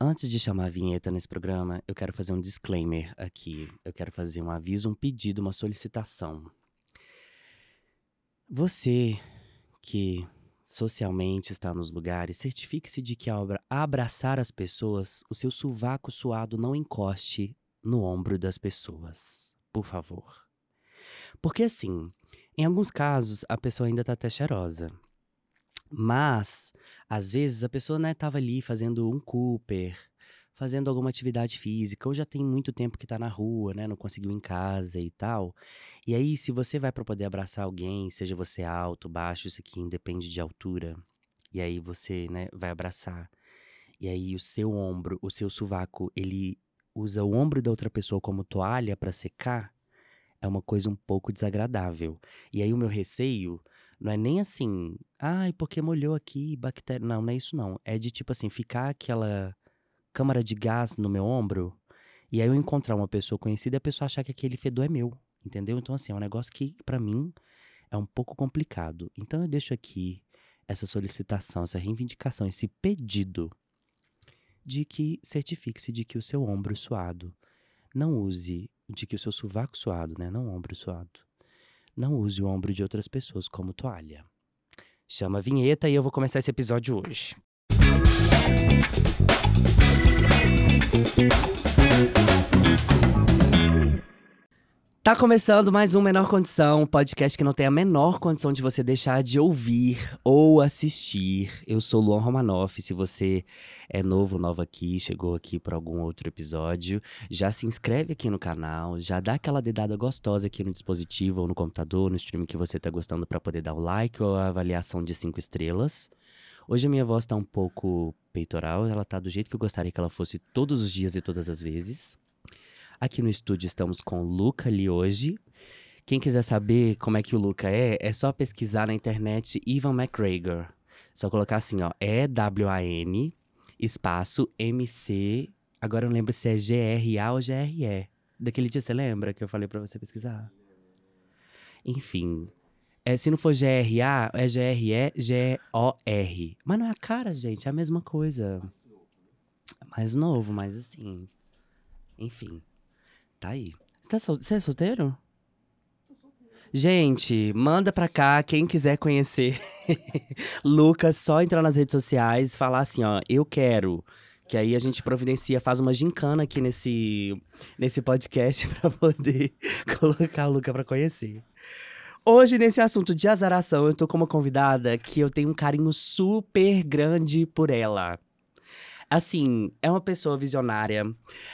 Antes de chamar a vinheta nesse programa, eu quero fazer um disclaimer aqui. Eu quero fazer um aviso, um pedido, uma solicitação. Você que socialmente está nos lugares, certifique-se de que ao abraçar as pessoas, o seu sovaco suado não encoste no ombro das pessoas. Por favor. Porque assim, em alguns casos, a pessoa ainda tá até cheirosa. Mas, às vezes, a pessoa, né, tava ali fazendo um Cooper, fazendo alguma atividade física, ou já tem muito tempo que tá na rua, né, não conseguiu em casa e tal. E aí, se você vai para poder abraçar alguém, seja você alto, baixo, isso aqui independe de altura, e aí você, né, vai abraçar. E aí o seu ombro, o seu sovaco, ele usa o ombro da outra pessoa como toalha para secar, é uma coisa um pouco desagradável. E aí o meu receio não é nem assim, ai, porque molhou aqui, bactéria. Não, não é isso não. É de tipo assim, ficar aquela câmara de gás no meu ombro e aí eu encontrar uma pessoa conhecida e a pessoa achar que aquele fedor é meu, entendeu? Então assim, é um negócio que para mim é um pouco complicado. Então eu deixo aqui essa solicitação, essa reivindicação, esse pedido de que certifique-se de que o seu ombro suado não use de que o seu sovaco suado, né, não ombro suado, não use o ombro de outras pessoas como toalha. Chama a vinheta e eu vou começar esse episódio hoje. Tá começando mais um Menor Condição, um podcast que não tem a menor condição de você deixar de ouvir ou assistir. Eu sou Luan Romanoff. Se você é novo, nova aqui, chegou aqui por algum outro episódio, já se inscreve aqui no canal, já dá aquela dedada gostosa aqui no dispositivo ou no computador, no stream que você tá gostando para poder dar o like ou a avaliação de cinco estrelas. Hoje a minha voz tá um pouco peitoral, ela tá do jeito que eu gostaria que ela fosse todos os dias e todas as vezes. Aqui no estúdio estamos com o Luca ali hoje. Quem quiser saber como é que o Luca é, é só pesquisar na internet Ivan McGregor. Só colocar assim, ó, E-W-A-N, espaço, M-C. Agora eu não lembro se é G-R-A ou G-R-E. Daquele dia você lembra que eu falei pra você pesquisar? Enfim. É, se não for G-R-A, é G-R-E-G-O-R. Mas não é a cara, gente, é a mesma coisa. Mais novo, mas assim. Enfim. Tá aí. Você, tá sol... Você é solteiro? Gente, manda pra cá quem quiser conhecer Lucas, só entrar nas redes sociais, falar assim, ó, eu quero. Que aí a gente providencia, faz uma gincana aqui nesse, nesse podcast pra poder colocar o Lucas pra conhecer. Hoje, nesse assunto de azaração, eu tô com uma convidada que eu tenho um carinho super grande por ela. Assim, é uma pessoa visionária,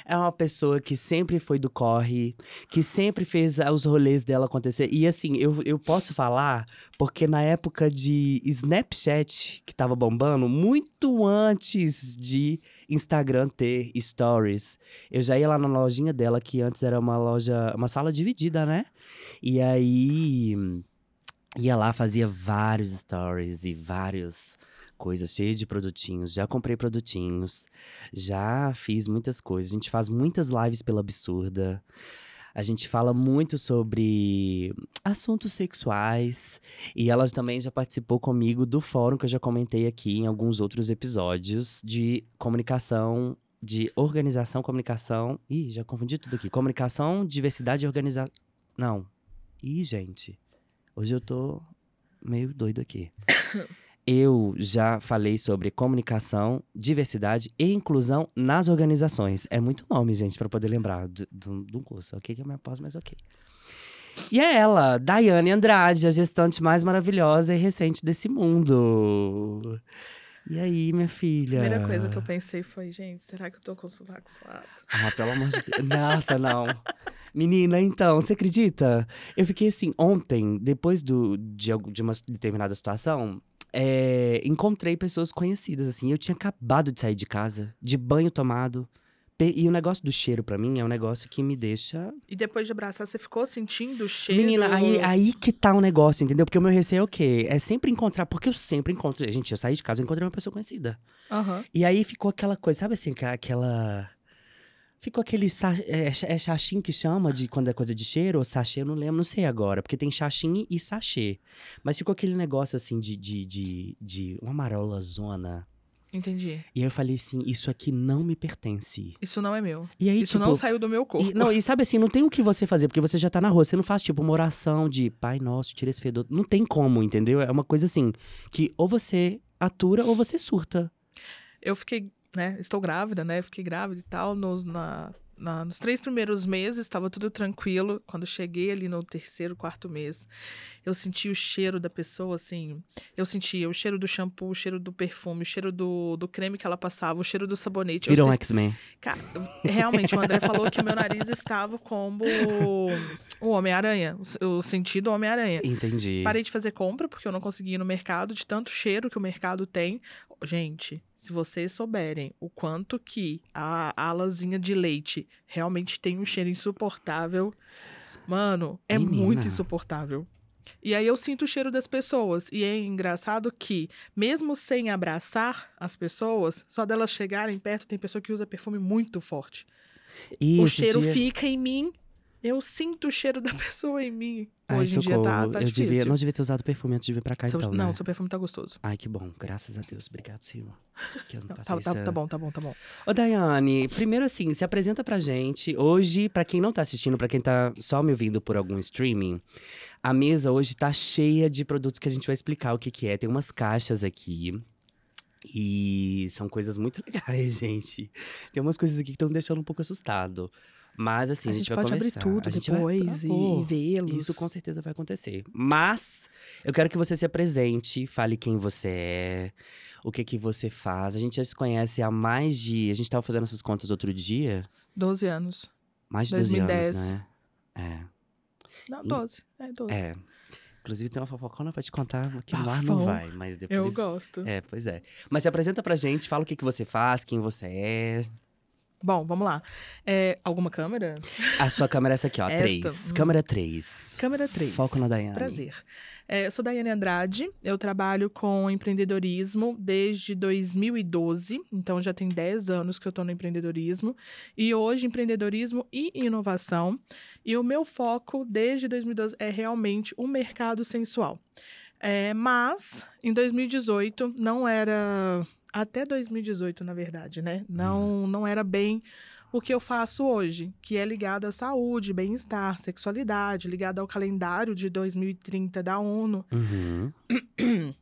é uma pessoa que sempre foi do corre, que sempre fez os rolês dela acontecer. E assim, eu, eu posso falar, porque na época de Snapchat, que tava bombando, muito antes de Instagram ter stories, eu já ia lá na lojinha dela, que antes era uma loja, uma sala dividida, né? E aí ia lá, fazia vários stories e vários coisas, cheio de produtinhos. Já comprei produtinhos, já fiz muitas coisas. A gente faz muitas lives pela absurda. A gente fala muito sobre assuntos sexuais. E ela também já participou comigo do fórum que eu já comentei aqui em alguns outros episódios de comunicação, de organização, comunicação. Ih, já confundi tudo aqui. Comunicação, diversidade e organização. Não. Ih, gente. Hoje eu tô meio doido aqui. Eu já falei sobre comunicação, diversidade e inclusão nas organizações. É muito nome, gente, para poder lembrar de um curso. Ok, que é minha pós, mas ok. E é ela, Daiane Andrade, a gestante mais maravilhosa e recente desse mundo. E aí, minha filha? A primeira coisa que eu pensei foi, gente, será que eu tô com o sovaco suado? Ah, pelo amor de Deus. Nossa, não. Menina, então, você acredita? Eu fiquei assim, ontem, depois do, de, de uma determinada situação, é, encontrei pessoas conhecidas, assim. Eu tinha acabado de sair de casa, de banho tomado. E o negócio do cheiro, para mim, é um negócio que me deixa. E depois de abraçar, você ficou sentindo o cheiro? Menina, aí, aí que tá o negócio, entendeu? Porque o meu receio é o quê? É sempre encontrar. Porque eu sempre encontro. Gente, eu saí de casa, eu encontrei uma pessoa conhecida. Uhum. E aí ficou aquela coisa, sabe assim, aquela. Ficou aquele. É, é chachim que chama de quando é coisa de cheiro, ou sachê, eu não lembro, não sei agora. Porque tem chachim e sachê. Mas ficou aquele negócio assim de, de, de, de uma marola zona. Entendi. E aí eu falei assim, isso aqui não me pertence. Isso não é meu. E aí, Isso tipo, não saiu do meu corpo. E, não, e sabe assim, não tem o que você fazer, porque você já tá na rua. Você não faz, tipo, uma oração de Pai Nosso, tira esse fedor. Não tem como, entendeu? É uma coisa assim, que ou você atura ou você surta. Eu fiquei, né? Estou grávida, né? Fiquei grávida e tal. Nos, na, na- nos três primeiros meses estava tudo tranquilo. Quando eu cheguei ali no terceiro, quarto mês, eu senti o cheiro da pessoa, assim. Eu sentia o cheiro do shampoo, o cheiro do perfume, o cheiro do, do creme que ela passava, o cheiro do sabonete. Eu Virou um X-Men. Cara, eu- realmente, o André falou que meu nariz estava como o Homem-Aranha. o- O sentido Homem-Aranha. Entendi. Parei de fazer compra porque eu não conseguia ir no mercado, de tanto cheiro que o mercado tem. Gente, se vocês souberem o quanto que a alazinha de leite realmente tem um cheiro insuportável, mano, é Menina. muito insuportável. E aí eu sinto o cheiro das pessoas. E é engraçado que, mesmo sem abraçar as pessoas, só delas chegarem perto, tem pessoa que usa perfume muito forte. E o cheiro fica em mim. Eu sinto o cheiro da pessoa em mim. Ai, Hoje em dia tá, socorro. tá eu difícil. devia, não devia ter usado perfume antes de vir pra cá, Seu- então, não, né? seu perfume tá gostoso. Ai, que bom. Graças a Deus. Obrigado, Senhor. Que eu não Tá, passei tá, essa... tá bom, tá bom, tá bom. Ô, Daiane, primeiro assim, se apresenta pra gente. Hoje, pra quem não tá assistindo, pra quem tá só me ouvindo por algum streaming, a mesa hoje tá cheia de produtos que a gente vai explicar o que que é. Tem umas caixas aqui. E são coisas muito legais, gente. Tem umas coisas aqui que estão me deixando um pouco assustado. Mas assim, a, a gente, gente vai pode abrir conversar. tudo a gente vai- depois por e, e vê-los. Isso com certeza vai acontecer. Mas eu quero que você se apresente, fale quem você é, o que que você faz. A gente já se conhece há mais de. A gente tava fazendo essas contas outro dia. 12 anos. Mais de 12 anos, 2010. né? É. Não, E- 12. É, 12. É. Inclusive tem uma fofocona pra te contar que no ar Bafão. não vai, mas depois. Eu gosto. É, pois é. Mas se apresenta pra gente, fala o que, que você faz, quem você é. Bom, vamos lá. É, alguma câmera? A sua câmera é essa aqui, ó. Esta, Três. hum. Câmera 3. Câmera 3. Foco na Daiane. Prazer. É, eu sou Daiane Andrade, eu trabalho com empreendedorismo desde 2012, então já tem 10 anos que eu estou no empreendedorismo. E hoje, empreendedorismo e inovação. E o meu foco desde 2012 é realmente o mercado sensual. É, mas, em 2018, não era. Até 2018, na verdade, né? Não, não era bem o que eu faço hoje, que é ligado à saúde, bem-estar, sexualidade, ligado ao calendário de 2030 da ONU. Uhum.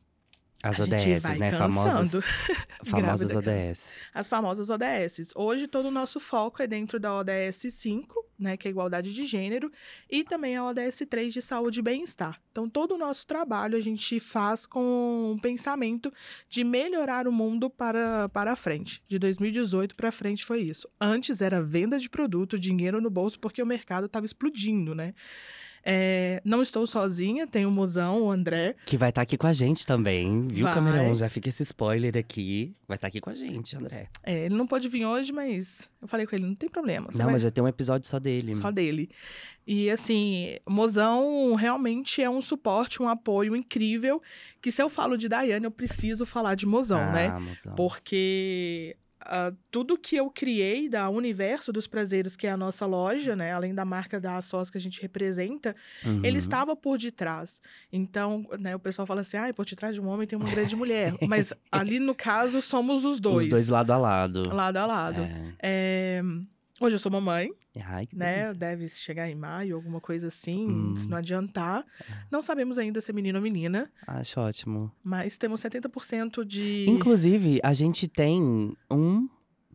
As a gente ODS, vai né? Famosas, famosas ODS. As famosas ODS. Hoje, todo o nosso foco é dentro da ODS 5, né, que é igualdade de gênero, e também a ODS 3 de saúde e bem-estar. Então, todo o nosso trabalho a gente faz com o pensamento de melhorar o mundo para, para a frente. De 2018 para frente foi isso. Antes era venda de produto, dinheiro no bolso, porque o mercado estava explodindo, né? É, não estou sozinha, tem o Mozão, o André. Que vai estar aqui com a gente também, viu, Vai. câmera 1? Já fica esse spoiler aqui. Vai estar aqui com a gente, André. É, ele não pôde vir hoje, mas eu falei com ele, não tem problema. não, vai mas já tem um episódio só dele. Só dele. E assim, o Mozão realmente é um suporte, um apoio incrível. Que se eu falo de Daiane, eu preciso falar de Mozão, ah, né? mozão. Porque ah, tudo que eu criei da Universo dos Prazeres, que é a nossa loja, né? Além da marca da Sós que a gente representa, Uhum. ele estava por detrás. Então, né, o pessoal fala assim: ah, por detrás de um homem tem uma grande mulher. Mas ali, no caso, somos os dois. Os dois lado a lado. Lado a lado. É. É, Hoje eu sou mamãe Ai, que né? delícia. Deve chegar em maio, alguma coisa assim, Hum. se não adiantar. Não sabemos ainda se é menino ou menina, Acho ótimo. mas temos 70% de. Inclusive, a gente tem um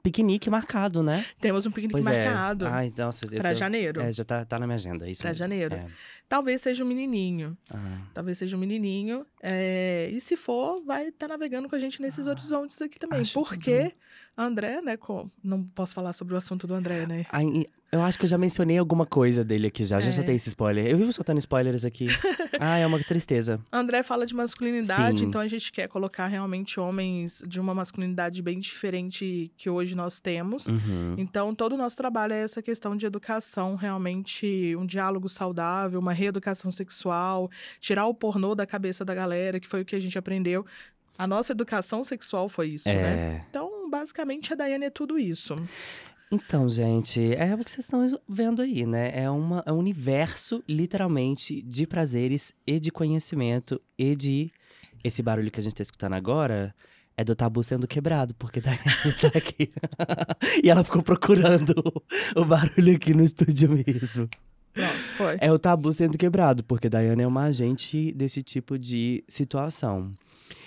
piquenique marcado, né? Temos um piquenique Pois marcado é. Ai, nossa, eu para tô- janeiro. É, já tá, tá na minha agenda, é isso Pra mesmo. janeiro. É. Talvez seja um menininho. Ah, Talvez seja um menininho. é, E se for, vai estar navegando com a gente nesses horizontes aqui também. Ah, acho Porque André, né? co- Não posso falar sobre o assunto do André, né? ai, eu acho que eu já mencionei alguma coisa dele aqui já. Já É. soltei esse spoiler. Eu vivo soltando spoilers aqui. ah, é uma tristeza. André fala de masculinidade, Sim. então a gente quer colocar realmente homens de uma masculinidade bem diferente que hoje nós temos. Uhum. Então, todo o nosso trabalho é essa questão de educação, realmente um diálogo saudável, uma reeducação sexual, tirar o pornô da cabeça da galera, que foi o que a gente aprendeu. A nossa educação sexual foi isso, né? É. Então, basicamente, a Daiane é tudo isso. Então, gente, é o que vocês estão vendo aí, né? É, uma, é um universo, literalmente, de prazeres e de conhecimento e de. Esse barulho que a gente tá escutando agora é do tabu sendo quebrado, porque tá, tá aqui. e ela ficou procurando o barulho aqui no estúdio mesmo. Pronto, foi. É o tabu sendo quebrado, porque Daiane é uma agente desse tipo de situação.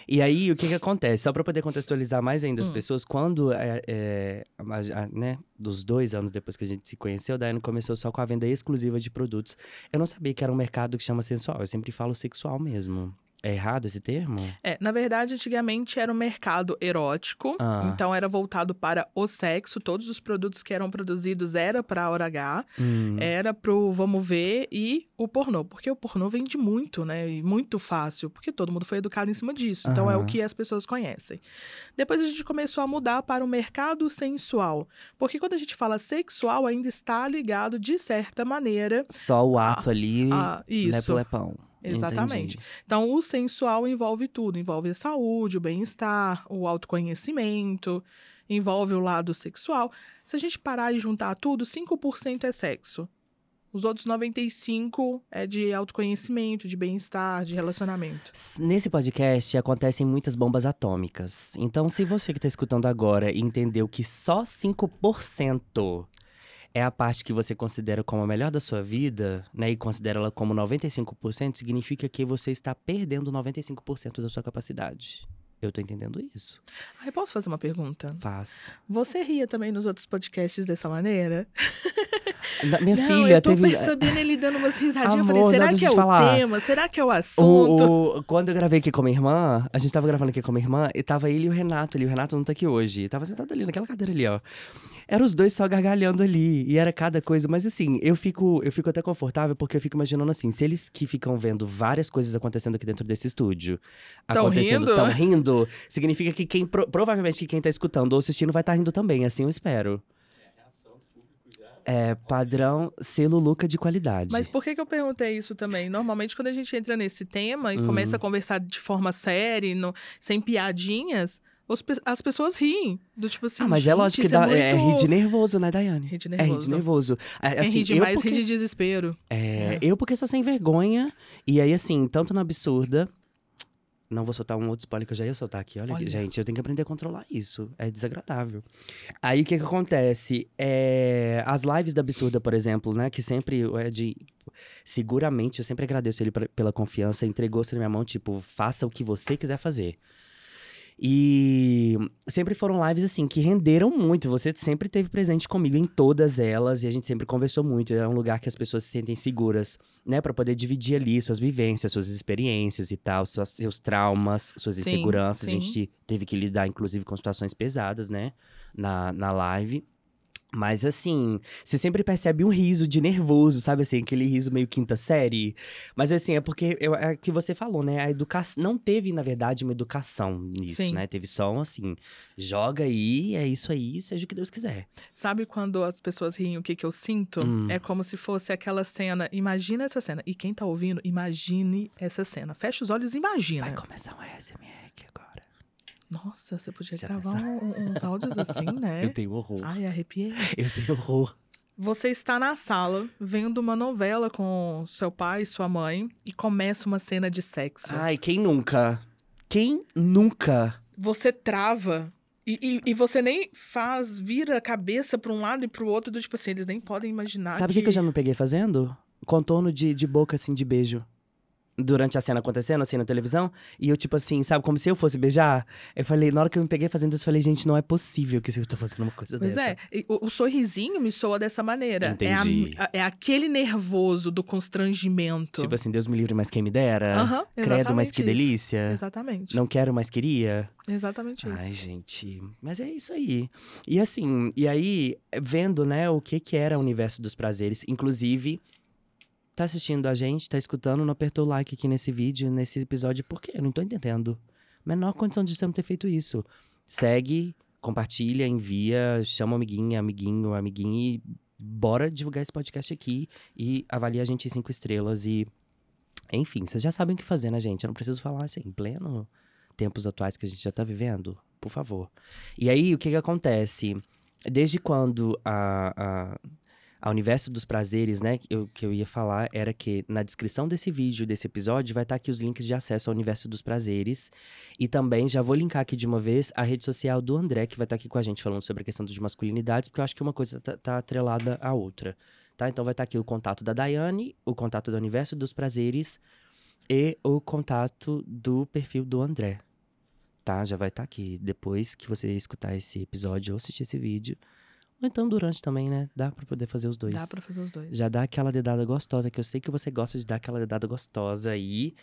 E aí, o que que acontece? Só para poder contextualizar mais ainda as Hum. pessoas, quando, é, é, a- a- né, dos dois anos depois que a gente se conheceu, Daiane começou só com a venda exclusiva de produtos. Eu não sabia que era um mercado que chama sensual, eu sempre falo sexual mesmo. É errado esse termo? É, na verdade, antigamente era um mercado erótico, Ah. então era voltado para o sexo. Todos os produtos que eram produzidos era para hora H, Hum. era pro vamos ver e o pornô, porque o pornô vende muito, né? E muito fácil, porque todo mundo foi educado em cima disso. Então é o que as pessoas conhecem. Depois a gente começou a mudar para o mercado sensual, porque quando a gente fala sexual ainda está ligado de certa maneira Só o ato ali, a isso. lepo-lepão. Exatamente. Entendi. Então, o sensual envolve tudo: envolve a saúde, o bem-estar, o autoconhecimento, envolve o lado sexual. Se a gente parar e juntar tudo, 5% é sexo. Os outros 95% é de autoconhecimento, de bem-estar, de relacionamento. Nesse podcast acontecem muitas bombas atômicas. Então, se você que está escutando agora entendeu que só 5% é a parte que você considera como a melhor da sua vida, né, e considera ela como 95%, significa que você está perdendo 95% da sua capacidade. Eu tô entendendo isso. Eu posso fazer uma pergunta? Faz. Você ria também nos outros podcasts dessa maneira? Na- Minha não, filha eu tô teve. percebendo ele dando umas risadinhas. eu falei, Amor, será não, que é o falar. tema? Será que é o assunto? O, o- quando eu gravei aqui com a minha irmã, a gente tava gravando aqui com a minha irmã, e tava ele e o Renato ali. O Renato não tá aqui hoje. Tava sentado ali naquela cadeira ali, ó. Era os dois só gargalhando ali. E era cada coisa. Mas assim, eu fico, eu fico até confortável porque eu fico imaginando assim: se eles que ficam vendo várias coisas acontecendo aqui dentro desse estúdio, Tão acontecendo, rindo? tão rindo, significa que quem. pro- provavelmente que quem tá escutando ou assistindo vai estar rindo também, assim eu espero. É padrão selo Luca de qualidade. Mas por que, que eu perguntei isso também? Normalmente, quando a gente entra nesse tema e Uhum. começa a conversar de forma séria, no- sem piadinhas, as pessoas riem. Do tipo assim. Ah, mas é "Gente, lógico que dá, é, muito... rir de nervoso, né, Daiane? Rir de É rir de nervoso. nervoso. É, assim, ri eu demais, porque, ri de desespero. é, É. Eu porque sou sem vergonha. E aí, assim, tanto na absurda. Não vou soltar um outro spoiler que eu já ia soltar aqui. Olha, aqui, Olha. gente, eu tenho que aprender a controlar isso. É desagradável. Aí o que que acontece? É, as lives da Absurda, por exemplo, né? Que sempre é de. Seguramente, eu sempre agradeço ele pra- pela confiança. Entregou-se na minha mão, tipo, faça o que você quiser fazer. E sempre foram lives assim que renderam muito. Você sempre esteve presente comigo em todas elas e a gente sempre conversou muito. É um lugar que as pessoas se sentem seguras, né, Pra poder dividir ali suas vivências, suas experiências e tal, suas- seus traumas, suas Sim, inseguranças. A sim. gente teve que lidar, inclusive, com situações pesadas, né, na, na live. Mas assim, você sempre percebe um riso de nervoso, sabe assim, aquele riso meio quinta série. Mas assim, é porque eu- é que você falou, né? A educação não teve, na verdade, uma educação nisso, Sim. né? Teve só um assim, joga aí, é isso aí, seja o que Deus quiser. Sabe quando as pessoas riem, o que, que eu sinto? Hum. É como se fosse aquela cena. Imagina essa cena. E quem tá ouvindo, imagine essa cena. Fecha os olhos e imagina. Vai começar um agora. Nossa, você podia Já gravar um- uns áudios assim, né? Eu tenho horror. Ai, arrepiei. Eu tenho horror. Você está na sala vendo uma novela com seu pai e sua mãe e começa uma cena de sexo. Ai, quem nunca? Quem nunca? Você trava e, e, e você nem faz, vira a cabeça para um lado e para o outro, do tipo assim, eles nem podem imaginar. Sabe o que, que eu já me peguei fazendo? Contorno de, de boca, assim, de beijo. Durante a cena acontecendo, assim, na televisão. E eu, tipo assim, sabe, como se eu fosse beijar. Eu falei, na hora que eu me peguei fazendo isso, eu falei, gente, não é possível que eu tô fazendo uma coisa Pois dessa. é, e o, o sorrisinho me soa dessa maneira. Entendi. É, a- é aquele nervoso do constrangimento. Tipo assim, Deus me livre, mas quem me dera. Aham, Credo, mas que isso. delícia. Exatamente. Não quero, mas queria. Exatamente Ai, isso. gente. Mas é isso aí. E assim, e aí, vendo, né, o que que era o universo dos prazeres. Inclusive, tá assistindo a gente, tá escutando, não apertou o like aqui nesse vídeo, nesse episódio, por quê? Eu não tô entendendo. Menor condição de você não ter feito isso. Segue, compartilha, envia, chama uma amiguinha, amiguinho, amiguinho e bora divulgar esse podcast aqui e avalia a gente em cinco estrelas e... Enfim, vocês já sabem o que fazer, né, gente? Eu não preciso falar assim, em pleno tempos atuais que a gente já tá vivendo, por favor. E aí, o que que acontece? Desde quando a, a- a Universo dos Prazeres, né? que eu, que eu ia falar era que na descrição desse vídeo, desse episódio, vai estar aqui os links de acesso ao Universo dos Prazeres. E também já vou linkar aqui de uma vez a rede social do André, que vai estar aqui com a gente falando sobre a questão de masculinidades, porque eu acho que uma coisa tá, tá atrelada à outra. Tá? Então vai estar aqui o contato da Daiane, o contato do Universo dos Prazeres e o contato do perfil do André. Tá? Já vai estar aqui. Depois que você escutar esse episódio ou assistir esse vídeo. Ou então durante também, né? Dá pra poder fazer os dois. Dá pra fazer os dois. Já dá aquela dedada gostosa, que eu sei que você gosta de dar aquela dedada gostosa aí,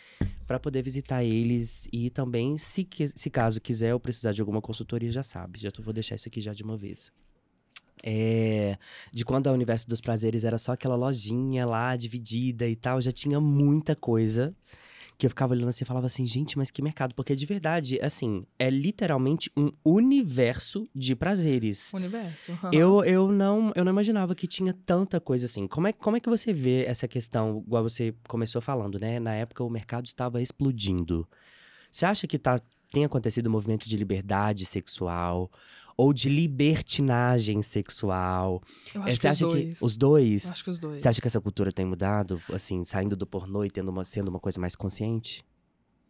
pra poder visitar eles. E também, se, se caso quiser ou precisar de alguma consultoria, já sabe. Já tô- vou deixar isso aqui já de uma vez. É, de quando a Universo dos Prazeres era só aquela lojinha lá, dividida e tal, já tinha muita coisa. Que eu ficava olhando assim e falava assim, gente, mas que mercado? Porque de verdade, assim, é literalmente um universo de prazeres. Universo. aham. Eu, eu, não, eu não imaginava que tinha tanta coisa assim. Como é, como é que você vê essa questão, igual você começou falando, né? Na época o mercado estava explodindo. Você acha que tá, tem acontecido um movimento de liberdade sexual ou de libertinagem sexual? Eu É, acho você que os acha dois. que os dois? Eu acho que os dois. Você acha que essa cultura tem mudado, assim, saindo do pornô e tendo uma, sendo uma coisa mais consciente?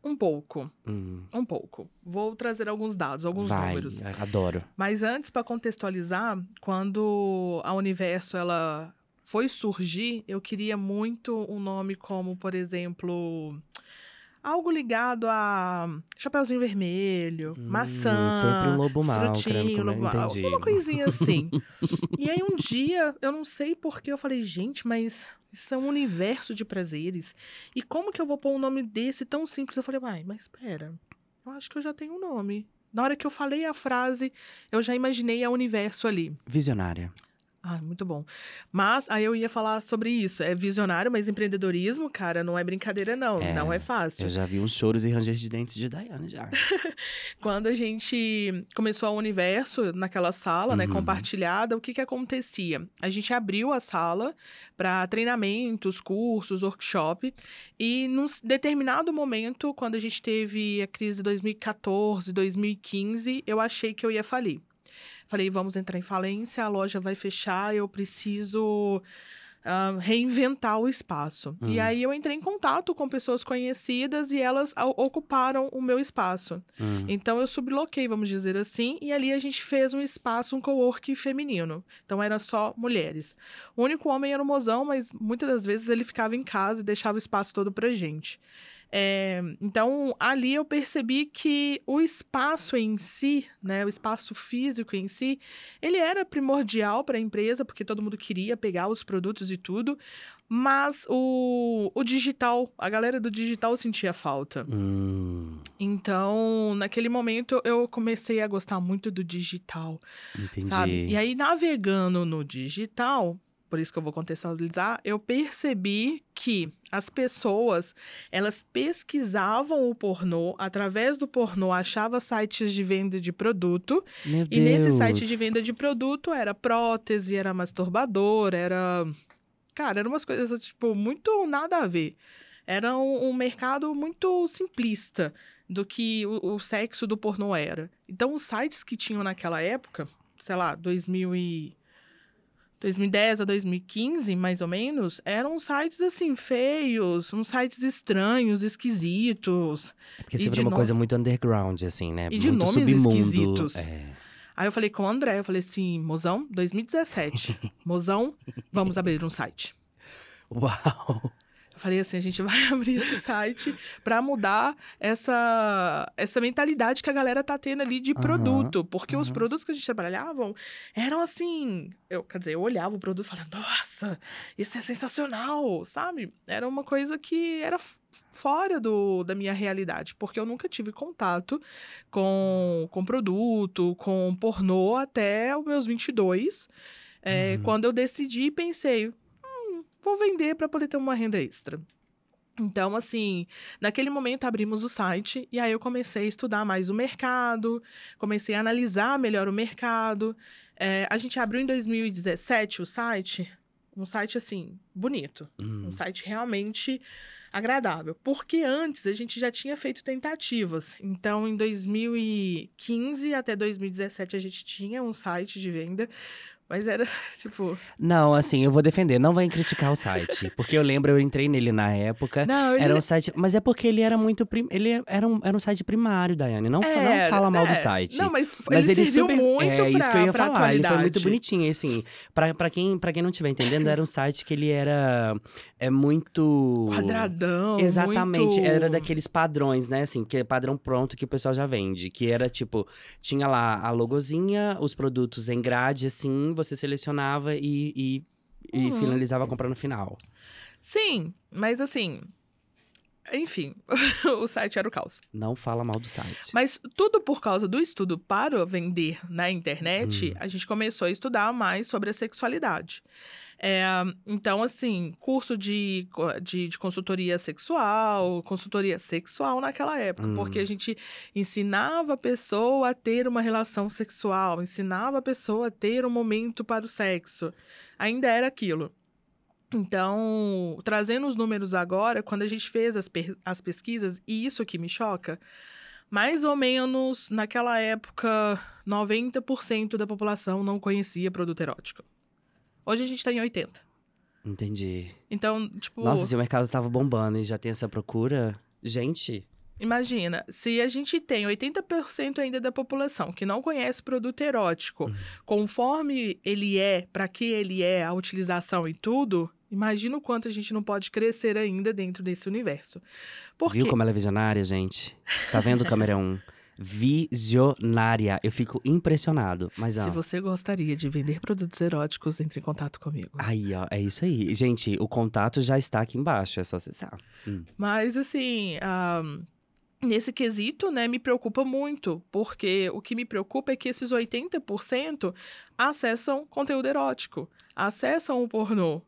Um pouco, Hum, um pouco. Vou trazer alguns dados, alguns vai, números. adoro. Mas antes, para contextualizar, quando a Universo ela foi surgir, eu queria muito um nome como, por exemplo, algo ligado a Chapeuzinho Vermelho, Hum, maçã, Sempre um lobo mau, querendo frutinho, comer. lobo mau, Entendi. alguma coisinha assim. e aí um dia, eu não sei porquê, eu falei, gente, mas isso é um universo de prazeres. E como que eu vou pôr um nome desse tão simples? Eu falei, vai, mas espera, eu acho que eu já tenho um nome. Na hora que eu falei a frase, eu já imaginei a universo ali. Visionária. Ah, muito bom. Mas aí eu ia falar sobre isso. É visionário, mas empreendedorismo, cara, não é brincadeira, não. É, não é fácil. Eu já vi uns choros e rangers de dentes de Daiane já. Quando a gente começou o universo naquela sala, né, Uhum. compartilhada, o que que acontecia? A gente abriu a sala para treinamentos, cursos, workshop, e num determinado momento, quando a gente teve a crise de 2014, 2015, eu achei que eu ia falir. Falei, vamos entrar em falência, a loja vai fechar, eu preciso ah, reinventar o espaço. E Hum. aí eu entrei em contato com pessoas conhecidas e elas ocuparam o meu espaço. Hum. Então eu subloquei, vamos dizer assim, e ali a gente fez um espaço, um coworking feminino. Então era só mulheres. O único homem era o mozão, mas muitas das vezes ele ficava em casa e deixava o espaço todo pra gente. É, então ali eu percebi que o espaço em si, né, o espaço físico em si, ele era primordial para a empresa, porque todo mundo queria pegar os produtos e tudo, mas o, o digital, a galera do digital sentia falta. Hum, Então, naquele momento, eu comecei a gostar muito do digital, entendi. sabe? E aí, navegando no digital, por isso que eu vou contextualizar, eu percebi que as pessoas, elas pesquisavam o pornô, através do pornô, achava sites de venda de produto, Meu e nesse Deus. site de venda de produto era prótese, era masturbador, era. Cara, eram umas coisas, tipo, muito nada a ver. Era um, um mercado muito simplista do que o, o sexo do pornô era. Então, os sites que tinham naquela época, sei lá, 2000 e... 2010 a 2015, mais ou menos, eram sites assim, feios, uns sites estranhos, esquisitos. É Porque sempre é uma no- coisa muito underground, assim, né? E de muito nomes submundo. esquisitos. É. Aí eu falei com o André, eu falei assim, mozão, 2017. mozão, vamos abrir um site. Uau! Falei assim, a gente vai abrir esse site pra mudar essa, essa mentalidade que a galera tá tendo ali de Aham, produto. Porque os aham. produtos que a gente trabalhavam eram assim. Eu, quer dizer, eu olhava o produto e falava, nossa, isso é sensacional, sabe? Era uma coisa que era fora do, da minha realidade, porque eu nunca tive contato com, com produto, com pornô até os meus 22. É, Uhum. Quando eu decidi e pensei, "Hum, vou vender para poder ter uma renda extra. Então, assim, naquele momento abrimos o site e aí eu comecei a estudar mais o mercado, comecei a analisar melhor o mercado. É, a gente abriu em 2017 o site, um site assim, bonito. Hum. Um site realmente agradável. Porque antes a gente já tinha feito tentativas. Então, em 2015 até 2017, a gente tinha um site de venda. Mas era, tipo. Não, assim, eu vou defender. Não vai criticar o site. Porque eu lembro, eu entrei nele na época. Não, ele... Era um site. Mas é porque ele era muito. Prim... Ele era um, era um site primário, Daiane. Não, não fala mal é. do site. Não, mas, Mas ele, ele super. muito é isso que eu ia pra- pra falar. Ele foi muito bonitinho. E assim, pra, pra, quem, pra quem não estiver entendendo, era um site que ele era. É muito. Quadradão. Exatamente, muito... era daqueles padrões, né? Assim, que é padrão pronto que o pessoal já vende. Que era tipo, tinha lá a logozinha, os produtos em grade, assim, você selecionava e, e, e Uhum. finalizava a compra no final. Sim, mas assim. Enfim, o site era o caos. Não fala mal do site. Mas tudo por causa do estudo para vender na internet, Hum. a gente começou a estudar mais sobre a sexualidade. É, então, assim, curso de, de, de consultoria sexual, consultoria sexual naquela época, Hum. porque a gente ensinava a pessoa a ter uma relação sexual, ensinava a pessoa a ter um momento para o sexo. Ainda era aquilo. Então, trazendo os números agora, quando a gente fez as, as pesquisas, e isso que me choca, mais ou menos naquela época, 90% da população não conhecia produto erótico. Hoje a gente tá em 80%. Entendi. Então, tipo, Nossa, se o mercado tava bombando e já tem essa procura. Gente, imagina, se a gente tem 80% ainda da população que não conhece produto erótico, Uhum. conforme ele é, para que ele é, a utilização e tudo, imagina o quanto a gente não pode crescer ainda dentro desse universo. Viu como ela é visionária, gente? Tá vendo, câmera 1? Visionária. Eu fico impressionado. Mas, ó. Se você gostaria de vender produtos eróticos, entre em contato comigo. Aí, ó, é isso aí. Gente, o contato já está aqui embaixo, é só acessar. Hum. Mas, assim, ahn, nesse quesito, né, me preocupa muito, porque o que me preocupa é que esses 80% acessam conteúdo erótico, acessam o pornô.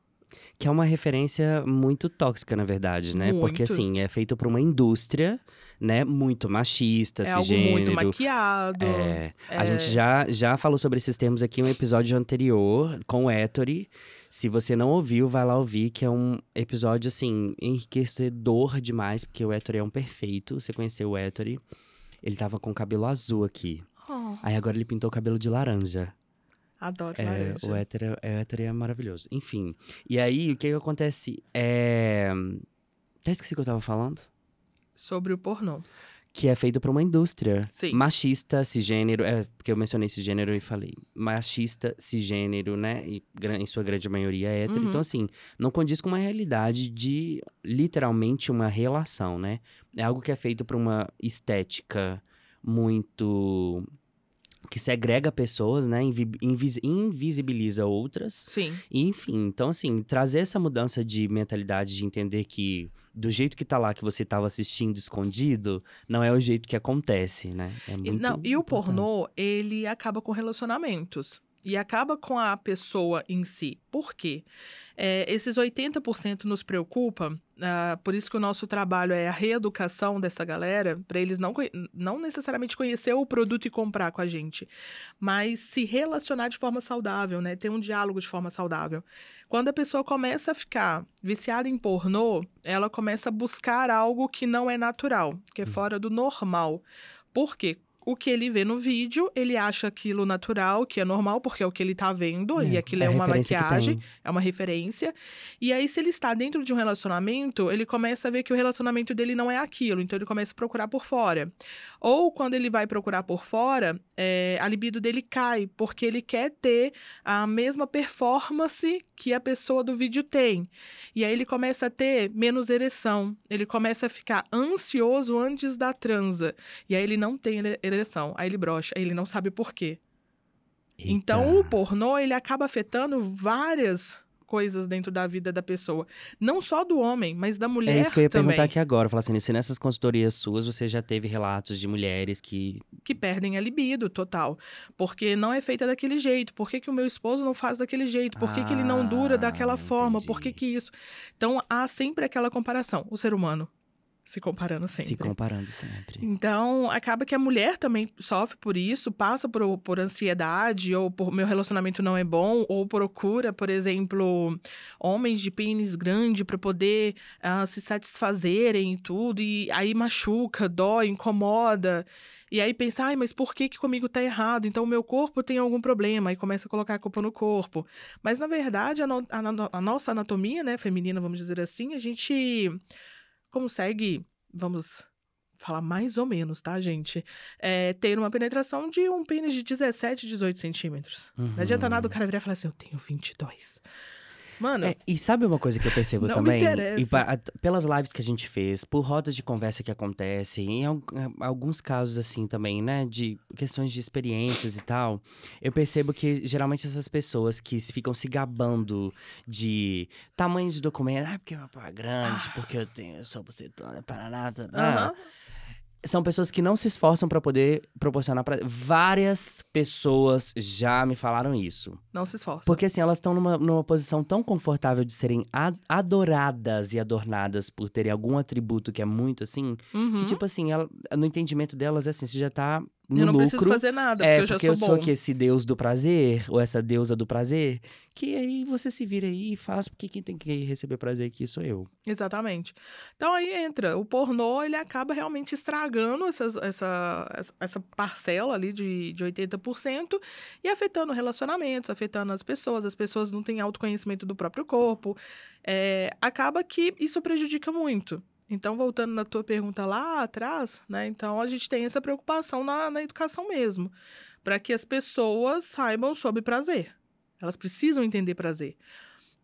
Que é uma referência muito tóxica, na verdade, né? Porque, Muito. assim, é feito por uma indústria, né? Muito machista, É algo cisgênero. muito maquiado. É, A É. gente já, já falou sobre esses termos aqui em um episódio anterior com o Ettore. Se você não ouviu, vai lá ouvir, que é um episódio, assim, enriquecedor demais, porque o Ettore é um perfeito. Você conheceu o Ettore? Ele tava com o cabelo azul aqui. Oh, Aí agora ele pintou o cabelo de laranja. adoro É, laranja. o hétero, é, o hétero é maravilhoso. Enfim. E aí, o que que acontece? É... Até esqueci o que eu tava falando. Sobre o pornô. Que é feito por uma indústria. Sim. Machista, cisgênero. É, porque eu mencionei cisgênero e falei. Machista, cisgênero, né? E em sua grande maioria é hétero. Uhum. Então, assim, não condiz com uma realidade de literalmente uma relação, né? É algo que é feito por uma estética muito. Que segrega pessoas, né? Invi- invis- invisibiliza outras. Sim. E, Enfim, então assim, trazer essa mudança de mentalidade de entender que do jeito que tá lá que você tava assistindo escondido, não é o jeito que acontece, né? É E, muito não, e o pornô, ele acaba com relacionamentos. E acaba com a pessoa em si. Por quê? É, esses 80% nos preocupa, ah, por isso que o nosso trabalho é a reeducação dessa galera, para eles não, não necessariamente conhecer o produto e comprar com a gente, mas se relacionar de forma saudável, né? Ter um diálogo de forma saudável. Quando a pessoa começa a ficar viciada em pornô, ela começa a buscar algo que não é natural, que é fora do normal. Por quê? O que ele vê no vídeo, ele acha aquilo natural, que é normal, porque é o que ele tá vendo, e aquilo é, a uma maquiagem, é uma referência. E aí, se ele está dentro de um relacionamento, ele começa a ver que o relacionamento dele não é aquilo, então ele começa a procurar por fora. Ou quando ele vai procurar por fora, é, a libido dele cai, porque ele quer ter a mesma performance que a pessoa do vídeo tem. E aí ele começa a ter menos ereção, ele começa a ficar ansioso antes da transa. E aí ele não tem ere- ereção, aí ele brocha, aí ele não sabe por quê. Então, o Eita. pornô, ele acaba afetando várias coisas dentro da vida da pessoa. Não só do homem, mas da mulher É isso que eu ia também, perguntar aqui agora. Falar assim, se nessas consultorias suas você já teve relatos de mulheres que. que perdem a libido total. Porque não é feita daquele jeito. Por que, que o meu esposo não faz daquele jeito? Por que, que ele não dura Ah, daquela forma? Por que entendi. que isso? Então, há sempre aquela comparação. O ser humano. Se comparando sempre. Se comparando sempre. Então, acaba que a mulher também sofre por isso, passa por, por ansiedade, ou por meu relacionamento não é bom, ou procura, por exemplo, homens de pênis grande para poder uh, se satisfazerem e tudo, e aí machuca, dói, incomoda. E aí pensa, ai, mas por que, que comigo tá errado? Então o meu corpo tem algum problema, e começa a colocar a culpa no corpo. Mas, na verdade, a, no, a, a nossa anatomia, né, feminina, vamos dizer assim, a gente consegue, vamos falar mais ou menos, tá, gente? É, ter uma penetração de um pênis de 17, 18 centímetros. Uhum. Não adianta nada o cara virar e falar assim, eu tenho 22. Mano. É, e sabe uma coisa que eu percebo não também? E pelas lives que a gente fez, por rodas de conversa que acontecem, em é, alguns casos assim também, né? De questões de experiências e tal, eu percebo que geralmente essas pessoas que ficam se gabando de tamanho de documento, ah, porque meu pau é grande, porque eu tenho, eu sou bucetona, paraná, uhum são pessoas que não se esforçam para poder proporcionar para várias pessoas já me falaram isso. Não se esforçam. Porque assim, elas estão numa, numa posição tão confortável de serem adoradas e adornadas por terem algum atributo que é muito assim, uhum. que tipo assim, ela, no entendimento delas é assim, você já tá no eu não lucro. preciso fazer nada, porque é, eu já porque sou eu bom. sou aqui esse deus do prazer, ou essa deusa do prazer, que aí você se vira aí e faz, porque quem tem que receber prazer aqui sou eu. Exatamente. Então aí entra, o pornô, ele acaba realmente estragando essas, essa, essa parcela ali de, de 80% e afetando relacionamentos, afetando as pessoas, as pessoas não têm autoconhecimento do próprio corpo, é, acaba que isso prejudica muito. Então, voltando na tua pergunta lá atrás, né? Então, a gente tem essa preocupação na, na educação mesmo, para que as pessoas saibam sobre prazer. Elas precisam entender prazer.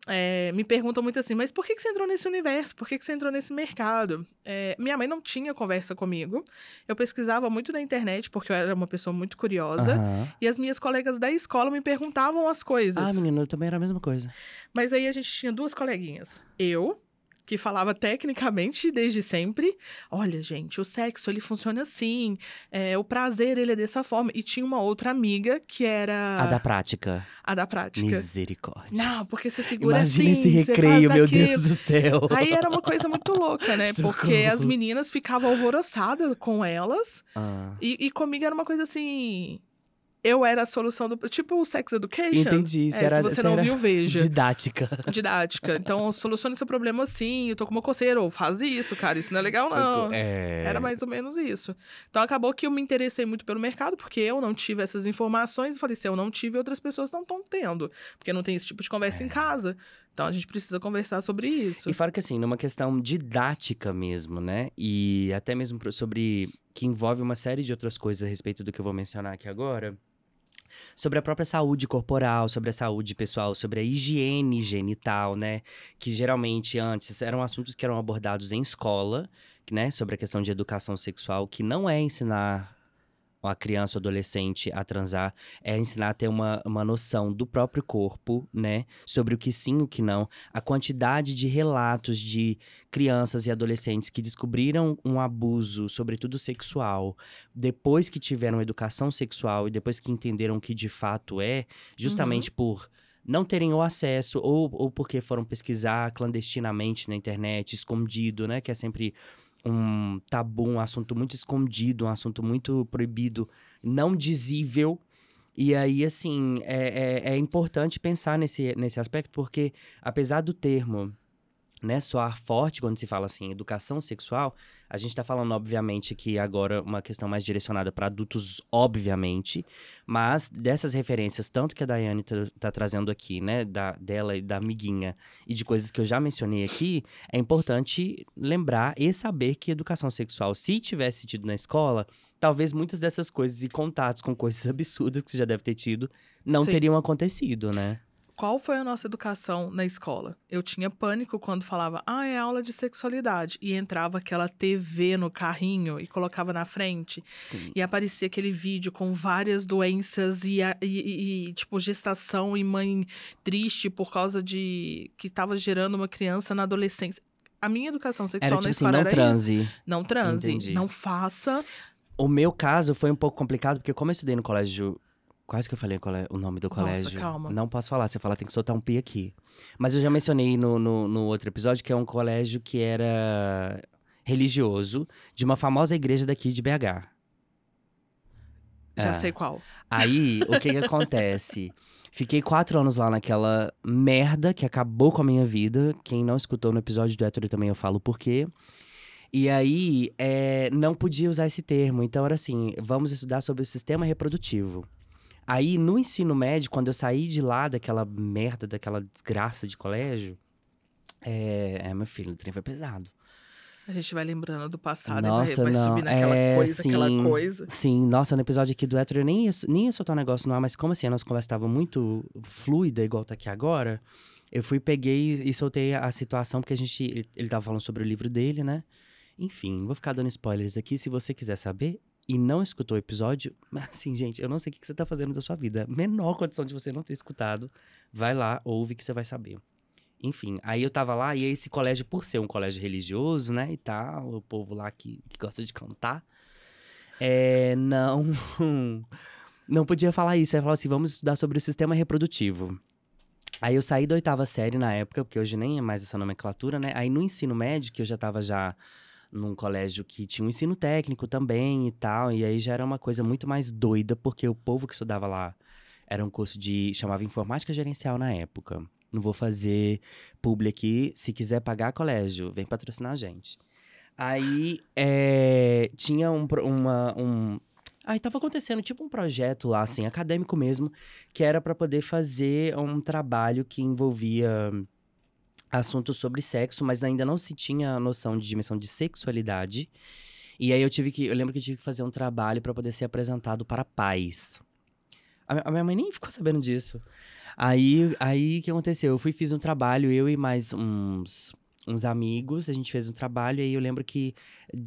É, me perguntam muito assim, mas por que, que você entrou nesse universo? Por que, que você entrou nesse mercado? É, minha mãe não tinha conversa comigo. Eu pesquisava muito na internet, porque eu era uma pessoa muito curiosa. Uhum. E as minhas colegas da escola me perguntavam as coisas. Ah, menino, eu também era a mesma coisa. Mas aí a gente tinha duas coleguinhas. Eu, que falava tecnicamente desde sempre. Olha, gente, o sexo ele funciona assim, é, o prazer ele é dessa forma. E tinha uma outra amiga que era a da prática. A da prática. Misericórdia. Não, porque você segura Imagina assim, esse recreio, meu aquilo. Deus do céu. Aí era uma coisa muito louca, né? Socorro. Porque as meninas ficavam alvoroçadas com elas. Ah. E, e comigo era uma coisa assim eu era a solução do. Tipo o Sex Education. Entendi. Isso é, era, se você não viu, veja. Didática. Didática. Então, solucione seu problema assim, eu tô com uma coceira, ou faz isso, cara, isso não é legal, não. É... Era mais ou menos isso. Então, acabou que eu me interessei muito pelo mercado, porque eu não tive essas informações, e falei, se eu não tive, outras pessoas não estão tendo. Porque não tem esse tipo de conversa é. em casa. Então, a gente precisa conversar sobre isso. E fora que, assim, numa questão didática mesmo, né? E até mesmo sobre. que envolve uma série de outras coisas a respeito do que eu vou mencionar aqui agora sobre a própria saúde corporal, sobre a saúde pessoal, sobre a higiene genital, né? Que geralmente antes eram assuntos que eram abordados em escola, né? Sobre a questão de educação sexual, que não é ensinar a criança ou adolescente a transar é ensinar a ter uma, uma noção do próprio corpo, né? Sobre o que sim e o que não. A quantidade de relatos de crianças e adolescentes que descobriram um abuso, sobretudo sexual, depois que tiveram educação sexual e depois que entenderam o que de fato é, justamente uhum. por não terem o acesso ou, ou porque foram pesquisar clandestinamente na internet, escondido, né? Que é sempre um tabu, um assunto muito escondido, um assunto muito proibido, não dizível. E aí, assim, é, é, é importante pensar nesse, nesse aspecto, porque apesar do termo né, soar forte quando se fala assim, educação sexual, a gente está falando, obviamente, que agora uma questão mais direcionada para adultos, obviamente, mas dessas referências, tanto que a Daiane tá, tá, trazendo aqui, né, da, dela e da amiguinha, e de coisas que eu já mencionei aqui, é importante lembrar e saber que educação sexual, se tivesse tido na escola, talvez muitas dessas coisas e contatos com coisas absurdas que você já deve ter tido não Sim. teriam acontecido, né? Qual foi a nossa educação na escola? Eu tinha pânico quando falava, ah, é aula de sexualidade. E entrava aquela TV no carrinho e colocava na frente. Sim. E aparecia aquele vídeo com várias doenças e, e, e, tipo, gestação e mãe triste por causa de que estava gerando uma criança na adolescência. A minha educação sexual era, tipo na assim, escola não era transe. Isso. Não transe. Entendi. Não faça. O meu caso foi um pouco complicado, porque como eu estudei no colégio Quase que eu falei qual é o nome do colégio. Nossa, calma. Não posso falar, se eu falar tem que soltar um pi aqui. Mas eu já mencionei no, no, no outro episódio que é um colégio que era religioso de uma famosa igreja daqui de BH. Já É. sei qual. Aí, o que que acontece? Fiquei quatro anos lá naquela merda que acabou com a minha vida. Quem não escutou no episódio do Hétero também eu falo por quê. E aí, é, não podia usar esse termo. Então, era assim, vamos estudar sobre o sistema reprodutivo. Aí, no ensino médio, quando eu saí de lá, daquela merda, daquela desgraça de colégio... É, é meu filho, o trem foi pesado. A gente vai lembrando do passado Nossa, e vai, vai não, subir naquela é, coisa, aquela sim. coisa. Sim, nossa, no episódio aqui do hétero eu nem ia, nem ia soltar um negócio no ar, mas como assim, a nossa conversa estava muito fluida, igual tá aqui agora, eu fui, peguei e soltei a situação, porque a gente, ele, ele tava falando sobre o livro dele, né? Enfim, vou ficar dando spoilers aqui, se você quiser saber e não escutou o episódio, assim, gente, eu não sei o que você tá fazendo da sua vida, menor condição de você não ter escutado, vai lá, ouve que você vai saber. Enfim, aí eu tava lá e esse colégio, por ser um colégio religioso, né, e tal, o povo lá que, que gosta de cantar, é, não, não podia falar isso. Aí falou assim, vamos estudar sobre o sistema reprodutivo. Aí eu saí da oitava série na época, porque hoje nem é mais essa nomenclatura, né? Aí no ensino médio, que eu já tava já num colégio que tinha um ensino técnico também e tal, e aí já era uma coisa muito mais doida, porque o povo que estudava lá era um curso de. chamava informática gerencial na época. Não vou fazer publi aqui. Se quiser pagar colégio, vem patrocinar a gente. Aí é, tinha um, uma, um. Aí tava acontecendo tipo um projeto lá, assim, acadêmico mesmo, que era para poder fazer um trabalho que envolvia assuntos sobre sexo, mas ainda não se tinha noção de dimensão de sexualidade. E aí eu tive que. Eu lembro que eu tive que fazer um trabalho para poder ser apresentado para pais. A mi- a minha mãe nem ficou sabendo disso. Aí, aí o que aconteceu? Eu fui fiz um trabalho, eu e mais uns, uns amigos, a gente fez um trabalho, e aí eu lembro que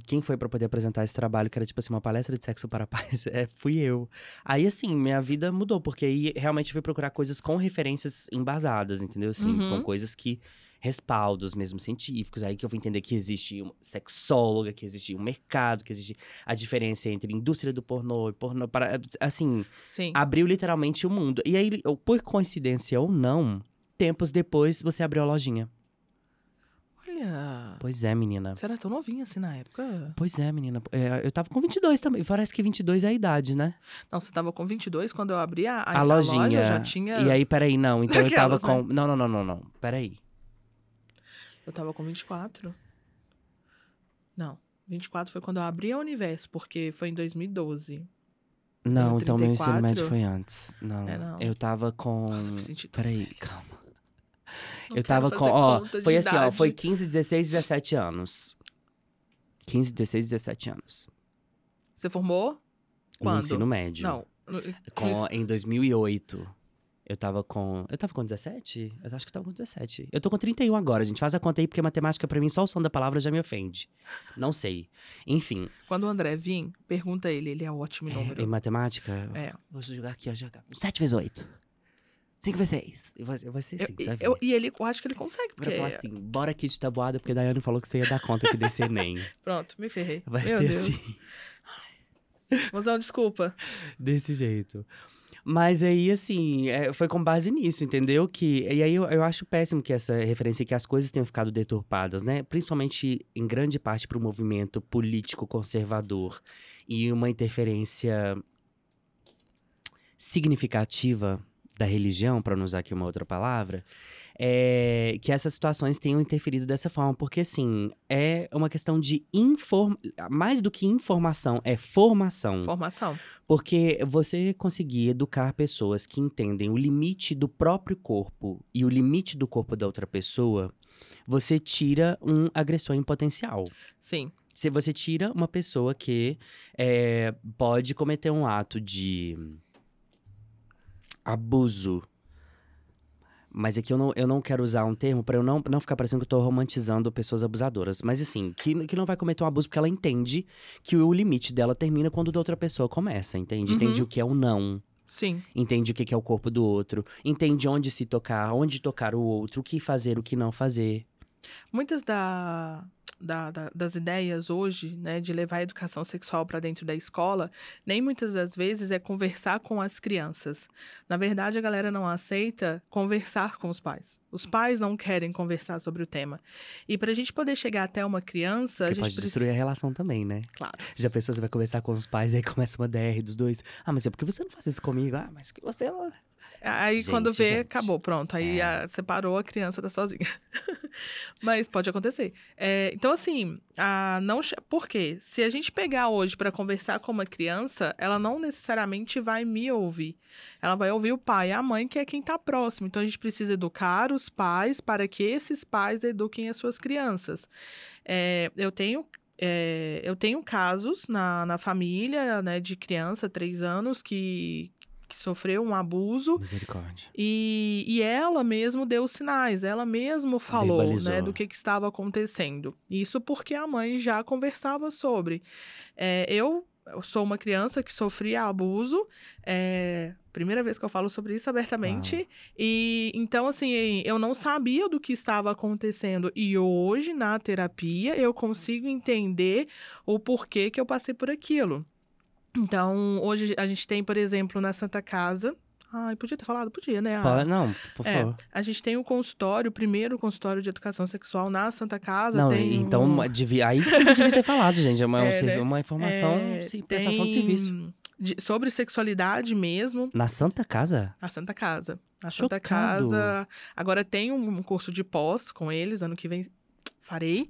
quem foi pra poder apresentar esse trabalho, que era tipo assim, uma palestra de sexo para pais, é, fui eu. Aí assim, minha vida mudou, porque aí realmente eu fui procurar coisas com referências embasadas, entendeu? Assim, Uhum. com coisas que respaldos mesmo científicos, aí que eu fui entender que existe uma sexóloga, que existe um mercado, que existe a diferença entre indústria do pornô e pornô para assim, Sim. abriu literalmente o mundo. E aí, por coincidência ou não, tempos depois você abriu a lojinha. Olha. Pois é, menina. Você era tão novinha assim na época? Pois é, menina. É, eu tava com 22 também. Parece que 22 é a idade, né? Não, você tava com 22 quando eu abri a, a, A, lojinha. loja, já tinha... E aí, peraí, não. Então eu tava Aquelas, né? com. Não, não, não, não, não. Peraí. Eu tava com 24. Não, 24 foi quando eu abri a Universo, porque foi em 2012. Não, então meu ensino 34? médio foi antes. Não. É, não. Eu tava com. Nossa, me senti tão Peraí, calma. Não eu tava com. Ó, foi assim, ó. Foi 15, 16, 17 anos. 15, 16, 17 anos. Você formou? No Quando? ensino médio. Não. no- Com, no- em 2008. Eu tava com. Eu tava com 17? Eu acho que eu tava com 17. Eu tô com 31 agora, gente. Faz a conta aí, porque matemática, pra mim, só o som da palavra já me ofende. Não sei. Enfim, Quando o André vir, pergunta ele, ele é ótimo em número. em matemática. É. Vou jogar aqui, ó. Jogar. 7 vezes 8. 5 vezes 6. Eu vou, eu vou ser Eu- 5, sabe? eu- e ele, eu acho que ele consegue, Pra porque... falar assim, bora aqui de tabuada, porque a Daiane falou que você ia dar conta aqui desse Enem. Pronto, me ferrei. Vai Meu ser Deus. assim. Mozão, desculpa. Desse jeito. Mas aí, assim, é, foi com base nisso, entendeu? Que, e aí eu, eu acho péssimo que essa referência, que as coisas tenham ficado deturpadas, né? Principalmente, em grande parte, para o movimento político conservador. E uma interferência significativa da religião, para não usar aqui uma outra palavra, é que essas situações tenham interferido dessa forma. Porque, assim, é uma questão de inform... Mais do que informação, é formação. Formação. Porque você conseguir educar pessoas que entendem o limite do próprio corpo e o limite do corpo da outra pessoa, você tira um agressor em potencial. Sim. Se você tira uma pessoa que é, pode cometer um ato de abuso. Mas aqui eu não, eu não quero usar um termo para eu não, não ficar parecendo que eu tô romantizando pessoas abusadoras. Mas assim, que, que não vai cometer um abuso porque ela entende que o limite dela termina quando o da outra pessoa começa, entende? Uhum. Entende o que é o não, Sim. entende o que que é o corpo do outro, entende onde se tocar, onde tocar o outro, o que fazer, o que não fazer. Muitas da, da, da, das ideias hoje, né, de levar a educação sexual para dentro da escola, nem muitas das vezes é conversar com as crianças. Na verdade, a galera não aceita conversar com os pais. Os pais não querem conversar sobre o tema. E para a gente poder chegar até uma criança, que a gente pode precisa... destruir a relação também, né? Claro. Já você vai conversar com os pais, aí começa uma DR dos dois. Ah, mas é porque você não faz isso comigo? Ah, mas que você... Aí Gente, quando vê, gente. acabou, pronto. Aí É. separou, a criança tá sozinha. Mas pode acontecer. É, então, assim, a não por quê? Se a gente pegar hoje pra conversar com uma criança, ela não necessariamente vai me ouvir. Ela vai ouvir o pai e a mãe, que é quem tá próximo. Então, a gente precisa educar os pais para que esses pais eduquem as suas crianças. É, eu tenho. é, eu tenho casos na, na família, né, de criança, três anos, que, que sofreu um abuso Misericórdia. e, e ela mesmo deu sinais, ela mesmo falou Verbalizou. né, do que, que estava acontecendo. Isso porque a mãe já conversava sobre. É, eu, eu sou uma criança que sofria abuso, é, primeira vez que eu falo sobre isso abertamente. E então, assim, eu não sabia do que estava acontecendo. E hoje, na terapia, eu consigo entender o porquê que eu passei por aquilo. Então, hoje a gente tem, por exemplo, na Santa Casa. Ai, podia ter falado? Podia, né? Ah, não, por é, favor. a gente tem um consultório, o primeiro consultório de educação sexual na Santa Casa. Não, então, um- devia, aí você devia ter falado, gente. É uma, um É, né? uma informação, é, sim, prestação de serviço. de- sobre sexualidade mesmo, Na Santa Casa? na Santa Casa. Na Santa Chocado. Casa. Agora tem um curso de pós com eles, ano que vem farei.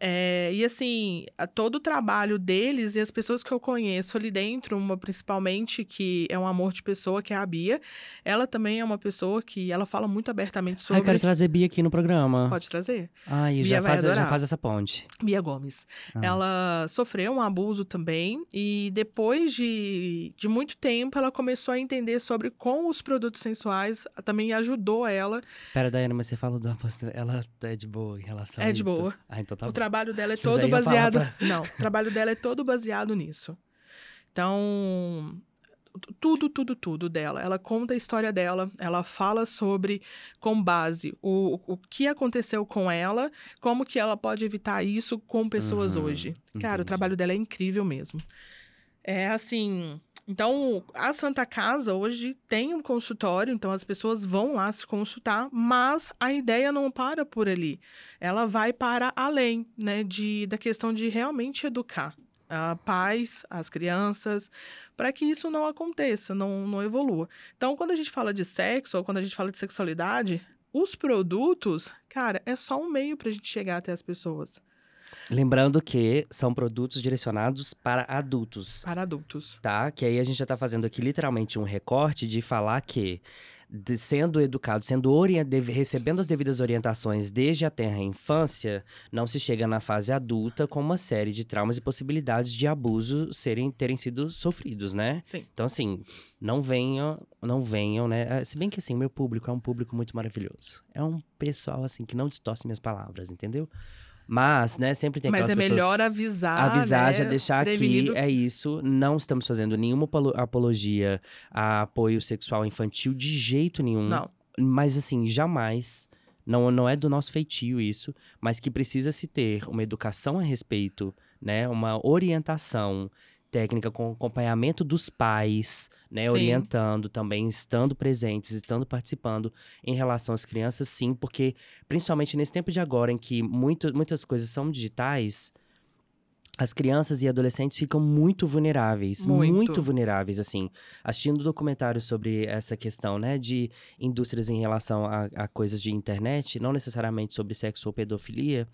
É, e assim, todo o trabalho deles e as pessoas que eu conheço ali dentro, uma principalmente que é um amor de pessoa, que é a Bia, ela também é uma pessoa que ela fala muito abertamente sobre. eu quero trazer Bia aqui no programa. Pode trazer? Ai, Bia já faz, já faz essa ponte. Bia Gomes. Ah. Ela sofreu um abuso também e depois de, de muito tempo ela começou a entender sobre como os produtos sensuais também ajudou ela. Pera, Daiane, mas você falou do aposto. Ela é de boa em relação a É de isso? Ah, então tá o bom. trabalho dela é Você todo baseado. pra- Não, o trabalho dela é todo baseado nisso. Então, tu- tudo, tudo, tudo dela. Ela conta a história dela, ela fala sobre, com base, o, o que aconteceu com ela, como que ela pode evitar isso com pessoas Uhum, hoje. Cara, entendi. o trabalho dela é incrível mesmo. É assim. Então, a Santa Casa hoje tem um consultório, então as pessoas vão lá se consultar, mas a ideia não para por ali. Ela vai para além, né, de, da questão de realmente educar a pais, as crianças, para que isso não aconteça, não, não evolua. Então, quando a gente fala de sexo, ou quando a gente fala de sexualidade, os produtos, cara, é só um meio para a gente chegar até as pessoas, Lembrando que são produtos direcionados para adultos. para adultos. tá? Que aí a gente já tá fazendo aqui literalmente um recorte de falar que de- sendo educado, sendo orien- deve- recebendo as devidas orientações desde a terra infância, não se chega na fase adulta com uma série de traumas e possibilidades de abuso serem terem sido sofridos, né? Sim. Então assim, não venham, não venham, né? Eh, Se bem que assim, meu público é um público muito maravilhoso. É um pessoal assim que não distorce minhas palavras, entendeu? Mas, né, sempre tem Mas é aquelas pessoas melhor avisar, avisar, né? já deixar prevenido. aqui, é isso. Não estamos fazendo nenhuma apolo- apologia a apoio sexual infantil de jeito nenhum. Não, Mas assim, jamais. Não, não é do nosso feitio isso, mas que precisa se ter uma educação a respeito, né? Uma orientação técnica com acompanhamento dos pais, né? Sim. Orientando também, estando presentes, estando participando em relação às crianças, sim, porque principalmente nesse tempo de agora em que muito, muitas coisas são digitais, as crianças e adolescentes ficam muito vulneráveis, Muito. muito, vulneráveis, assim. Assistindo um documentário sobre essa questão, né, de indústrias em relação a, a coisas de internet, não necessariamente sobre sexo ou pedofilia,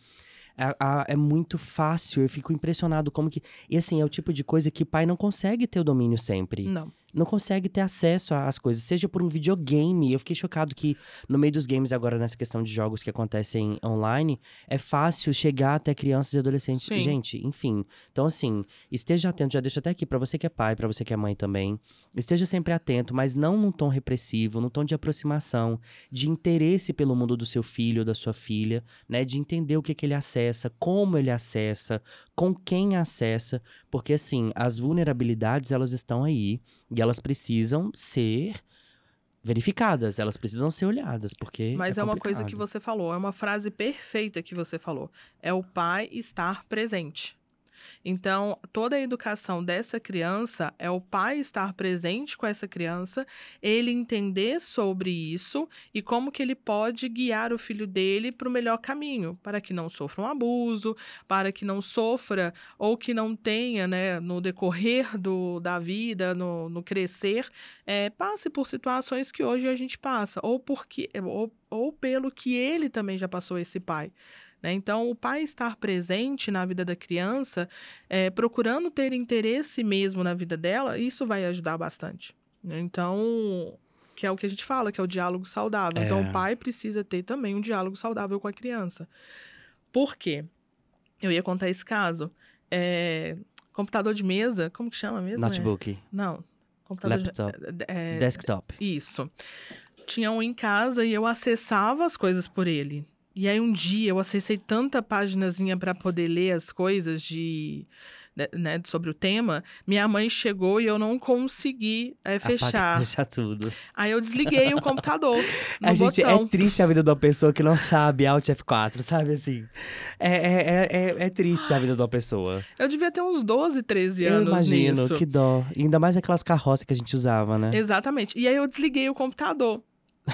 a- é muito fácil, eu fico impressionado como que... E assim, é o tipo de coisa que pai não consegue ter o domínio sempre não. Não consegue ter acesso às coisas, seja por um videogame. Eu fiquei chocado que no meio dos games agora nessa questão de jogos que acontecem online, é fácil chegar até crianças e adolescentes. Sim. Gente, enfim. Então assim, esteja atento, já deixo até aqui pra você que é pai, pra você que é mãe também. Esteja sempre atento, mas não num tom repressivo, num tom de aproximação, de interesse pelo mundo do seu filho ou da sua filha, né, de entender o que que ele acessa, como ele acessa, com quem acessa, porque assim, as vulnerabilidades elas estão aí e elas precisam ser verificadas, elas precisam ser olhadas, porque. Mas é, uma coisa que você falou, é uma frase perfeita que você falou. É o pai estar presente. Então, toda a educação dessa criança é o pai estar presente com essa criança, ele entender sobre isso e como que ele pode guiar o filho dele para o melhor caminho, para que não sofra um abuso, para que não sofra ou que não tenha, né, no decorrer do, da vida, no, no crescer, é, passe por situações que hoje a gente passa, ou porque ou, ou pelo que ele também já passou esse pai. Né? Então, o pai estar presente na vida da criança, é, procurando ter interesse mesmo na vida dela, isso vai ajudar bastante. né? Então, que é o que a gente fala, que é o diálogo saudável. Então, É. o pai precisa ter também um diálogo saudável com a criança. Por quê? Eu ia contar esse caso. É, computador de mesa, como que chama mesmo? É- Notebook, Não. Computador laptop, de, é, desktop. isso. Tinha um em casa e eu acessava as coisas por ele. E aí um dia eu acessei tanta paginazinha para poder ler as coisas de né, né, sobre o tema. Minha mãe chegou e eu não consegui é, fechar. Fechar tudo. Aí eu desliguei o computador no a gente botão. é triste a vida de uma pessoa que não sabe Alt F4, sabe assim? É, é, é, é, é triste a vida de uma pessoa. Eu devia ter uns 12, 13 Eu anos imagino, nisso. que dó. Ainda mais aquelas carroças que a gente usava, né? Exatamente. E aí eu desliguei o computador.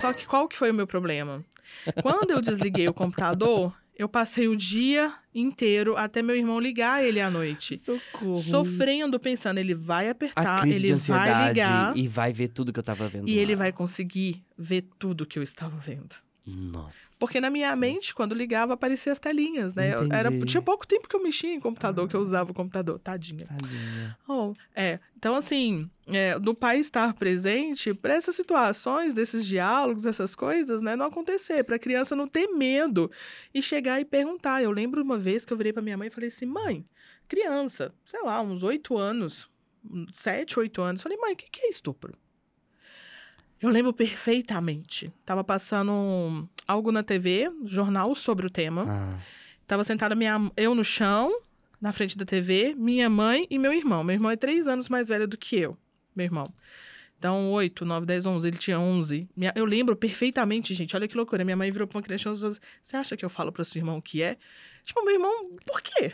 Só que qual que foi o meu problema? Quando eu desliguei o computador, eu passei o dia inteiro até meu irmão ligar ele à noite. Socorro. Sofrendo, pensando, ele vai apertar, crise ele de vai ligar e vai ver tudo que eu tava vendo. e ele lá. vai conseguir ver tudo que eu estava vendo. Nossa. Porque na minha mente, quando ligava, aparecia as telinhas, né? Eu- Era, tinha pouco tempo que eu mexia em computador, que eu usava o computador. Tadinha. Tadinha. Oh, é. Então, assim, é, do pai estar presente para essas situações, desses diálogos, dessas coisas, né, não acontecer, para a criança não ter medo e chegar e perguntar. Eu lembro uma vez que eu virei para minha mãe e falei assim: mãe, criança, sei lá, uns oito anos, sete, oito anos. Falei, mãe, o que, que é estupro? Eu lembro perfeitamente. Tava passando algo na TV, jornal sobre o tema. Ah, Tava sentada minha, eu no chão, na frente da TV, minha mãe e meu irmão. Meu irmão é três anos mais velho do que eu, meu irmão. Então, 8, 9, 10, 11. Ele tinha 11. Minha- eu lembro perfeitamente, gente. Olha que loucura. Minha mãe virou pra uma criança e falou assim, Você acha que eu falo pro seu irmão o que é? Tipo, meu irmão, por quê?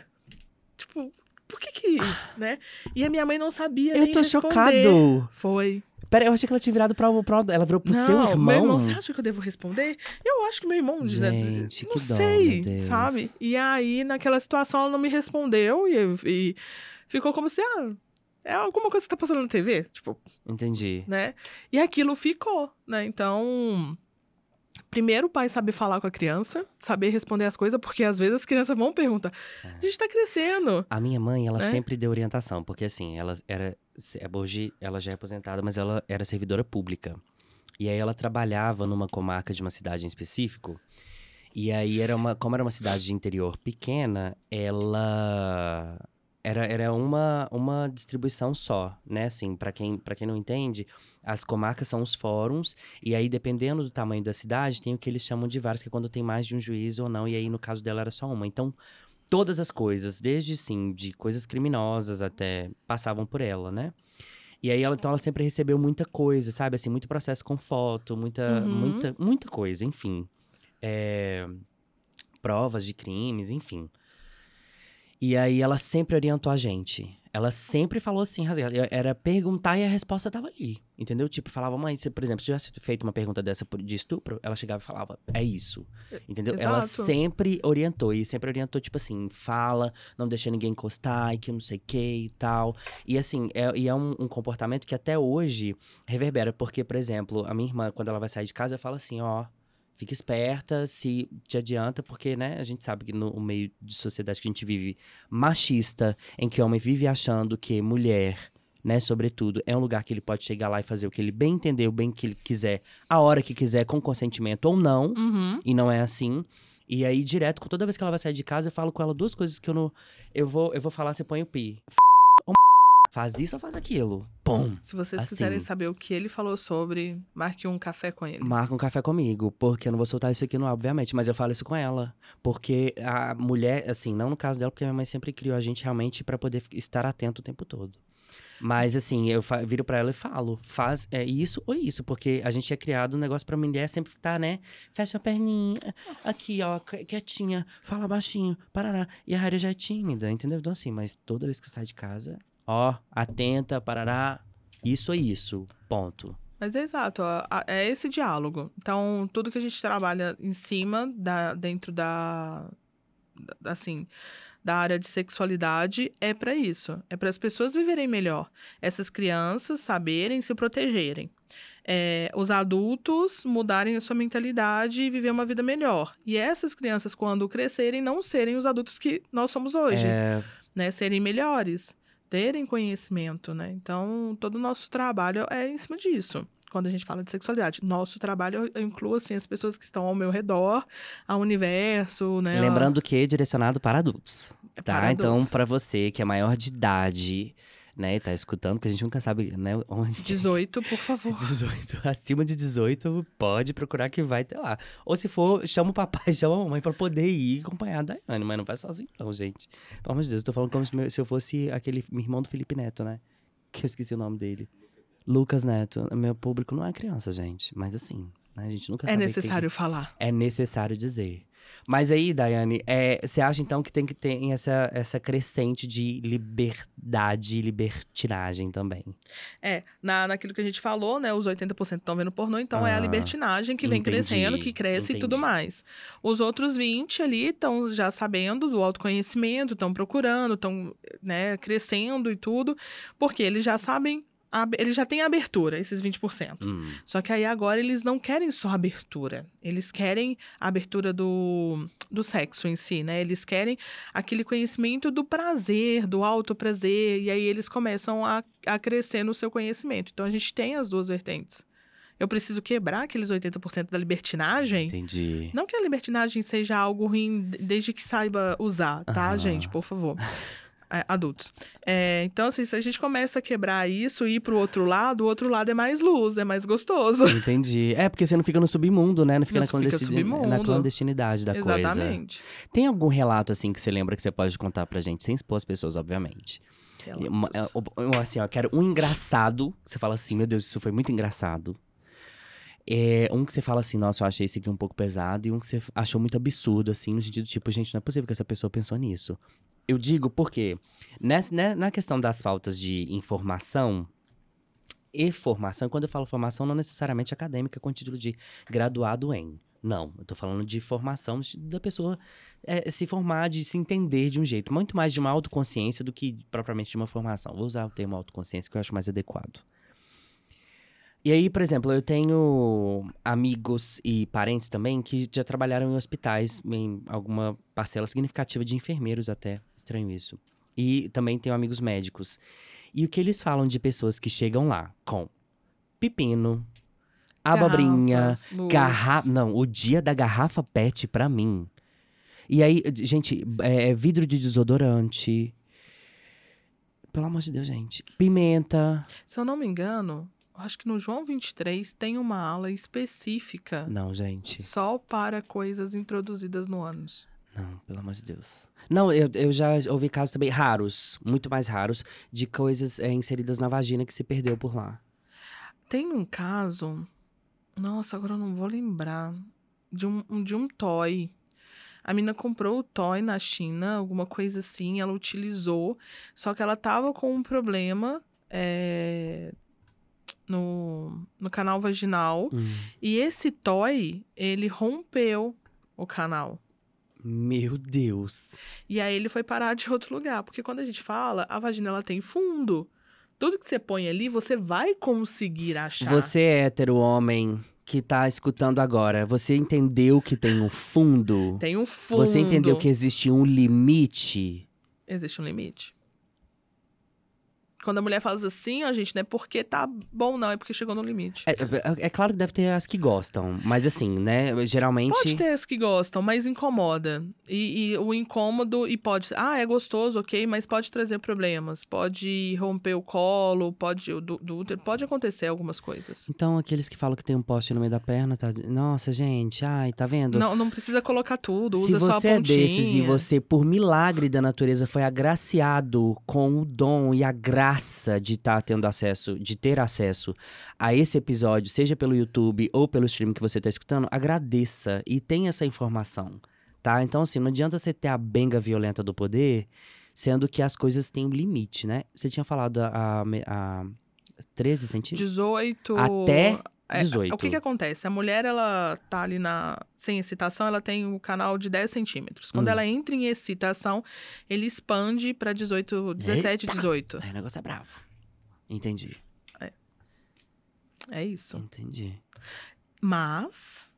Tipo, por que que... né? E a minha mãe não sabia eu tô responder. chocado. Foi. Pera, eu achei que ela tinha virado pra, pra ela virou pro não, seu irmão. meu irmão, você acha que eu devo responder? Eu acho que meu irmão... Gente, não que dó, sei, Deus. sabe? E aí, naquela situação, ela não me respondeu e, e ficou como se, ah, é alguma coisa que tá passando na TV, tipo, Entendi. né? E aquilo ficou, né? Então, primeiro o pai saber falar com a criança, saber responder as coisas, porque às vezes as crianças vão perguntar, a gente tá crescendo. A minha mãe, ela Né? sempre deu orientação, porque assim, ela era. Hoje ela já é aposentada, mas ela era servidora pública. E aí ela trabalhava numa comarca de uma cidade em específico. E aí era uma. Como era uma cidade de interior pequena, ela. Era, era uma, uma distribuição só, né? Assim, para quem, pra quem não entende, as comarcas são os fóruns, e aí, dependendo do tamanho da cidade, tem o que eles chamam de vários, que é quando tem mais de um juiz ou não, e aí, no caso dela, era só uma. Então, todas as coisas, desde sim, de coisas criminosas até passavam por ela, né? E aí ela, então ela sempre recebeu muita coisa, sabe? Assim, muito processo com foto, muita, Uhum. muita, muita coisa, enfim. É, provas de crimes, enfim. E aí ela sempre orientou a gente. Ela sempre falou assim, era perguntar e a resposta tava ali, entendeu? Tipo, falava, mãe, se, por exemplo, se tivesse feito uma pergunta dessa de estupro, ela chegava e falava, é isso, entendeu? Ela Exato. sempre orientou, e sempre orientou, tipo assim, fala, não deixa ninguém encostar, e que não sei o que e tal. E assim, é, e é um, um comportamento que até hoje reverbera, porque, por exemplo, a minha irmã, quando ela vai sair de casa, eu falo assim, ó, fica esperta, se te adianta, porque, né, a gente sabe que no meio de sociedade que a gente vive machista, em que o homem vive achando que mulher, né, sobretudo, é um lugar que ele pode chegar lá e fazer o que ele bem entender, o bem que ele quiser, a hora que quiser, com consentimento ou não, Uhum. e não é assim. E aí, direto, toda vez que ela vai sair de casa, eu falo com ela duas coisas que eu não. Eu vou, eu vou falar, você põe o pi. F... Faz isso ou faz aquilo. Pum! Se vocês Assim. quiserem saber o que ele falou sobre, marque um café com ele. Marca um café comigo, porque eu não vou soltar isso aqui, não, obviamente, mas eu falo isso com ela. Porque a mulher, assim, não no caso dela, porque minha mãe sempre criou a gente realmente pra poder estar atento o tempo todo. Mas assim, eu viro pra ela e falo, faz é isso ou isso, porque a gente é criado um negócio pra mulher sempre tá, né? Fecha a perninha, aqui, ó, qu- quietinha, fala baixinho, parará. E a Harry já é tímida, entendeu? Então assim, mas toda vez que sai de casa, ó, atenta, parará, isso ou isso, ponto. Mas é exato, é esse diálogo. Então, tudo que a gente trabalha em cima, da, dentro da, da- assim, da área de sexualidade, é para isso. É para as pessoas viverem melhor. Essas crianças saberem se protegerem. É, os adultos mudarem a sua mentalidade e viver uma vida melhor. E essas crianças, quando crescerem, não serem os adultos que nós somos hoje É, né, serem melhores, terem conhecimento, né? Então, todo o nosso trabalho é em cima disso. Quando a gente fala de sexualidade, nosso trabalho eu incluo assim as pessoas que estão ao meu redor, ao universo, né? lembrando que é direcionado para adultos. É Tá, para então adultos. pra você que é maior de idade, né, tá escutando, porque a gente nunca sabe, né, onde 18, por favor. 18, acima de 18, pode procurar que vai ter lá. Ou se for, chama o papai, chama a mamãe pra poder ir acompanhar a Daiane, mas não vai sozinho não, gente. Pelo amor de Deus, eu tô falando como se eu fosse aquele irmão do Felipe Neto, né? Que eu esqueci o nome dele. Lucas Neto. Meu público não é criança, gente, mas assim, né, a gente nunca É necessário falar. é necessário dizer. Mas aí, Daiane, é, você acha então que tem que ter essa, essa crescente de liberdade e libertinagem também? É, na, naquilo que a gente falou, né? Os 80% estão vendo pornô, então é a Ah, libertinagem que vem entendi, crescendo, que cresce e tudo entendi. mais. Os outros 20 ali estão já sabendo do autoconhecimento, estão procurando, estão né, crescendo e tudo, porque eles já sabem, eles já têm abertura, esses 20%. Hum, Só que aí agora eles não querem só abertura. Eles querem a abertura do, do sexo em si, né? Eles querem aquele conhecimento do prazer, do alto prazer. E aí eles começam a, a crescer no seu conhecimento. Então a gente tem as duas vertentes. Eu preciso quebrar aqueles 80% da libertinagem. entendi. Não que a libertinagem seja algo ruim de- desde que saiba usar, tá, Aham. gente? Por favor. Adultos. É, então, assim, se a gente começa a quebrar isso e ir pro outro lado, o outro lado é mais luz, é mais gostoso. Entendi. É, porque você não fica no submundo, né? Não fica, Não na, fica clandestini- na clandestinidade da coisa. Exatamente. Tem algum relato, assim, que você lembra que você pode contar pra gente, sem expor as pessoas, obviamente? Uma- é, assim, ó, quero um engraçado. que Você fala assim, meu Deus, isso foi muito engraçado. É, um que você fala assim, nossa, eu achei esse aqui um pouco pesado. E um que você achou muito absurdo, assim, no sentido tipo, gente, não é possível que essa pessoa pensou nisso. Eu digo porque, nessa, né, na questão das faltas de informação e formação, quando eu falo formação, não necessariamente acadêmica com título de graduado em. Não, eu tô falando de formação da pessoa é, se formar, de se entender de um jeito. Muito mais de uma autoconsciência do que propriamente de uma formação. Vou usar o termo autoconsciência que eu acho mais adequado. E aí, por exemplo, eu tenho amigos e parentes também que já trabalharam em hospitais, em alguma parcela significativa de enfermeiros até. Estranho isso. E também tenho amigos médicos. E o que eles falam de pessoas que chegam lá com pepino, abobrinha, garrafa. Não, o dia da garrafa PET pra mim. E aí, gente, é, vidro de desodorante. Pelo amor de Deus, gente. Pimenta. Se eu não me engano, acho que no João 23 tem uma aula específica Não, gente. só para coisas introduzidas no ânus. Não, pelo amor de Deus. Não, eu, eu já ouvi casos também raros, muito mais raros, de coisas é, inseridas na vagina que se perdeu por lá. Tem um caso, nossa, agora eu não vou lembrar, de um, de um toy. A mina comprou o toy na China, alguma coisa assim, ela utilizou, só que ela tava com um problema é, no, no canal vaginal. Hum. E esse toy, ele rompeu o canal. Meu Deus. E aí ele foi parar de outro lugar. Porque quando a gente fala, a vagina ela tem fundo. Tudo que você põe ali, você vai conseguir achar. Você é hétero homem que tá escutando agora, você entendeu que tem um fundo? tem um fundo. Você entendeu que existe um limite? Existe um limite. Quando a mulher fala assim, ó, gente, não é porque tá bom, não, é porque chegou no limite. É, é- é claro que deve ter as que gostam, mas assim, né? Geralmente. Pode ter as que gostam, mas incomoda. E, e o incômodo, e pode. Ah, é gostoso, ok, mas pode trazer problemas. Pode romper o colo, pode. Do, do útero, pode acontecer algumas coisas. Então, aqueles que falam que tem um poste no meio da perna, tá. Nossa, gente, ai, tá vendo? Não, não precisa colocar tudo, Se usa a você é desses e você, por milagre da natureza, foi agraciado com o dom e a graça graça de estar tendo acesso, de ter acesso a esse episódio, seja pelo YouTube ou pelo stream que você está escutando, agradeça e tenha essa informação, tá? Então, assim, não adianta você ter a benga violenta do poder, sendo que as coisas têm um limite, né? Você tinha falado a, a, a 13 centímetros? 18. Até É, 18. o que que acontece? A mulher, ela tá ali na sem excitação, ela tem um canal de 10 centímetros. Quando Hum. ela entra em excitação, ele expande pra 18, 17, 18. Aí o negócio é bravo. Entendi. É isso. Entendi. Mas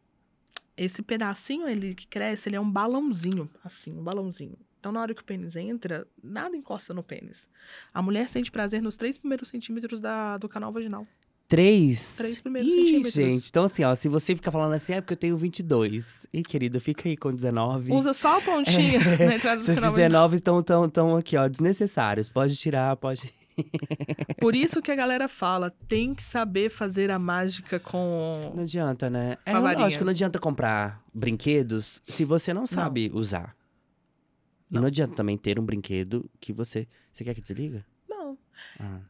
esse pedacinho ele que cresce, ele é um balãozinho, assim, um balãozinho. Então, na hora que o pênis entra, nada encosta no pênis. A mulher sente prazer nos três primeiros centímetros da, do canal vaginal. Três? Três primeiros Ih, centímetros. gente. Então, assim, ó, se você ficar falando assim, é porque eu tenho 22. Ih, querida, fica aí com 19. Usa só a pontinha na entrada do Seus canal vaginal. 19 estão tão, tão aqui, ó, desnecessários. Pode tirar, pode. Por isso que a galera fala, tem que saber fazer a mágica com. Não adianta, né? É lógico, não adianta comprar brinquedos se você não sabe usar. E Não. não adianta também ter um brinquedo que você. Você quer que desliga? Não. Ah.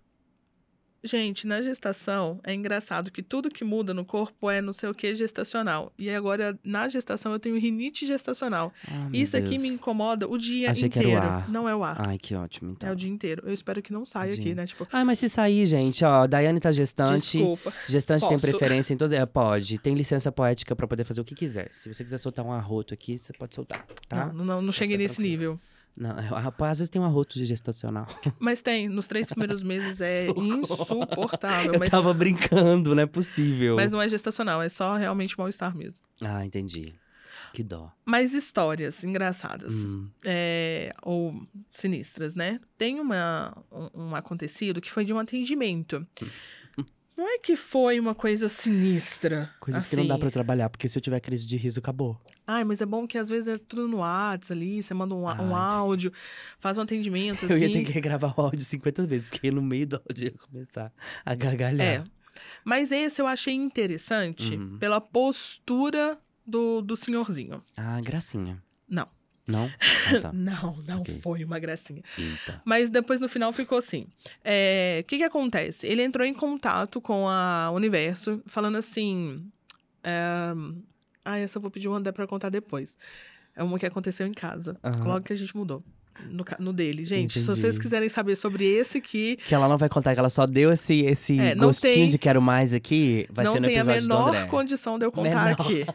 Gente, na gestação é engraçado que tudo que muda no corpo é não sei o que gestacional. E agora, na gestação, eu tenho rinite gestacional. Ah, Isso aqui me incomoda o dia Achei que era o inteiro. ar. Não é o ar. Ai, que ótimo, então. É o dia inteiro. Eu espero que não saia aqui, né? Tipo, Ai, mas se sair, gente, ó, Daiane tá gestante. desculpa. Gestante tem Posso. preferência em todas. É, pode. Tem licença poética pra poder fazer o que quiser. Se você quiser soltar um arroto aqui, você pode soltar, tá? Não, não, não cheguei nesse tranquilo. nível. Não, rapaz, às vezes tem um arroto de gestacional. Mas tem, nos três primeiros meses é insuportável. Eu Mas, tava brincando, não é possível. mas não é gestacional, é só realmente mal-estar mesmo. Ah, entendi. Que dó. Mas histórias engraçadas. Hum. é, ou sinistras, né? Tem uma, um, um acontecido que foi de um atendimento. Não é que foi uma coisa sinistra. Coisas que não dá assim. pra eu trabalhar, porque se eu tiver crise de riso, acabou. Ai, mas é bom que às vezes é tudo no WhatsApp ali, você manda um, um áudio, faz um atendimento assim. Eu ia ter que regravar o áudio 50 vezes, porque no meio do áudio ia começar a gargalhar. É. Mas esse eu achei interessante Uhum. pela postura do, do senhorzinho. Ah, gracinha. Não. Não? Ah, tá. Não, não Ok. foi uma gracinha. Eita. Mas depois no final ficou assim. É, O que que acontece? Ele entrou em contato com a Universo, falando assim. É... Ah, essa eu vou pedir o André pra contar depois. É uma que aconteceu em casa. Aham. Logo que a gente mudou. No, no dele. Gente, se Entendi. vocês quiserem saber sobre esse aqui, Que ela não vai contar, que ela só deu esse, esse É, não gostinho tem- de quero mais aqui, vai não ser no tem a episódio do menor André. condição de eu contar Menor. aqui.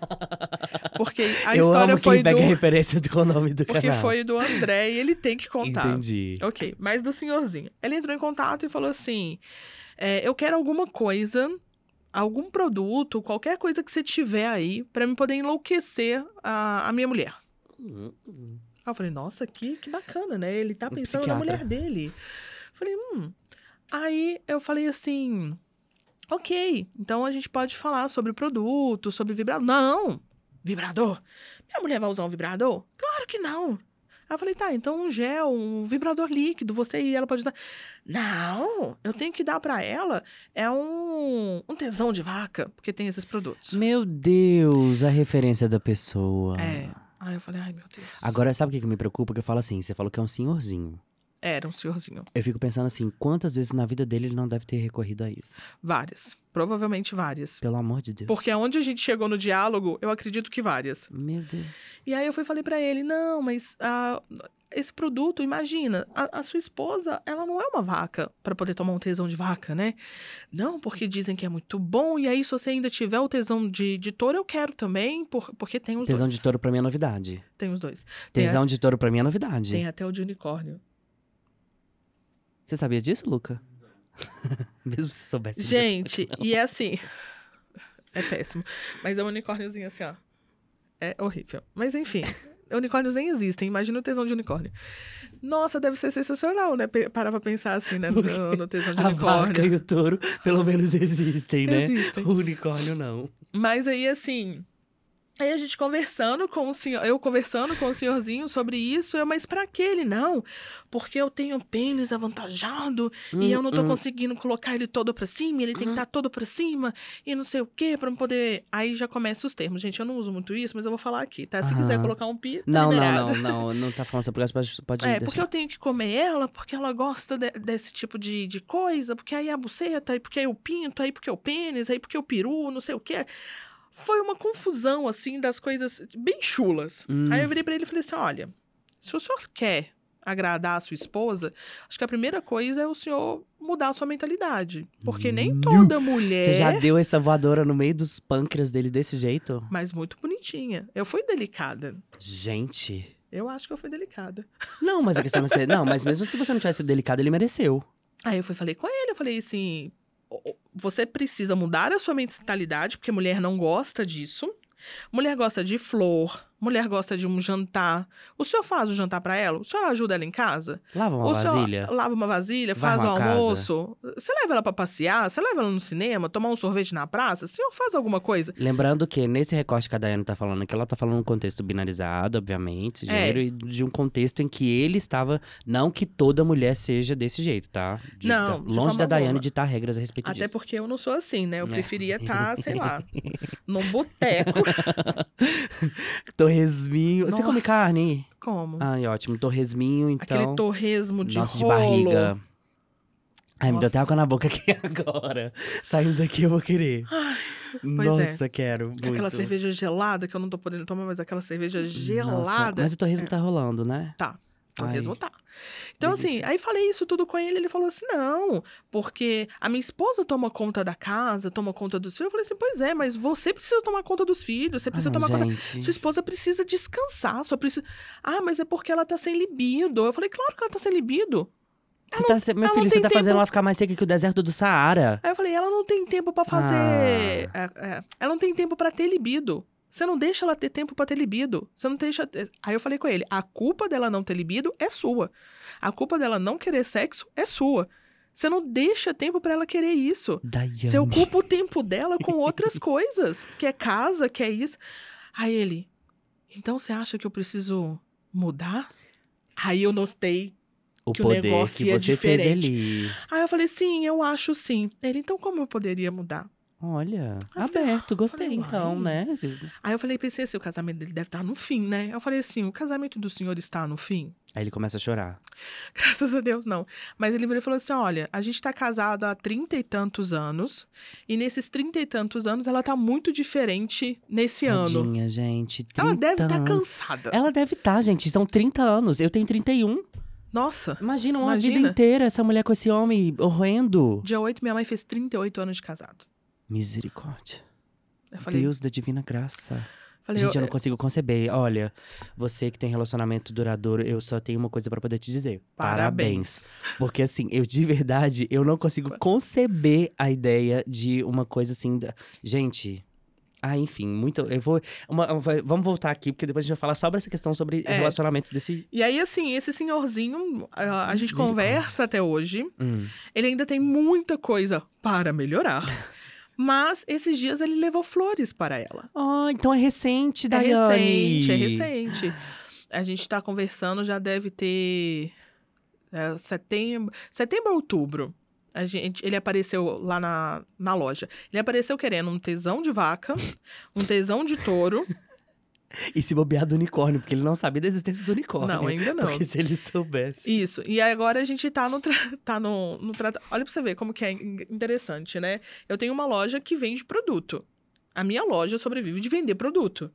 Porque a eu história amo foi quem pega do. referência com o nome do Porque canal. foi do André e ele tem que contar. Entendi. Ok, mas do senhorzinho. Ele entrou em contato e falou assim: é, eu quero alguma coisa, algum produto, qualquer coisa que você tiver aí, pra me poder enlouquecer a, a minha mulher. Hum, eu falei, nossa, que, que bacana, né? Ele tá pensando na mulher dele. Falei, hum. Aí eu falei assim: ok, então a gente pode falar sobre produto, sobre vibrador. Não! Vibrador? Minha mulher vai usar um vibrador? Claro que não! Aí eu falei, tá, então um gel, um vibrador líquido, você e ela pode dar. Não, eu tenho que dar pra ela é um, um tesão de vaca, porque tem esses produtos. Meu Deus, a referência da pessoa. É. Aí eu falei, ai meu Deus. Agora, sabe o que, que me preocupa? Que eu falo assim, você falou que é um senhorzinho. Era um senhorzinho. Eu fico pensando assim, quantas vezes na vida dele ele não deve ter recorrido a isso? Várias. Provavelmente várias. Pelo amor de Deus. Porque aonde a gente chegou no diálogo, eu acredito que várias. Meu Deus. E aí eu fui falei pra ele, não, mas ah, esse produto, imagina, a, a sua esposa, ela não é uma vaca pra poder tomar um tesão de vaca, né? Não, porque dizem que é muito bom, e aí se você ainda tiver o tesão de, de touro, eu quero também, por, porque tem os Tesão dois. de touro pra mim é novidade. Tem os dois. Tem, Tesão de touro pra mim é novidade. a- tem até o de unicórnio. Você sabia disso, Luca? Mesmo se soubesse. Gente, e é assim. É péssimo. Mas é um unicórniozinho assim, ó. É horrível. Mas enfim. Unicórnios nem existem. Imagina o tesão de unicórnio. Nossa, deve ser sensacional, né? Parar pra pensar assim, né? No, no tesão de A vaca unicórnio. e o touro, pelo menos existem, né? Existem. O unicórnio não. Mas aí, assim. Aí a gente conversando com o senhor, eu conversando com o senhorzinho sobre isso, eu, mas pra que ele não? Porque eu tenho pênis avantajado Hum, e eu não tô hum. conseguindo colocar ele todo pra cima, ele tem que estar todo pra cima e não sei o quê, pra não poder. Aí já começa os termos. Gente, eu não uso muito isso, mas eu vou falar aqui, tá? Se quiser Aham. colocar um pi, tá Não, não, não, não, não tá falando sobre isso, pode, pode É, deixar. porque eu tenho que comer ela, porque ela gosta de- desse tipo de, de coisa, porque aí a buceta, aí porque aí o pinto, aí porque o pênis, aí porque o peru, não sei o quê. Foi uma confusão, assim, das coisas bem chulas. Hum. Aí eu virei pra ele e falei assim: olha, se o senhor quer agradar a sua esposa, acho que a primeira coisa é o senhor mudar a sua mentalidade. Porque nem Nu. toda mulher. Você já deu essa voadora no meio dos pâncreas dele desse jeito? Mas muito bonitinha. Eu fui delicada. Gente. Eu acho que eu fui delicada. Não, mas a questão não é ser... Não, mas mesmo se você não tivesse sido delicado, ele mereceu. Aí eu fui falei com ele, eu falei assim, "O- o- você precisa mudar a sua mentalidade, porque mulher não gosta disso. Mulher gosta de flor, mulher gosta de um jantar. O senhor faz o jantar pra ela? O senhor ajuda ela em casa? Lava uma o vasilha. lava uma vasilha, Vai faz o casa. almoço? Você leva ela pra passear? Você leva ela no cinema, tomar um sorvete na praça? O senhor faz alguma coisa? Lembrando que nesse recorte que a Dayane tá falando, que ela tá falando um contexto binarizado, obviamente, É. gênero, de um contexto em que ele estava. Não que toda mulher seja desse jeito, tá? De- Não, de longe da Dayane alguma. ditar regras a respeito Até disso. porque eu não sou assim, né? Eu É. preferia estar, sei lá, num boteco. Torresminho. Você come Nossa. carne? Como? Ai, ótimo. Torresminho, então. Aquele torresmo de Nossa, de rolo. barriga. Ai, me deu até Nossa. água na boca aqui agora. Saindo daqui eu vou querer. pois é. Nossa, quero. Muito. Aquela cerveja gelada que eu não tô podendo tomar, mas aquela cerveja Nossa, gelada. Mas o torresmo tá rolando, né? Tá. Tá. Então, assim, delícia. aí falei isso tudo com ele, ele falou assim: não, porque a minha esposa toma conta da casa, toma conta dos filhos. Eu falei assim: pois é, mas você precisa tomar conta dos filhos, você precisa Ah, tomar conta. gente. Sua esposa precisa descansar, só precisa. Ah, mas é porque ela tá sem libido. Eu falei: claro que ela tá sem libido. Você tá, se- meu filho, você tá fazendo tempo. ela ficar mais seca que o deserto do Saara. Aí eu falei: ela não tem tempo pra fazer. é, é, ela não tem tempo pra ter libido. Você não deixa ela ter tempo pra ter libido. Você não deixa. Aí eu falei com ele: a culpa dela não ter libido é sua. A culpa dela não querer sexo é sua. Você não deixa tempo pra ela querer isso. Daiane. Você ocupa o tempo dela com outras coisas. Que é casa, que é isso. Aí ele, então você acha que eu preciso mudar? Aí eu notei. o que o poder negócio que é você diferente. teve ali. Aí eu falei, sim, eu acho sim. Ele, então como eu poderia mudar? Olha, aberto, gostei falei, então, né? Aí eu falei, pensei assim, o casamento dele deve estar no fim, né? Eu falei assim, o casamento do senhor está no fim? Aí ele começa a chorar. Graças a Deus, não. Mas ele virou e falou assim: olha, a gente tá casado há trinta e tantos anos, e nesses trinta e tantos anos ela tá muito diferente nesse ano. Tadinha, gente. 30 Ela deve estar anos. cansada. Ela deve estar, gente. São 30 anos. Eu tenho 31. Nossa, Imagina uma Imagina. vida inteira essa mulher com esse homem horrendo. dia 8, minha mãe fez 38 anos de casado. Misericórdia. Falei, Deus da divina graça. falei Gente, eu eu, não consigo conceber. Olha, você que tem relacionamento duradouro, eu só tenho uma coisa pra poder te dizer. Parabéns. Porque assim, eu de verdade, eu não consigo conceber a ideia de uma coisa assim. da- Gente. Ah, enfim, muito. Eu vou. uma- vamos voltar aqui, porque depois a gente vai falar sobre essa questão sobre É. relacionamentos desse. E aí, assim, esse senhorzinho, a, a gente conversa até hoje. Hum. Ele ainda tem muita coisa para melhorar. Mas esses dias ele levou flores para ela. Ah, então é recente, É Daiane. recente, é recente. A gente tá conversando, já deve ter é, setembro, setembro ou outubro. A gente, ele apareceu lá na, na loja. Ele apareceu querendo um tesão de vaca, um tesão de touro. E se bobear do unicórnio, porque ele não sabia da existência do unicórnio. Não, ainda não. Porque se ele soubesse. Isso. E agora a gente tá no, tra- tá no, no trata- Olha pra você ver como que é in- interessante, né? Eu tenho uma loja que vende produto. A minha loja sobrevive de vender produto.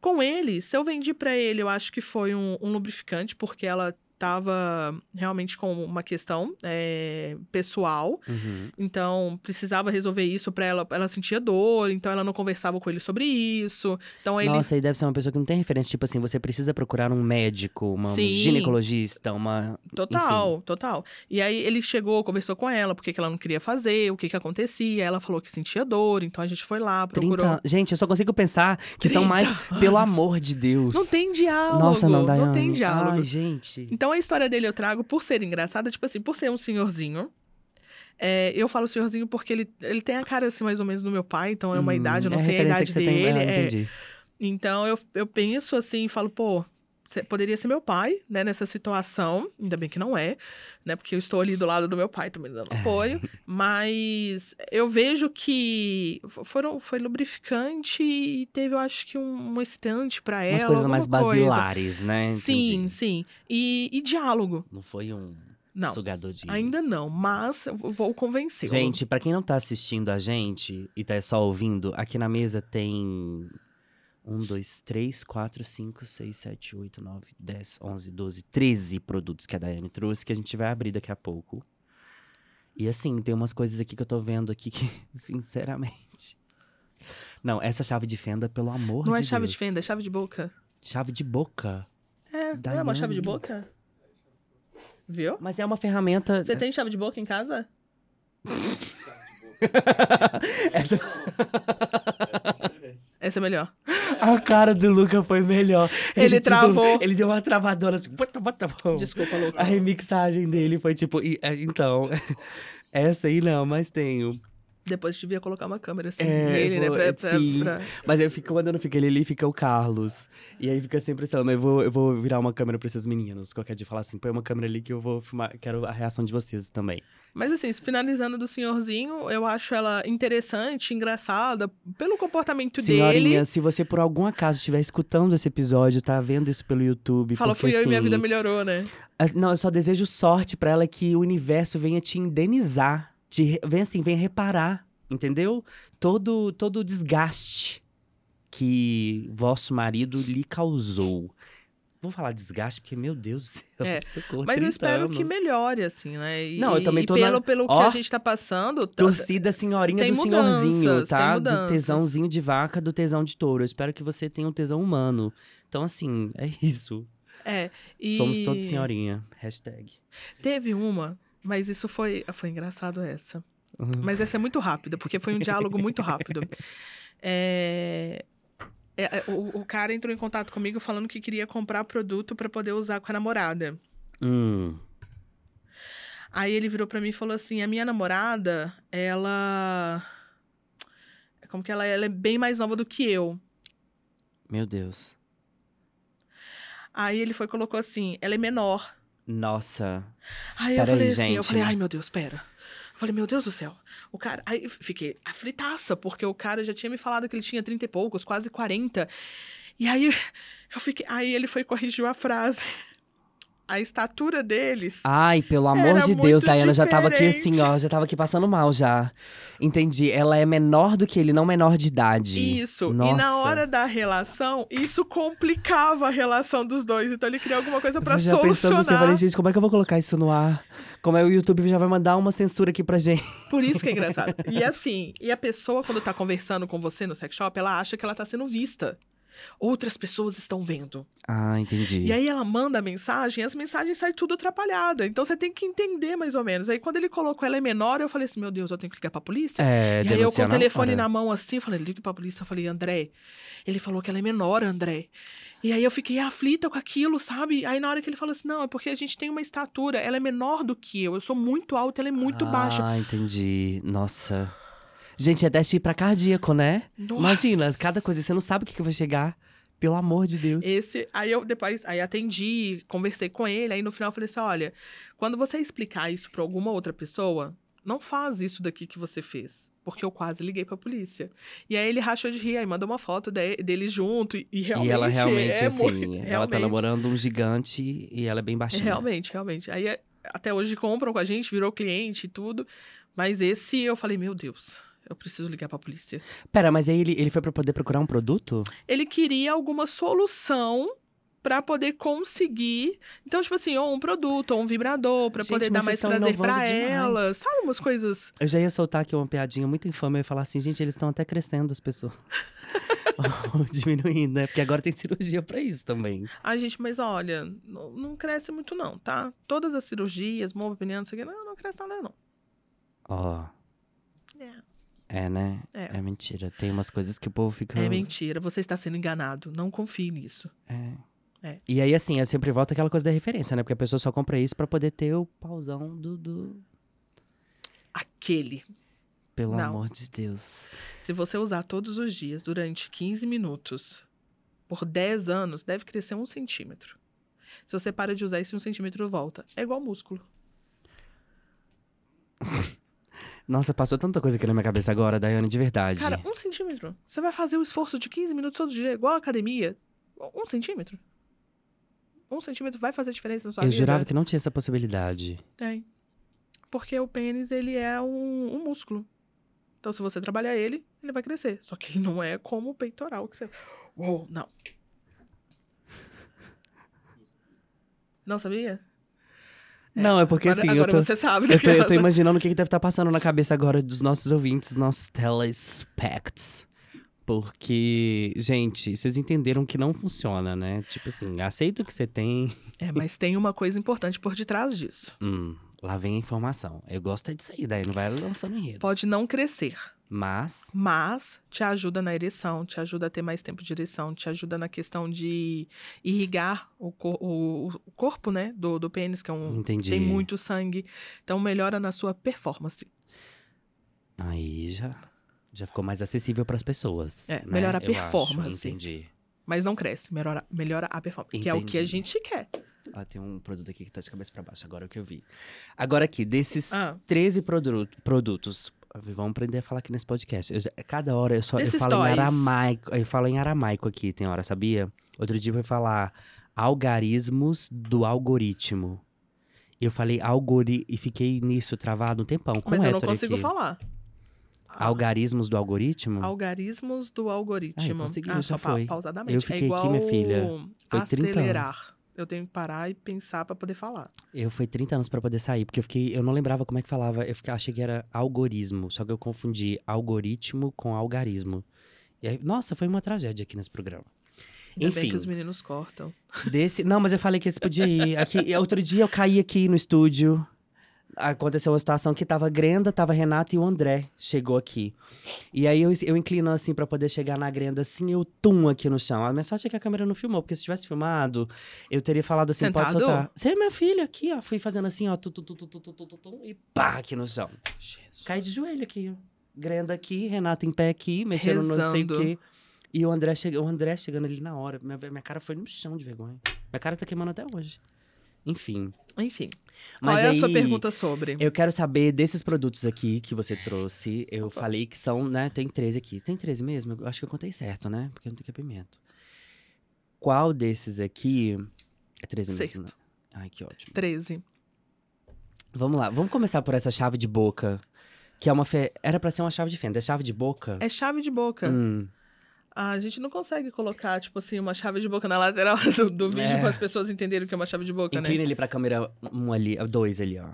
Com ele, se eu vendi pra ele, eu acho que foi um, um lubrificante, porque ela tava realmente com uma questão é, pessoal. Uhum. Então, precisava resolver isso pra ela. Ela sentia dor, então ela não conversava com ele sobre isso. Então, ele Nossa, e deve ser uma pessoa que não tem referência. Tipo assim, você precisa procurar um médico, uma um Sim. ginecologista, uma. Total, total. E aí ele chegou, conversou com ela, porque que ela não queria fazer, o que que acontecia. Ela falou que sentia dor, então a gente foi lá, 30 procurou. anos. Gente, eu só consigo pensar que são 30 mais. Pelo amor de Deus. Não tem diálogo. Nossa, não, Daiane. Não tem diálogo. Ai, gente. Então a história dele eu trago por ser engraçada, tipo assim, por ser um senhorzinho. É, eu falo senhorzinho porque ele, ele tem a cara assim, mais ou menos, do meu pai, então é uma Hum, idade, eu não é sei a idade você tem. dele. Ah, é. entendi. Então eu, eu penso assim, falo, pô, poderia ser meu pai, né, nessa situação. Ainda bem que não é, né? Porque eu estou ali do lado do meu pai também dando apoio. mas eu vejo que foram, foi lubrificante e teve, eu acho que um, um estante pra ela. Umas coisas mais coisa. basilares, né? Sim, Entendi. sim. E, e diálogo. Não foi um Não, sugador de. Ainda não, mas eu vou convencê-lo. Gente, pra quem não tá assistindo a gente e tá só ouvindo, aqui na mesa tem. Um, dois, três, quatro, cinco, seis, sete, oito, nove, dez, onze, doze, treze produtos que a Daiane trouxe, que a gente vai abrir daqui a pouco. E assim, tem umas coisas aqui que eu tô vendo aqui que, sinceramente. Não, essa chave de fenda, pelo amor de Não é Deus. chave de fenda, é chave de boca. Chave de boca. É, não é uma chave de Daiane. boca? Viu? Mas é uma ferramenta. Você tem chave de boca em casa? Essa... Essa é melhor. A cara do Luca foi melhor. Ele tipo, travou. Ele deu uma travadona assim. Bota, bota, bom. Desculpa, Luca. A remixagem dele foi tipo. e- é, Então. Essa aí não, mas tenho. Depois devia colocar uma câmera assim É, nele, né? vou- Pra, pra- sim. pra- Mas eu fico, quando não fica ele ali, fica o Carlos. E aí fica sempre assim, mas eu vou, eu vou virar uma câmera pra esses meninos. Qualquer dia falar assim, põe uma câmera ali que eu vou filmar. Quero a reação de vocês também. Mas assim, finalizando do senhorzinho, eu acho ela interessante, engraçada, pelo comportamento Senhorinha, dele. se você por algum acaso estiver escutando esse episódio, tá vendo isso pelo YouTube. Fala, porque, fui eu e minha assim, vida melhorou, né? Não, eu só desejo sorte pra ela que o universo venha te indenizar. Te, venha assim, venha reparar, entendeu? Todo, todo o desgaste que vosso marido lhe causou. Vou falar desgaste, porque, meu Deus do céu, É, socorro, Mas eu 30 espero que anos. melhore, assim, né? E, Não, eu também tô na- pelo, pelo que Ó, a gente tá passando. tá- Torcida senhorinha do senhorzinho, mudanças, tá? tem Do tesãozinho de vaca, do tesão de touro. Eu espero que você tenha um tesão humano. Então, assim, é isso. É. E Somos todos senhorinha. Hashtag. Teve uma, mas isso foi. Foi engraçado essa. Uhum. Mas essa é muito rápida, porque foi um diálogo muito rápido. É, é, é, o, o cara entrou em contato comigo falando que queria comprar produto pra poder usar com a namorada. Hum. Aí ele virou pra mim e falou assim: a minha namorada, ela. Como que ela, é? ela é bem mais nova do que eu. Meu Deus. Aí ele foi e colocou assim: ela é menor. Nossa. Aí eu Pera falei aí, assim, eu gente. falei, ai meu Deus, pera. Falei, meu Deus do céu. O cara. Aí fiquei aflitaça, porque o cara já tinha me falado que ele tinha 30 e poucos, quase 40. E aí eu fiquei. Aí ele foi corrigiu a frase. A estatura deles. Ai, pelo amor de Deus, muito Dayana já tava aqui diferente. assim, ó, já tava aqui passando mal já. Entendi. Ela é menor do que ele, não menor de idade. Isso. Nossa. E na hora da relação, isso complicava a relação dos dois. Então ele queria alguma coisa pra Eu já pensando solucionar. assim, eu falei, gente, como é que eu vou colocar isso no ar? Como é o YouTube já vai mandar uma censura aqui pra gente. Por isso que é engraçado. E assim, e a pessoa, quando tá conversando com você no sex shop, ela acha que ela tá sendo vista. Outras pessoas estão vendo. Ah, entendi. E aí ela manda a mensagem, as mensagens saem tudo atrapalhada. Então você tem que entender mais ou menos. Aí quando ele colocou ela é menor, eu falei assim: meu Deus, eu tenho que ligar pra polícia? É, e aí eu com o telefone hora. na mão assim, falei, ligue pra polícia. Eu falei, André, ele falou que ela é menor, André. E aí eu fiquei aflita com aquilo, sabe? Aí na hora que ele falou assim, não, é porque a gente tem uma estatura, ela é menor do que eu. Eu sou muito alta, ela é muito baixa. Ah, entendi. Nossa. Gente, é teste pra cardíaco, né? Nossa. Imagina, cada coisa, você não sabe o que, que vai chegar. Pelo amor de Deus. Esse, aí eu depois, aí atendi, conversei com ele, aí no final eu falei assim, olha, quando você explicar isso pra alguma outra pessoa, não faz isso daqui que você fez. Porque eu quase liguei pra polícia. E aí ele rachou de rir, aí mandou uma foto de, dele junto, e, e realmente e ela realmente, é assim, muito- ela tá namorando um gigante e ela é bem baixinha. realmente, realmente. Aí é- até hoje compram com a gente, virou cliente e tudo. Mas esse eu falei, meu Deus, eu preciso ligar pra polícia. Pera, mas aí ele, ele foi pra poder procurar um produto? Ele queria alguma solução pra poder conseguir. Então, tipo assim, ou um produto, ou um vibrador, pra Gente, poder dar mais prazer inovando pra demais. ela. Sabe umas coisas. Eu já ia soltar aqui uma piadinha muito infame. Ia falar assim, gente, eles estão até crescendo as pessoas. Diminuindo, né? Porque agora tem cirurgia pra isso também. Ai, gente, mas olha, não, não cresce muito, não, tá? Todas as cirurgias, bomba peniana, não sei o quê, não, não cresce nada, não. Ó, É. é, né? É. É mentira. Tem umas coisas que o povo fica. É mentira, você está sendo enganado. Não confie nisso. É. É. E aí, assim, é sempre volta aquela coisa da referência, né? Porque a pessoa só compra isso pra poder ter o pauzão do. do... Aquele. Pelo Não. amor de Deus. Se você usar todos os dias durante 15 minutos, por 10 anos, deve crescer um centímetro. Se você para de usar esse um centímetro, volta. É igual músculo. Nossa, passou tanta coisa aqui na minha cabeça agora, Daiane, de verdade. Cara, um centímetro. Você vai fazer o esforço de 15 minutos todo dia, igual a academia. Um centímetro. Um centímetro vai fazer diferença na sua eu vida. jurava que não tinha essa possibilidade. Tem. Porque o pênis, ele é um, um músculo. Então, se você trabalhar ele, ele vai crescer. Só que ele não é como o peitoral que você. Uou, não. Não sabia? Não, é porque agora, assim, agora eu tô, você sabe. eu tô, eu tô imaginando o que, que deve estar passando na cabeça agora dos nossos ouvintes, nossos telespects. Porque, gente, vocês entenderam que não funciona, né? Tipo assim, aceita o que você tem. É, mas tem uma coisa importante por detrás disso. Hum, lá vem a informação. Eu gosto é disso aí, daí não vai lançando enredo. Pode não crescer, Mas, mas te ajuda na ereção, te ajuda a ter mais tempo de ereção, te ajuda na questão de irrigar o, cor- o- o corpo, né, do, do pênis, que é um, entendi. tem muito sangue. Então melhora na sua performance. Aí já, já ficou mais acessível pras pessoas. É, né? melhora a Eu acho, performance. entendi. Mas não cresce, melhora, melhora a performance. Que é o que a Entendi. gente quer. Ah, tem um produto aqui que tá de cabeça pra baixo, agora é o que eu vi. Agora aqui, desses Ah. 13 produ- produtos, vamos aprender a falar aqui nesse podcast. Eu cada hora eu só eu falo em aramaico, eu falo em aramaico aqui, tem hora, sabia? Outro dia eu fui falar algarismos do algoritmo. Eu falei algori e fiquei nisso travado um tempão com Mas eu não consigo aqui. falar. Algarismos do algoritmo? Algarismos do algoritmo. consegui, ah, já só foi. pausadamente. Eu fiquei é aqui, minha filha. Foi 30 anos. Eu tenho que parar e pensar pra poder falar. Eu fui 30 anos pra poder sair, porque eu fiquei, eu não lembrava como é que falava, eu fiquei, achei que era algoritmo, só que eu confundi algoritmo com algarismo. E aí, nossa, foi uma tragédia aqui nesse programa. Ainda bem Enfim. que os meninos cortam. Desse, não, mas eu falei que esse podia ir. Aqui, outro dia eu caí aqui no estúdio. Aconteceu uma situação que tava Grenda, tava Renata e o André chegou aqui. E aí eu, eu inclino assim pra poder chegar na Grenda, assim, eu tum aqui no chão. A minha sorte é que a câmera não filmou, porque se tivesse filmado, eu teria falado assim, pode Sentado? soltar. Você é minha filha aqui, ó. Fui fazendo assim, ó, tu, tu, tu, tu, tu, tu, tu, tu, tu, e pá, aqui no chão. Caí de joelho aqui, ó. Grenda aqui, Renata em pé aqui, mexendo no não sei o Rezando. quê. E o André, chega, o André chegando ali na hora. Minha, minha cara foi no chão de vergonha. Minha cara tá queimando até hoje. Enfim. Enfim. Mas Qual é aí, a sua pergunta sobre? Eu quero saber desses produtos aqui que você trouxe. Eu falei que são, né? Tem 13 aqui. Tem 13 mesmo? Eu acho que eu contei certo, né? Porque não tem capimento. Qual desses aqui. É 13 mesmo, né? Certo. Ai, que ótimo. 13. Vamos lá, vamos começar por essa chave de boca. Que é uma. Fe... Era pra ser uma chave de fenda. É chave de boca? É chave de boca. Hum. Ah, a gente não consegue colocar, tipo assim, uma chave de boca na lateral do, do vídeo É. para as pessoas entenderem o que é uma chave de boca, Inclina né? ele pra câmera um ali, dois ali, ó.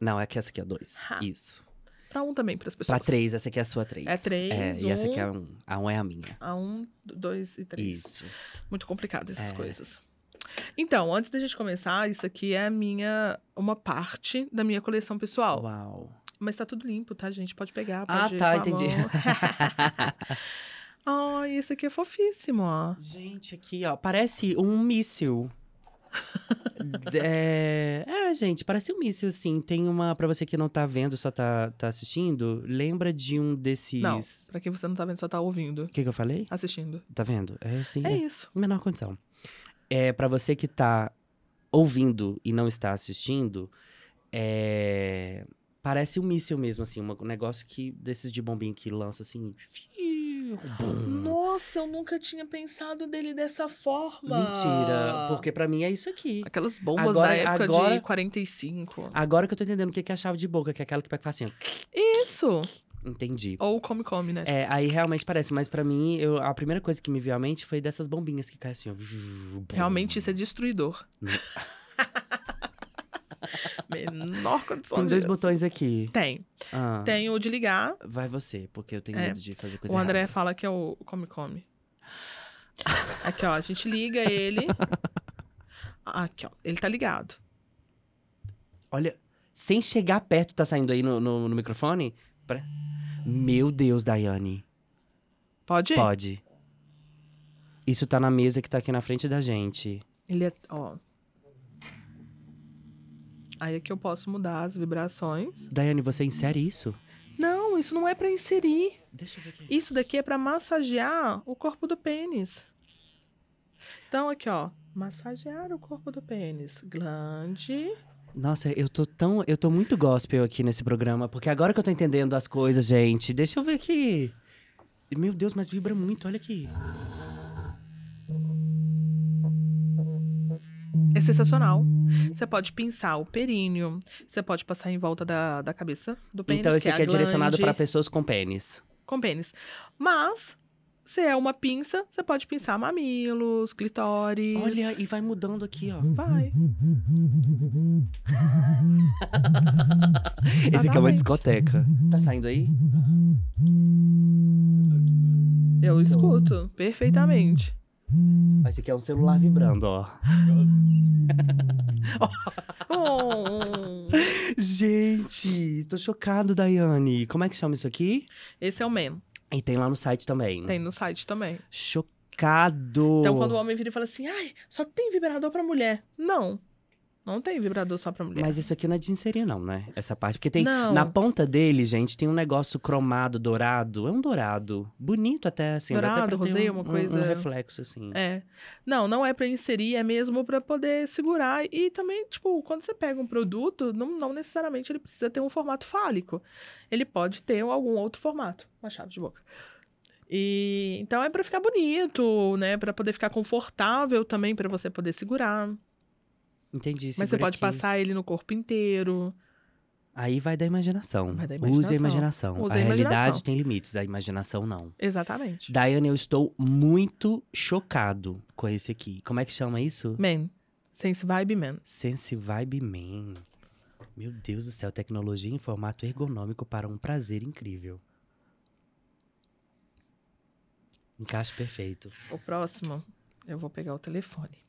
Não, é que essa aqui é dois. Ha. Isso. Pra um também, para as pessoas. Pra três, essa aqui é a sua três. É três, É, e essa aqui é um, um. A um é a minha. A um, dois e três. Isso. Muito complicado essas É. coisas. Então, antes da gente começar, isso aqui é a minha. uma parte da minha coleção pessoal. Uau. Mas tá tudo limpo, tá, gente? Pode pegar. Ah, Pode ir tá, a entendi. Ai, esse aqui é fofíssimo, ó. Gente, aqui, ó. Parece um míssil. é... é, gente, parece um míssil, assim. Tem uma. Pra você que não tá vendo, só tá, tá assistindo, lembra de um desses. Não, pra quem você não tá vendo, só tá ouvindo. O que, que eu falei? Assistindo. Tá vendo? É assim. É é. isso. Menor condição. É, pra você que tá ouvindo e não está assistindo, é... parece um míssil mesmo, assim, um negócio que desses de bombinha que lança assim. Nossa, eu nunca tinha pensado dele dessa forma. Mentira, porque pra mim é isso aqui. Aquelas bombas Agora- da época agora- de 45. Agora que eu tô entendendo o que é a chave de boca, que é aquela que pega faz assim. Isso. Entendi. Ou come-come, né? É, aí realmente parece, mas pra mim, eu, a primeira coisa que me veio à mente foi dessas bombinhas que caem assim, ó. Realmente isso é destruidor. Menor condição Tem dois disso. botões aqui. Tem. Ah, Tem o de ligar. Vai você, porque eu tenho É. medo de fazer coisa O André errada. fala que é o come-come. Aqui, ó. A gente liga ele. Aqui, ó. Ele tá ligado. Olha, sem chegar perto, tá saindo aí no, no, no microfone? Pra- Meu Deus, Daiane. Pode? Pode. Isso tá na mesa que tá aqui na frente da gente. Ele é. Ó. Aí aqui eu posso mudar as vibrações. Daiane, você insere isso? Não, isso não é pra inserir. Deixa eu ver aqui. Isso daqui é pra massagear o corpo do pênis. Então, aqui, ó. Massagear o corpo do pênis. Glande. Nossa, eu tô tão. Eu tô muito gospel aqui nesse programa, porque agora que eu tô entendendo as coisas, gente, deixa eu ver aqui. Meu Deus, mas vibra muito, olha aqui. É sensacional. Você pode pinçar o períneo. Você pode passar em volta da, da cabeça do pênis. então esse que aqui é, é direcionado para pessoas com pênis. Com pênis. Mas, se é uma pinça, você pode pinçar mamilos, clitóris. Olha, e vai mudando aqui, ó. Vai. Esse aqui é uma discoteca. Tá saindo aí? Eu escuto perfeitamente. Esse aqui é um celular vibrando, ó. Gente, tô chocado, Daiane. Como é que chama isso aqui? esse é o man. E tem lá no site também. Tem no site também. Chocado. Então, quando o homem vira e fala assim, ai, só tem vibrador pra mulher. Não. Não tem vibrador só pra mulher. Mas isso aqui não é de inserir, não, né? Essa parte. Porque tem. Não. Na ponta dele, gente, tem um negócio cromado, dourado. É um dourado. Bonito até, assim. Dourado, rosé, um, uma um- coisa- Um, reflexo, assim. É. Não, não é pra inserir, é mesmo pra poder segurar. E também, tipo, quando você pega um produto, não, não necessariamente ele precisa ter um formato fálico. Ele pode ter algum outro formato. Uma chave de boca. E então é pra ficar bonito, né? Pra poder ficar confortável também, pra você poder segurar. Entendi. Mas você pode aqui. passar ele no corpo inteiro. Aí vai da imaginação. Vai da Use a imaginação. imaginação. Use a a realidade imaginação. tem limites, a imaginação não. Exatamente. Daiane, eu estou muito chocado com esse aqui. Como é que chama isso? Man. Sense Vibe Man. Sense Vibe Man. Meu Deus do céu, tecnologia em formato ergonômico para um prazer incrível. Encaixe perfeito. O próximo, eu vou pegar o telefone.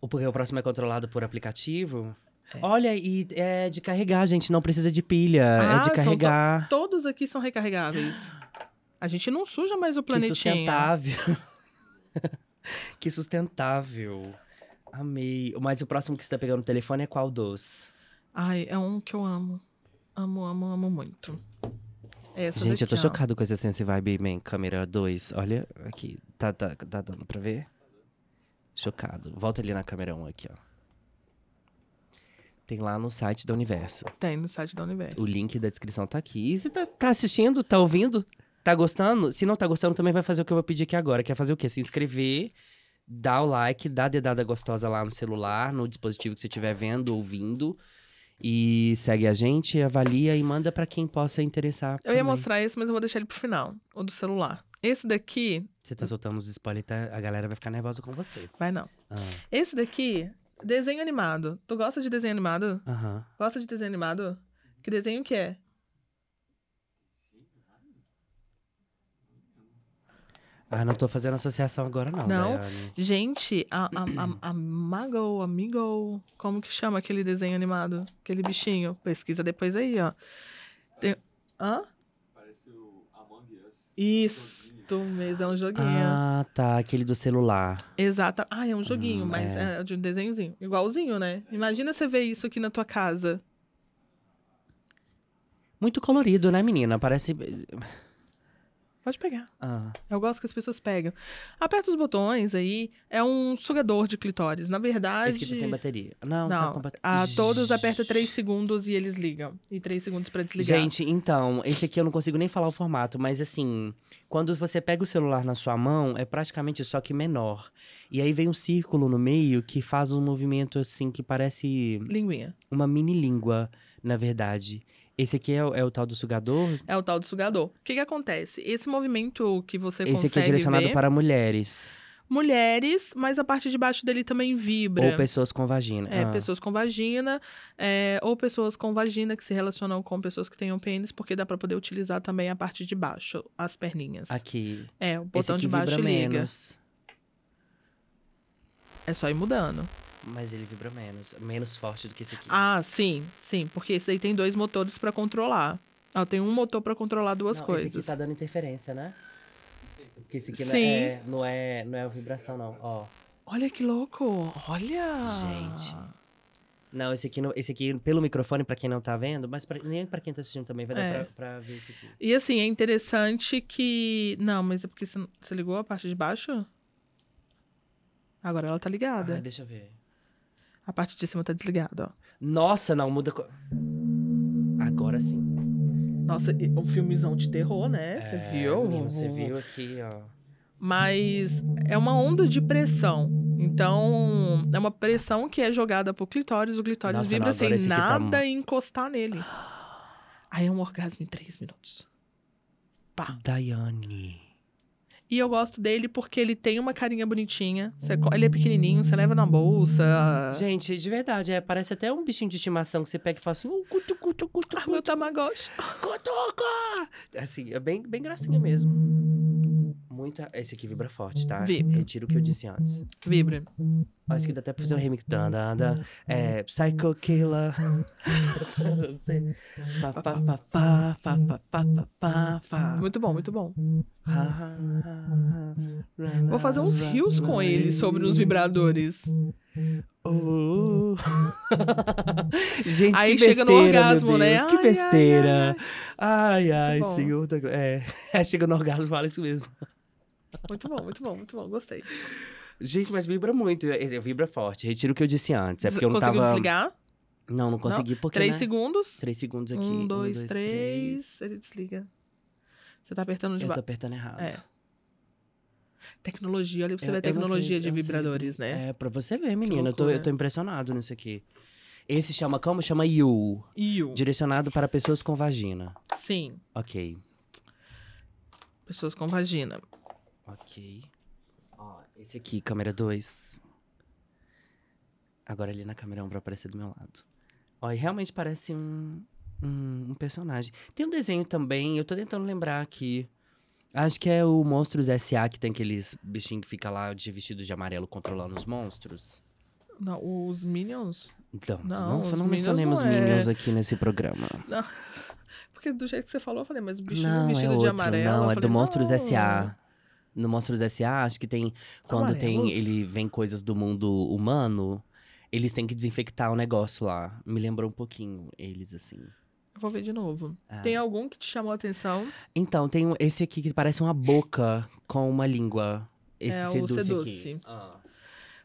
O porque o próximo é controlado por aplicativo? Olha, e é de carregar, gente, não precisa de pilha, é Ah, de são to- carregar. Todos aqui são recarregáveis. A gente não suja mais o Que planetinha. sustentável. que sustentável. Amei. Mas o próximo que você tá pegando no telefone é qual dos? Ai, é um que eu amo. Amo, amo, amo muito. Essa Gente, eu tô daqui, ó. chocado com esse Sense Vibe Man câmera 2. Olha aqui. Tá, tá, tá dando pra ver? Chocado. Volta ali na câmera 1 aqui, ó. Tem lá no site da Universo. Tem no site da Universo. O link da descrição tá aqui. E você tá, tá assistindo? Tá ouvindo? Tá gostando? Se não tá gostando, também vai fazer o que eu vou pedir aqui agora. Que é fazer o quê? Se inscrever, dar o like, dar a dedada gostosa lá no celular, no dispositivo que você estiver vendo, ouvindo. E segue a gente, avalia e manda pra quem possa interessar. Eu ia também. mostrar esse, mas eu vou deixar ele pro final. O do celular. Esse daqui, Você tá soltando os spoilers, tá? a galera vai ficar nervosa com você. vai não. Ah, Esse daqui, desenho animado. Tu gosta de desenho animado? Aham. Gosta de desenho animado? Que desenho que é? Ah, não tô fazendo associação agora, não. Não? Daiane. Gente, a, a, a, a Mago, Amigo, como que chama aquele desenho animado? Aquele bichinho. Pesquisa depois aí, ó. Tem... Hã? Parece o Among Us. Isso mesmo, é um joguinho. Ah, tá. Aquele do celular. Exato. Ah, é um joguinho, Hum, mas é. é. de um desenhozinho. Igualzinho, né? Imagina você ver isso aqui na tua casa. Muito colorido, né, menina? Parece. Pode pegar. Ah. Eu gosto que as pessoas pegam. Aperta os botões aí. É um sugador de clitóris. Na verdade. Esse aqui tá sem bateria. Não, tá Não, com bateria. a todos aperta 3 segundos e eles ligam. E 3 segundos pra desligar. Gente, então, esse aqui eu não consigo nem falar o formato, mas assim, quando você pega o celular na sua mão, é praticamente só que menor. E aí vem um círculo no meio que faz um movimento assim que parece Linguinha. uma mini língua, na verdade. Esse aqui é, o- é o tal do sugador? É o tal do sugador. O que que acontece? Esse movimento que você Esse consegue aqui é direcionado ver, para mulheres. mulheres, mas a parte de baixo dele também vibra. Ou pessoas com vagina. É, Ah. pessoas com vagina, é, ou pessoas com vagina que se relacionam com pessoas que tenham pênis, porque dá pra poder utilizar também a parte de baixo, as perninhas. Aqui. É, o botão de baixo vibra liga. menos. É só ir mudando. Mas ele vibra menos. Menos forte do que esse aqui. Ah, sim, sim, porque esse aí tem dois motores pra controlar. Ah, tem um motor pra controlar duas Não, coisas. Esse aqui tá dando interferência, né? Porque esse aqui não Sim. é, não é, não é vibração, não. Ó. Olha que louco! Olha! Gente. Não, esse aqui, não- esse aqui pelo microfone, pra quem não tá vendo, mas pra- nem pra quem tá assistindo também vai dar É. pra, pra ver esse aqui. E assim, é interessante que. Não, mas é porque você, você ligou a parte de baixo? Agora ela tá ligada. Ai, deixa eu ver. A parte de cima tá desligada, ó. Nossa, não, muda. co- Agora sim. Nossa, um filmezão de terror, né? Você É, viu? menino, você viu aqui, ó. Mas é uma onda de pressão. Então, é uma pressão que é jogada pro clitóris. O clitóris Nossa, vibra não, sem tá nada encostar nele. Aí é um orgasmo em três minutos. Pá. Daiane. E eu gosto dele porque ele tem uma carinha bonitinha. Você ele é pequenininho, você leva na bolsa. Gente, de verdade, é, parece até um bichinho de estimação que você pega e fala assim, "Uh, cutu, cutu, cutu, Ah, meu Tamagotchi. cutuca! Assim, é bem, bem gracinha mesmo muita. Esse aqui vibra forte, tá? Vibra. Retiro o que eu disse antes. Vibra. Acho que dá até pra fazer um remix. Dan, dan. É. Psycho Killer. muito bom, muito bom. Vou fazer uns rios com ele sobre os vibradores. Oh. Gente, Aí que chega besteira, no orgasmo, né? Deus, né? Que ai, besteira. Ai, ai, ai, ai senhor. Tá é, chega no orgasmo, fala isso mesmo. Muito bom, muito bom, muito bom. Gostei. Gente, mas vibra muito. é, Vibra forte. Retiro o que eu disse antes. É porque eu não Conseguiu tava... desligar? Não, não consegui porque, Três né? segundos. Três segundos aqui. Um, dois, três. Ele desliga. Você tá apertando de Eu tô apertando errado. É. Tecnologia, olha pra você Eu- ver a eu não sei, tecnologia de eu não sei. vibradores, né? É, pra você ver, menina. Eu tô, eu tô impressionado nisso aqui. Esse chama como? Chama You. O. Direcionado para pessoas com vagina. Sim, Ok. pessoas com vagina. Ok. Ó, esse aqui, câmera 2. Agora ali na câmera 1 pra aparecer do meu lado. Ó, e realmente parece um, um, um personagem. Tem um desenho também, eu tô tentando lembrar aqui. Acho que é o Monstros S.A. que tem aqueles bichinhos que fica lá de vestido de amarelo controlando os monstros. Não, os Minions? Então, Não, não, não, mencionemos não é- Minions aqui nesse programa. Porque do jeito que você falou, eu falei, mas o bichinho não, vestido é de outro. amarelo. não, é falei, do Monstros não. S.A. No Monstros S.A., acho que tem. Quando tem. Amarelos? Ele vem coisas do mundo humano, eles têm que desinfectar o negócio lá. Me lembrou um pouquinho eles, assim. Eu vou ver de novo. Ah. Tem algum que te chamou a atenção? Então, tem esse aqui que parece uma boca com uma língua. Esse É o seduce, Seduce. aqui. Ah.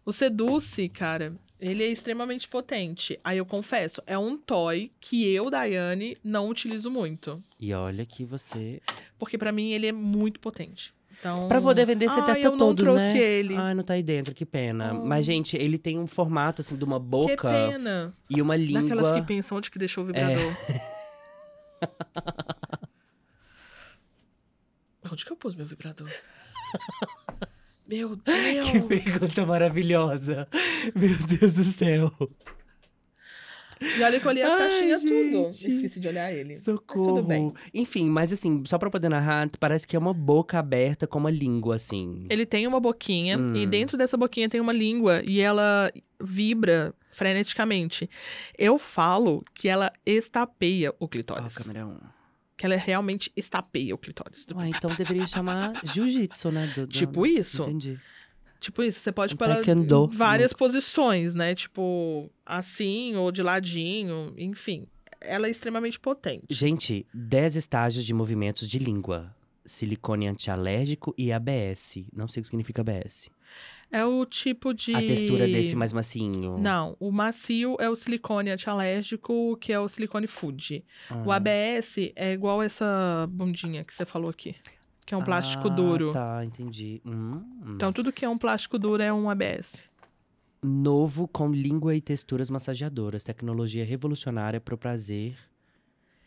O Seduce, cara, ele é extremamente potente. Aí eu confesso, é um toy que eu, Daiane, não utilizo muito. E olha que você. Porque pra mim ele é muito potente. Então, Pra poder vender, você Ai, testa eu não todos, trouxe né? ele. Ai, não tá aí dentro, que pena. Oh. Mas, gente, ele tem um formato, assim, de uma que boca pena. e uma língua. Daquelas que pensam onde que deixou o vibrador. onde que eu pus meu vibrador? Meu Deus! Que pergunta maravilhosa. Meu Deus do céu. E olha que eu olhei as Ai, caixinhas tudo. Esqueci de olhar ele. Socorro. tudo bem. Enfim, mas assim, só pra poder narrar, parece que é uma boca aberta com uma língua, assim. Ele tem uma boquinha Hum. e dentro dessa boquinha tem uma língua e ela vibra freneticamente. Eu falo que ela estapeia o Ó, clitóris. câmera 1. que ela realmente estapeia o clitóris. Ué, então deveria chamar jiu-jitsu, né? do- do- Tipo isso. Entendi. Tipo isso, você pode em várias posições, né? Tipo, assim ou de ladinho, enfim. Ela é extremamente potente. Gente, 10 estágios de movimentos de língua. Silicone antialérgico e ABS. Não sei o que significa ABS. É o tipo de. A textura desse mais macinho. Não, o macio é o silicone antialérgico, que é o silicone food. O Ah. ABS é igual essa bundinha que você falou aqui, que é um plástico Ah, duro. Tá, entendi. Hum, hum. Então, tudo que é um plástico duro é um ABS. Novo com língua e texturas massageadoras. Tecnologia revolucionária pro prazer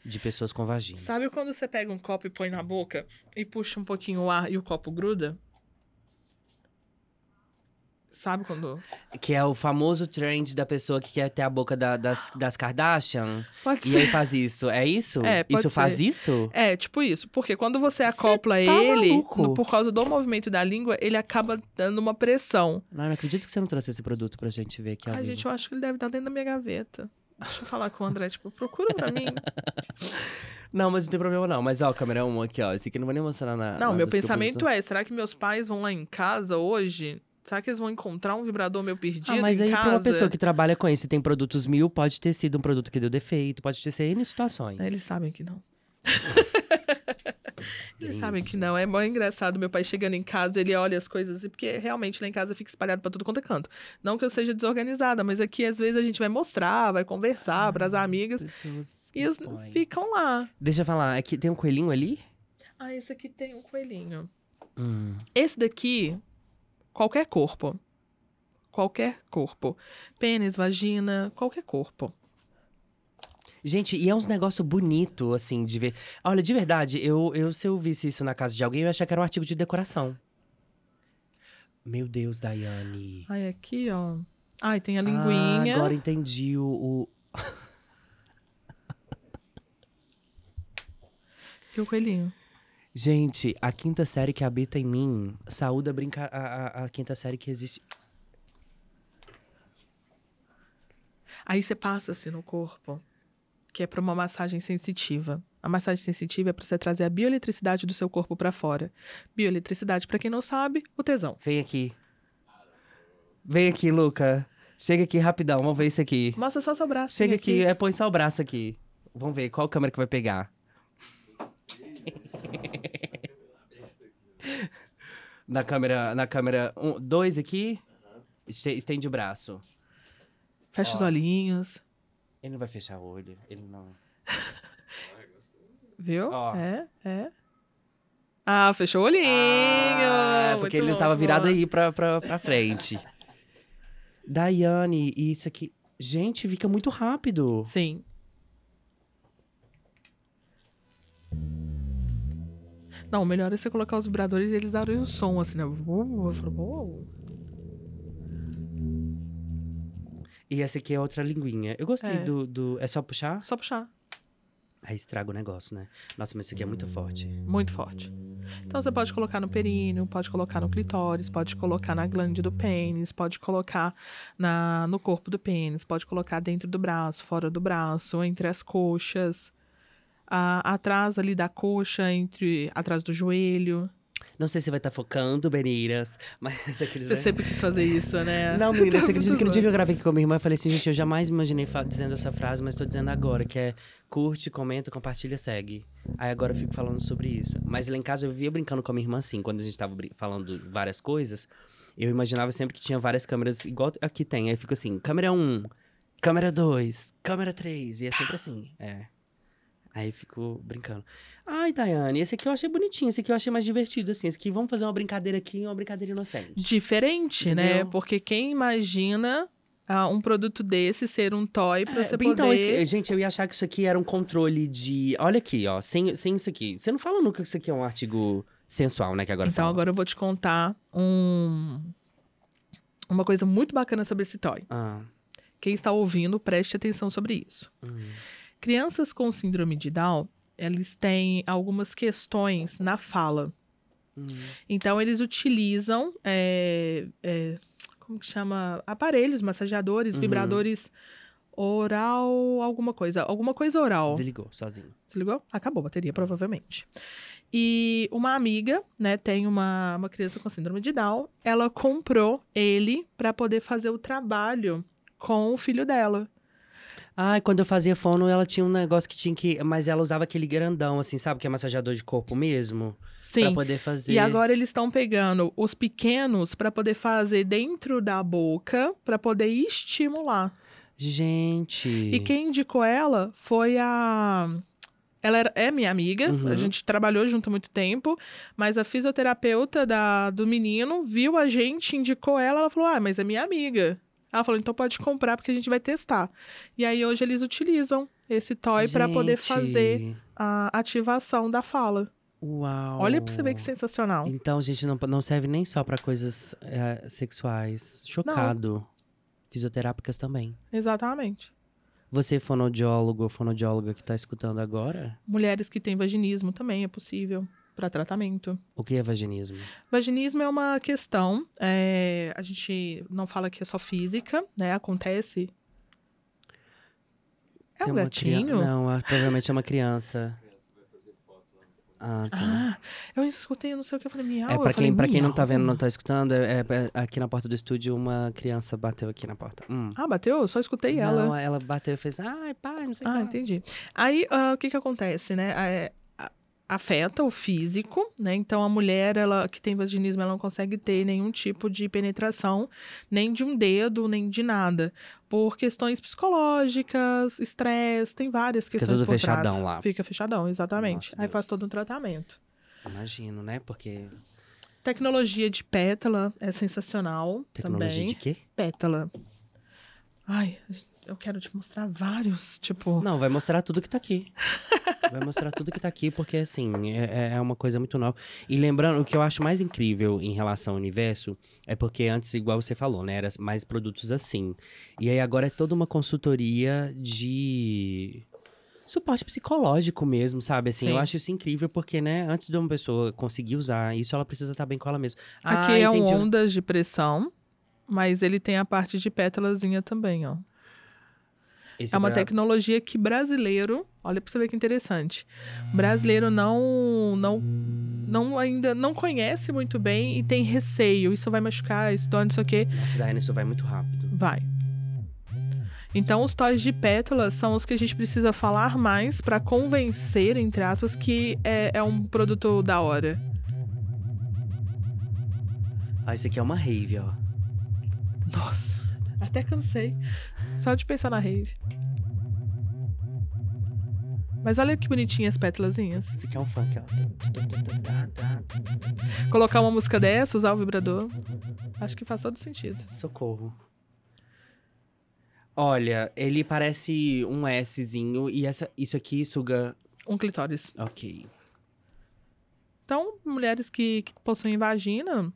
de pessoas com vagina. Sabe quando você pega um copo e põe na boca e puxa um pouquinho o ar e o copo gruda? Sabe quando. Que é o famoso trend da pessoa que quer ter a boca da- das, das Kardashian. Pode E ser. aí faz isso. É isso? É, pode isso faz ser. isso? É, tipo isso. Porque quando você acopla tá ele, no- por causa do movimento da língua, ele acaba dando uma pressão. Não, não acredito que você não trouxe esse produto pra gente ver aqui vivo. gente, eu acho que ele deve estar dentro da minha gaveta. Deixa eu falar com o André, tipo, procura pra mim. Não, mas não tem problema não. Mas ó, câmera 1 aqui, ó. Esse aqui não vou nem mostrar na. Não, meu pensamento é, será que meus pais vão lá em casa hoje? Será que eles vão encontrar um vibrador meu perdido Ah, mas em aí casa? pra uma pessoa que trabalha com isso e tem produtos mil, pode ter sido um produto que deu defeito, pode ter sido N situações. Eles sabem que não. Eles Bem sabem isso. que não. É mó engraçado. Meu pai chegando em casa, ele olha as coisas. e Porque realmente lá em casa fica espalhado pra tudo quanto é canto. Não que eu seja desorganizada, mas aqui às vezes a gente vai mostrar, vai conversar pras amigas. E eles ficam lá. Deixa eu falar, aqui tem um coelhinho ali? Ah, esse aqui tem um coelhinho. Hum. Esse daqui, qualquer corpo. Qualquer corpo. Pênis, vagina, qualquer corpo. Gente, e é uns negócio bonito, assim, de ver. Olha, de verdade, eu, eu se eu visse isso na casa de alguém, eu ia achar que era um artigo de decoração. Meu Deus, Daiane. Ai, aqui, ó. Ai, tem a Ah, linguinha. agora entendi o. o- E o coelhinho. Gente, a quinta série que habita em mim saúda brinca... a, a, a quinta série que existe. Aí você passa assim no corpo, que é pra uma massagem sensitiva. A massagem sensitiva é pra você trazer a bioeletricidade do seu corpo pra fora. Bioeletricidade, pra quem não sabe, o tesão. Vem aqui. Vem aqui, Luca. Chega aqui rapidão, vamos ver isso aqui. Mostra só seu braço. Chega aqui, é, põe só o braço aqui. Vamos ver qual câmera que vai pegar. Na câmera, na câmera um, dois aqui. Este- Estende o braço. Fecha os olhinhos. Ele não vai fechar o olho, ele não. Viu? Ó. É, é. Ah, fechou o olhinho. Ah, é porque ele bom, tava muito virado bom. aí pra, pra, pra frente. Daiane, e isso aqui. Gente, fica muito rápido. Sim. Não, o melhor é você colocar os vibradores e eles darem um som, assim, né? Eu falo, "Uou". E essa aqui é outra linguinha. Eu gostei É. do, do. É só puxar? Só puxar. Aí estraga o negócio, né? Nossa, mas isso aqui é muito forte. Muito forte. Então você pode colocar no períneo, pode colocar no clitóris, pode colocar na glande do pênis, pode colocar na, no corpo do pênis, pode colocar dentro do braço, fora do braço, entre as coxas, atrás ali da coxa, entre atrás do joelho. Não sei se vai estar focando, Beneiras, mas daqueles. Você sempre quis fazer isso, né? Não, menina, você Tá acredita que no dia que eu gravei aqui com a minha irmã, eu falei assim, gente, eu jamais imaginei dizendo essa frase, mas tô dizendo agora, que é curte, comenta, compartilha, segue. Aí agora eu fico falando sobre isso. Mas lá em casa eu via brincando com a minha irmã assim, quando a gente tava brin- falando várias coisas, eu imaginava sempre que tinha várias câmeras, igual aqui tem. Aí fica assim, câmera 1, câmera 2, câmera 3, e é sempre assim, é. Aí eu fico brincando. Ai, Daiane, esse aqui eu achei bonitinho, esse aqui eu achei mais divertido, assim. Esse aqui, vamos fazer uma brincadeira aqui, uma brincadeira inocente. Diferente, né? Entendeu? Porque quem imagina ah, um produto desse ser um toy pra É, você então, poder... esse- gente, eu ia achar que isso aqui era um controle de. Olha aqui, ó. Sem, sem isso aqui. Você não fala nunca que isso aqui é um artigo sensual, né? Que agora Então fala. agora eu vou te contar um... uma coisa muito bacana sobre esse toy. Ah, Quem está ouvindo, preste atenção sobre isso. hum. Crianças com síndrome de Down, eles têm algumas questões na fala. Hum. Então, eles utilizam, é, é, como que chama? Aparelhos, massageadores, Uhum. vibradores oral, alguma coisa. Alguma coisa oral. Desligou, sozinho. Desligou? Acabou a bateria, provavelmente. E uma amiga, né, tem uma, uma criança com síndrome de Down. Ela comprou ele para poder fazer o trabalho com o filho dela. Ai, quando eu fazia fono, ela tinha um negócio que tinha que. Mas ela usava aquele grandão, assim, sabe? Que é massageador de corpo mesmo. Pra Sim. poder fazer. E agora eles estão pegando os pequenos para poder fazer dentro da boca, para poder estimular. Gente. E quem indicou ela foi a. Ela era- é minha amiga, Uhum. a gente trabalhou junto há muito tempo, mas a fisioterapeuta da, do menino viu a gente, indicou ela, ela falou: Ah, mas é minha amiga. Ela falou: então pode comprar porque a gente vai testar. E aí hoje eles utilizam esse toy para poder fazer a ativação da fala. Uau. Olha pra você ver que sensacional. Então, gente, não, não serve nem só pra coisas é, sexuais. Chocado. Fisioterápicas também. Exatamente. Você, fonoaudiólogo ou fonoaudióloga que tá escutando agora, Mulheres que têm vaginismo também é possível para tratamento. o que é vaginismo? Vaginismo é uma questão, é, a gente não fala que é só física, né? Acontece. É Tem um gatinho? Não, ah, provavelmente é uma criança. Ah, tá. Ah, eu escutei, eu não sei o que, eu falei miau. é, pra quem, falei, pra quem não tá vendo, não tá escutando, é, é- é aqui na porta do estúdio uma criança bateu aqui na porta. Hum. Ah, bateu? Eu só escutei ela. Não, ela bateu e fez, ai, pai, não sei o Ah, que. lá." entendi. Aí, ah, o que que acontece, né? Afeta o físico, né? Então a mulher ela que tem vaginismo ela não consegue ter nenhum tipo de penetração, nem de um dedo, nem de nada, por questões psicológicas, estresse, tem várias Fica questões tudo por fechadão trás. lá. Fica fechadão, exatamente. Nossa, Aí faz todo um tratamento. Imagino, né? Porque. Tecnologia de pétala é sensacional Tecnologia também. de quê? Pétala. Ai, eu quero te mostrar vários, tipo, Não, vai mostrar tudo que tá aqui. Vai mostrar tudo que tá aqui, porque assim, é, é uma coisa muito nova. E lembrando, o que eu acho mais incrível em relação ao universo é porque antes, igual você falou, né? Era mais produtos assim. E aí agora é toda uma consultoria de suporte psicológico mesmo, sabe? Assim, eu Sim. acho isso incrível porque, né, antes de uma pessoa conseguir usar isso, ela precisa estar bem com ela mesma. Aqui ah, é um ondas de pressão, mas ele tem a parte de pétalazinha também, ó. Esse é uma bra- tecnologia que brasileiro, olha pra você ver que interessante. Brasileiro não não não ainda não conhece muito bem e tem receio, isso vai machucar, isso dói, não sei o quê. Nossa, Diana, isso vai muito rápido. Vai. Então, os toys de pétalas são os que a gente precisa falar mais pra convencer, entre aspas, que é, é um produto da hora. Ah, esse aqui é uma rave, ó. Nossa, até cansei. Só de pensar na rave. Mas olha que bonitinhas as pétalazinhas. Esse aqui é um funk, ó. Colocar uma música dessa, usar o vibrador. Acho que faz todo sentido. Socorro. Olha, ele parece um Szinho e essa, isso aqui suga. Um clitóris. Ok. Então, mulheres que, que possuem vagina,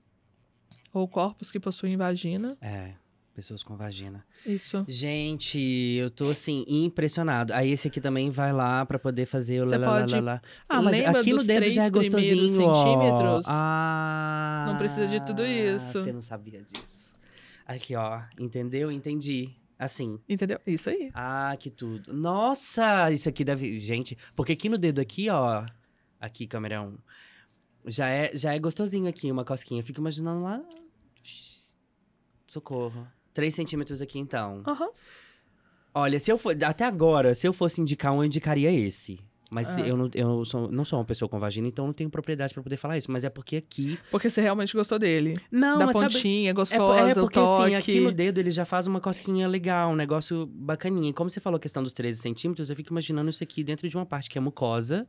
ou corpos que possuem vagina, É, pessoas com vagina. isso. Gente, eu tô assim, impressionado. Aí esse aqui também vai lá pra poder fazer o Você lá, pode-. Ah, mas aqui no dedo já é gostosinho, ó. centímetros? Ah. Não precisa de tudo isso. Você não sabia disso. Aqui, ó. Entendeu? Entendi. Assim. Entendeu? Isso aí. Ah, que tudo. Nossa, isso aqui deve. Gente, porque aqui no dedo aqui, ó. Aqui, câmera 1. Já é, já é gostosinho aqui, uma cosquinha. Eu fico imaginando lá. Socorro. 3 centímetros aqui, então. Aham. Olha, se eu for. Até agora, se eu fosse indicar um, eu indicaria esse. Mas Ah. eu, não, eu sou, não sou uma pessoa com vagina, então não tenho propriedade pra poder falar isso. Mas é porque aqui. Porque você realmente gostou dele. Não, da mas sabe. pontinha, É, po- gostosa, é porque o toque. assim, aqui no dedo ele já faz uma cosquinha legal, um negócio bacaninha. E como você falou a questão dos 13 centímetros, eu fico imaginando isso aqui dentro de uma parte que é mucosa,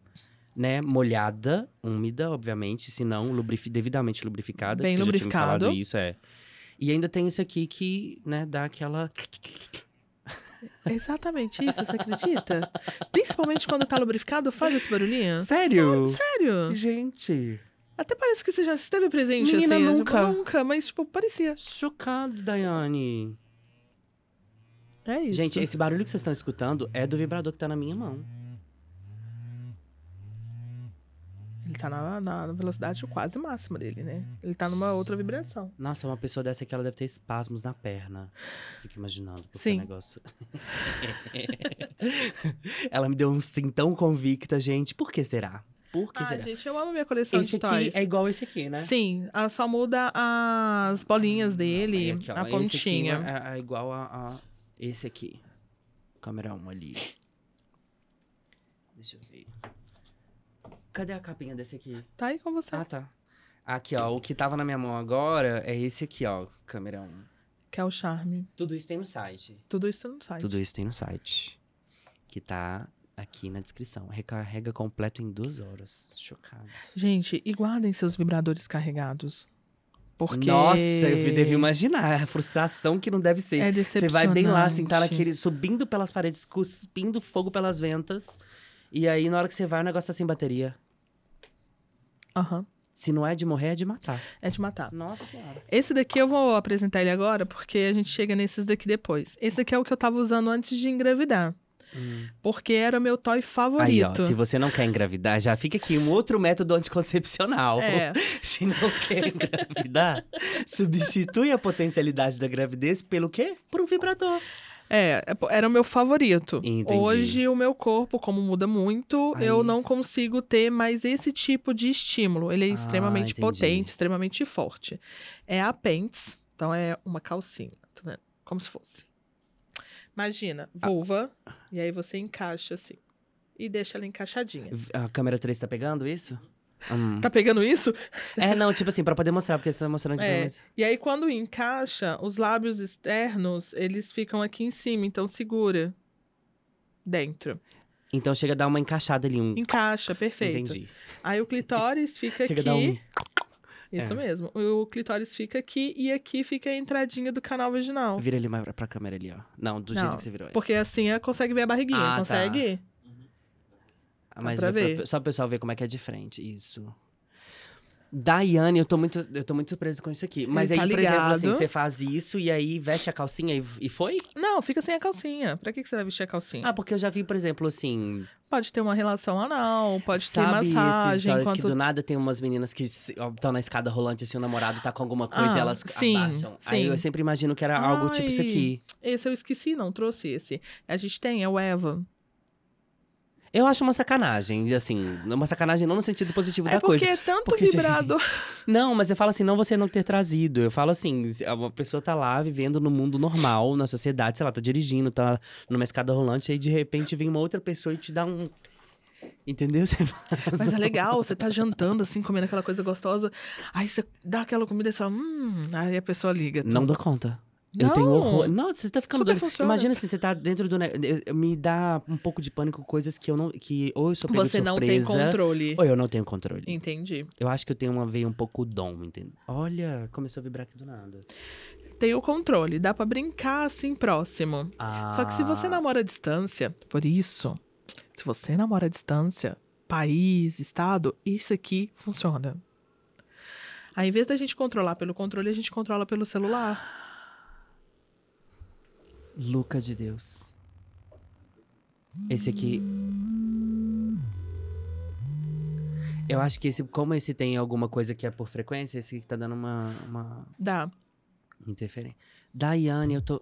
né? Molhada, úmida, obviamente, se não lubrifi devidamente lubrificada. Bem você já tinha me falado lubrificado. isso, é. E ainda tem isso aqui que, né, dá aquela. Exatamente isso, você acredita? Principalmente quando tá lubrificado, faz esse barulhinho. Sério? Sério? Gente. Até parece que você já esteve presente Menina, assim. nunca. Tipo, nunca, mas tipo, parecia. Chocado, Daiane. É isso. Gente, esse barulho que vocês estão escutando é do vibrador que tá na minha mão. Ele tá na, na velocidade quase máxima dele, né? Ele tá numa outra vibração. Nossa, uma pessoa dessa aqui, ela deve ter espasmos na perna. Fico imaginando. Porque Sim. negócio... ela me deu um sim tão convicta, gente. Por que será? Por que Ah, será? gente, eu amo minha coleção Esse de aqui toys. é igual esse aqui, né? Sim, ela só muda as bolinhas dele, Aí aqui, ó, a esse pontinha. aqui é, é igual a, a esse aqui. Câmera 1 ali. Deixa eu ver. Cadê a capinha desse aqui? Tá aí com você. Ah, tá. Aqui, ó. O que tava na minha mão agora é esse aqui, ó. Câmera 1. Que é o charme. Tudo isso tem no site. Tudo isso no site. Tudo isso tem no site. Que tá aqui na descrição. Recarrega completo em duas horas. Chocado. Gente, e guardem seus vibradores carregados. Porque. Nossa, eu devo imaginar a frustração que não deve ser. É Você vai bem lá, assim, tá naquele. subindo pelas paredes, cuspindo fogo pelas ventas. E aí, na hora que você vai, o negócio tá sem bateria. Aham. Se não é de morrer, é de matar. É de matar. Nossa senhora. Esse daqui eu vou apresentar ele agora, porque a gente chega nesses daqui depois. Esse daqui é o que eu tava usando antes de engravidar. Porque era meu toy favorito. Aí, ó, se você não quer engravidar, já fica aqui um outro método anticoncepcional. É. Se não quer engravidar, substitui a potencialidade da gravidez pelo quê? Por um vibrador. É, é era o meu favorito. Entendi. Hoje, o meu corpo, como muda muito, Aí. eu não consigo ter mais esse tipo de estímulo. Ele é Ah, extremamente entendi. potente, extremamente forte. É a Pants, então é uma calcinha, tá vendo? Como se fosse. Imagina, Ah. vulva, e aí você encaixa assim. e deixa ela encaixadinha. A câmera 3 tá pegando isso? Hum. Tá pegando isso? É, não, tipo assim, pra poder mostrar, porque você tá mostrando aqui. É. E aí, quando encaixa, os lábios externos, eles ficam aqui em cima, então segura. Dentro. Então chega a dar uma encaixada ali, um. Encaixa, perfeito. Entendi. Aí o clitóris fica Chega a aqui. dar um. Isso É. mesmo. O clitóris fica aqui e aqui fica a entradinha do canal vaginal. Vira ele mais pra, pra câmera ali, ó. Não, do Não, jeito que você virou. Porque assim ela consegue ver a barriguinha, Ah, tá. consegue? Ah, Mas pra ver. só o pessoal ver como é que é de frente. Isso. Daiane, eu tô muito, eu tô muito surpreso com isso aqui. Mas Ele aí, tá por exemplo, assim, você faz isso e aí veste a calcinha e, e foi? Não, fica sem a calcinha. Pra que que você vai vestir a calcinha? Ah, porque eu já vi, por exemplo, assim. Pode ter uma relação anal, pode ter sabe esses massagem. que enquanto... do nada tem umas meninas que estão na escada rolante, assim, o namorado tá com alguma coisa Ah, e elas sim, abaixam. Aí sim. eu sempre imagino que era algo tipo isso Ai, aqui. Esse eu esqueci, não trouxe esse. A gente tem, é o Eva. Eu acho uma sacanagem, assim, uma sacanagem não no sentido positivo É da porque coisa. é tanto Porque. Não, mas eu falo assim, não você não ter trazido. Eu falo assim, uma pessoa tá lá vivendo no mundo normal, na sociedade, sei lá, tá dirigindo, tá numa escada rolante, aí de repente vem uma outra pessoa e te dá um. Entendeu? Você Mas é legal, você tá jantando assim, comendo aquela coisa gostosa. Aí você dá aquela comida e fala, hum. Aí a pessoa liga. Não dou conta. Eu tenho Não. horror. Não, você tá ficando doido. Imagina se você tá dentro do. ne- Me dá um pouco de pânico coisas que eu não. Que ou eu sou pego de Você não tem surpresa, controle. Ou eu não tenho controle. Entendi. Eu acho que eu tenho uma veia um pouco dom, entendeu? Olha, começou a vibrar aqui do nada. Tem o controle, dá pra brincar assim próximo. Ah, Só que se você namora à distância, por isso, se você namora à distância, país, estado, isso aqui funciona. Aí, em vez da gente controlar pelo controle, a gente controla pelo celular. Luca de Deus. Esse aqui. Eu acho que esse, como esse tem alguma coisa que é por frequência, esse aqui tá dando uma, uma Dá. interferência. Daiane, eu tô.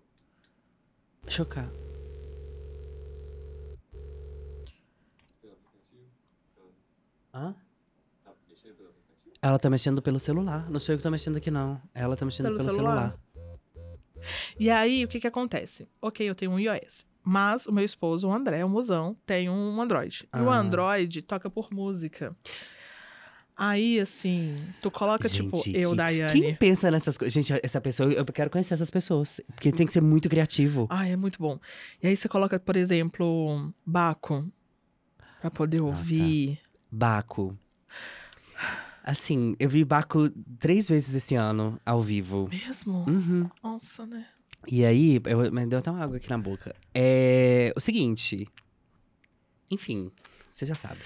Chocado. Aplicativo? Hã? Tá? Ela tá mexendo pelo celular. Não sou eu que tô mexendo aqui, não. Ela tá mexendo Pelo pelo, celular? celular. E aí, o que que acontece? Ok, eu tenho um iOS. Mas o meu esposo, o André, o mozão, tem um Android. E o Ah. Android toca por música. Aí, assim, tu coloca, tipo, Gente, eu, que- Daiane. Quem pensa nessas coisas? Gente, essa pessoa, eu quero conhecer essas pessoas. Porque tem que ser muito criativo. Ai, é muito bom. E aí você coloca, por exemplo, Baco. Pra poder Nossa. ouvir. Baco. Assim, eu vi Baco três vezes esse ano, ao vivo. Mesmo? Uhum. Nossa, né? E aí, eu, mas deu até uma água aqui na boca. É o seguinte. Enfim, você já sabe.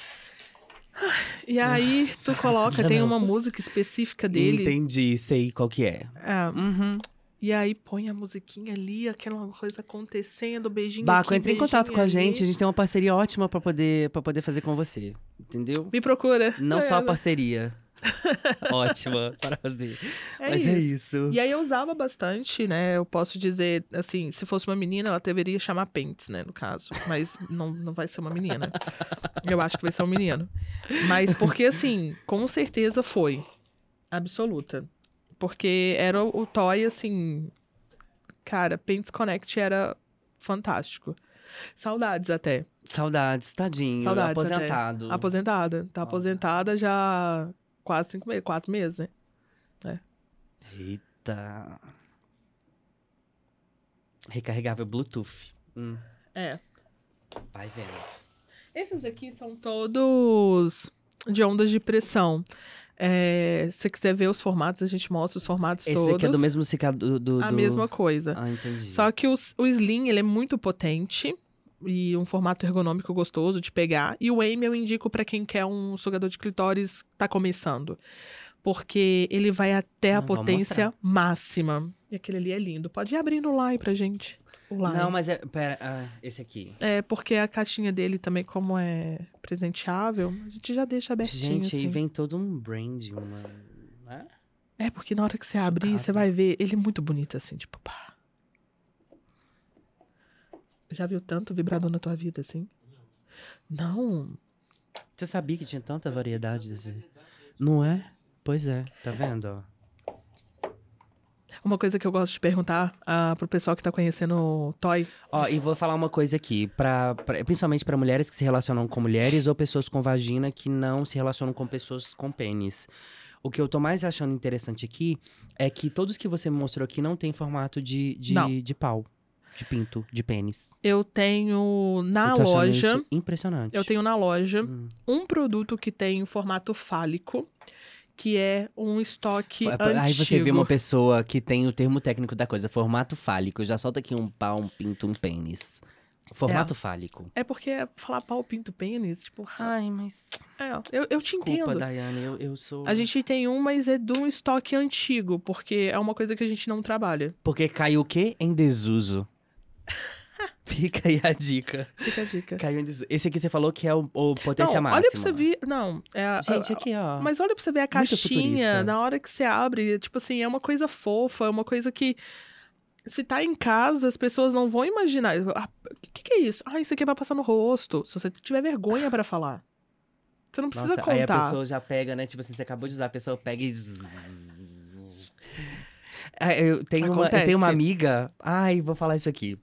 E aí tu coloca, Já tem uma música específica dele. Entendi, sei qual que é. É, Uhum. e aí põe a musiquinha ali, aquela coisa acontecendo, beijinho Baco, entre em contato com a ali. gente. A gente tem uma parceria ótima pra poder, pra poder fazer com você. Entendeu? Me procura. Não só a É, parceria. ótima para fazer. É Mas isso. é isso. E aí eu usava bastante, né? Eu posso dizer, assim, se fosse uma menina, ela deveria chamar Pentes, né? No caso. Mas não, não vai ser uma menina. Eu acho que vai ser um menino. Mas porque, assim, com certeza foi. Absoluta. Porque era o, toy, assim. Cara, Pentes Connect era fantástico. Saudades até. Saudades, tadinho. Saudades até. aposentado. Aposentada. Tá aposentada já quase cinco meses, quatro meses, né? Eita. Recarregável Bluetooth. Hum, É. vai vendo. Esses aqui são todos de ondas de pressão. É, se você quiser ver os formatos, a gente mostra os formatos Esse todos. aqui é do mesmo ciclo do, do, A mesma coisa. Ah, entendi. Só que os- o Slim, ele é muito potente e um formato ergonômico gostoso de pegar. E o Aim eu indico pra quem quer um sugador de clitóris tá começando. Porque ele vai até a Não, vou potência máxima. E aquele ali é lindo. Pode ir abrindo o Lai pra gente. Não, mas é. Pera, ah, esse aqui. É, porque a caixinha dele também, como é presenteável, a gente já deixa abertinho, Gente, aí assim. vem todo um brand, uma. né? É, porque na hora que você abrir, Chocado. você vai ver, ele é muito bonito, assim, tipo, pá. Já viu tanto vibrador na tua vida, assim? Não. Você sabia que tinha tanta variedade desse? Não é? Pois é, tá vendo? Uma coisa que eu gosto de perguntar ah, pro pessoal que tá conhecendo o Toy. Ó, e vou falar uma coisa aqui, pra, pra- principalmente pra mulheres que se relacionam com mulheres ou pessoas com vagina que não se relacionam com pessoas com pênis. O que eu tô mais achando interessante aqui é que todos que você me mostrou aqui não tem formato de, de, de pau, de pinto, de pênis. Eu tenho na eu loja. impressionante. Eu tenho na loja Hum. um produto que tem o formato fálico, que é um estoque Fa- antigo. Aí você vê uma pessoa que tem o termo técnico da coisa, formato fálico. Já solta aqui um pau, um pinto, um pênis. Formato fálico. É porque falar pau, pinto, pênis, tipo... Ai, mas. É, eu, eu te Desculpa, entendo. Daiane, eu, eu sou. A gente tem um, mas é de um estoque antigo, porque é uma coisa que a gente não trabalha. Porque caiu o quê? Em desuso. Fica aí a dica. Fica a dica. Caiu em desuso. Esse aqui você falou que é o, o potência não, máxima. olha pra você ver... Não, é a- Gente, a- aqui, ó. Mas olha pra você ver a caixinha, na hora que você abre, tipo assim, é uma coisa fofa, é uma coisa que. Se tá em casa, as pessoas não vão imaginar. Ah, O que, que é isso? Ah, isso aqui é pra passar no rosto. Se você tiver vergonha pra falar. Você não precisa Nossa, aí a contar. pessoa já pega, né? Tipo assim, você acabou de usar, a pessoa pega e. Ah, Eu tenho, uma, eu tenho uma amiga. Ai, vou falar isso aqui.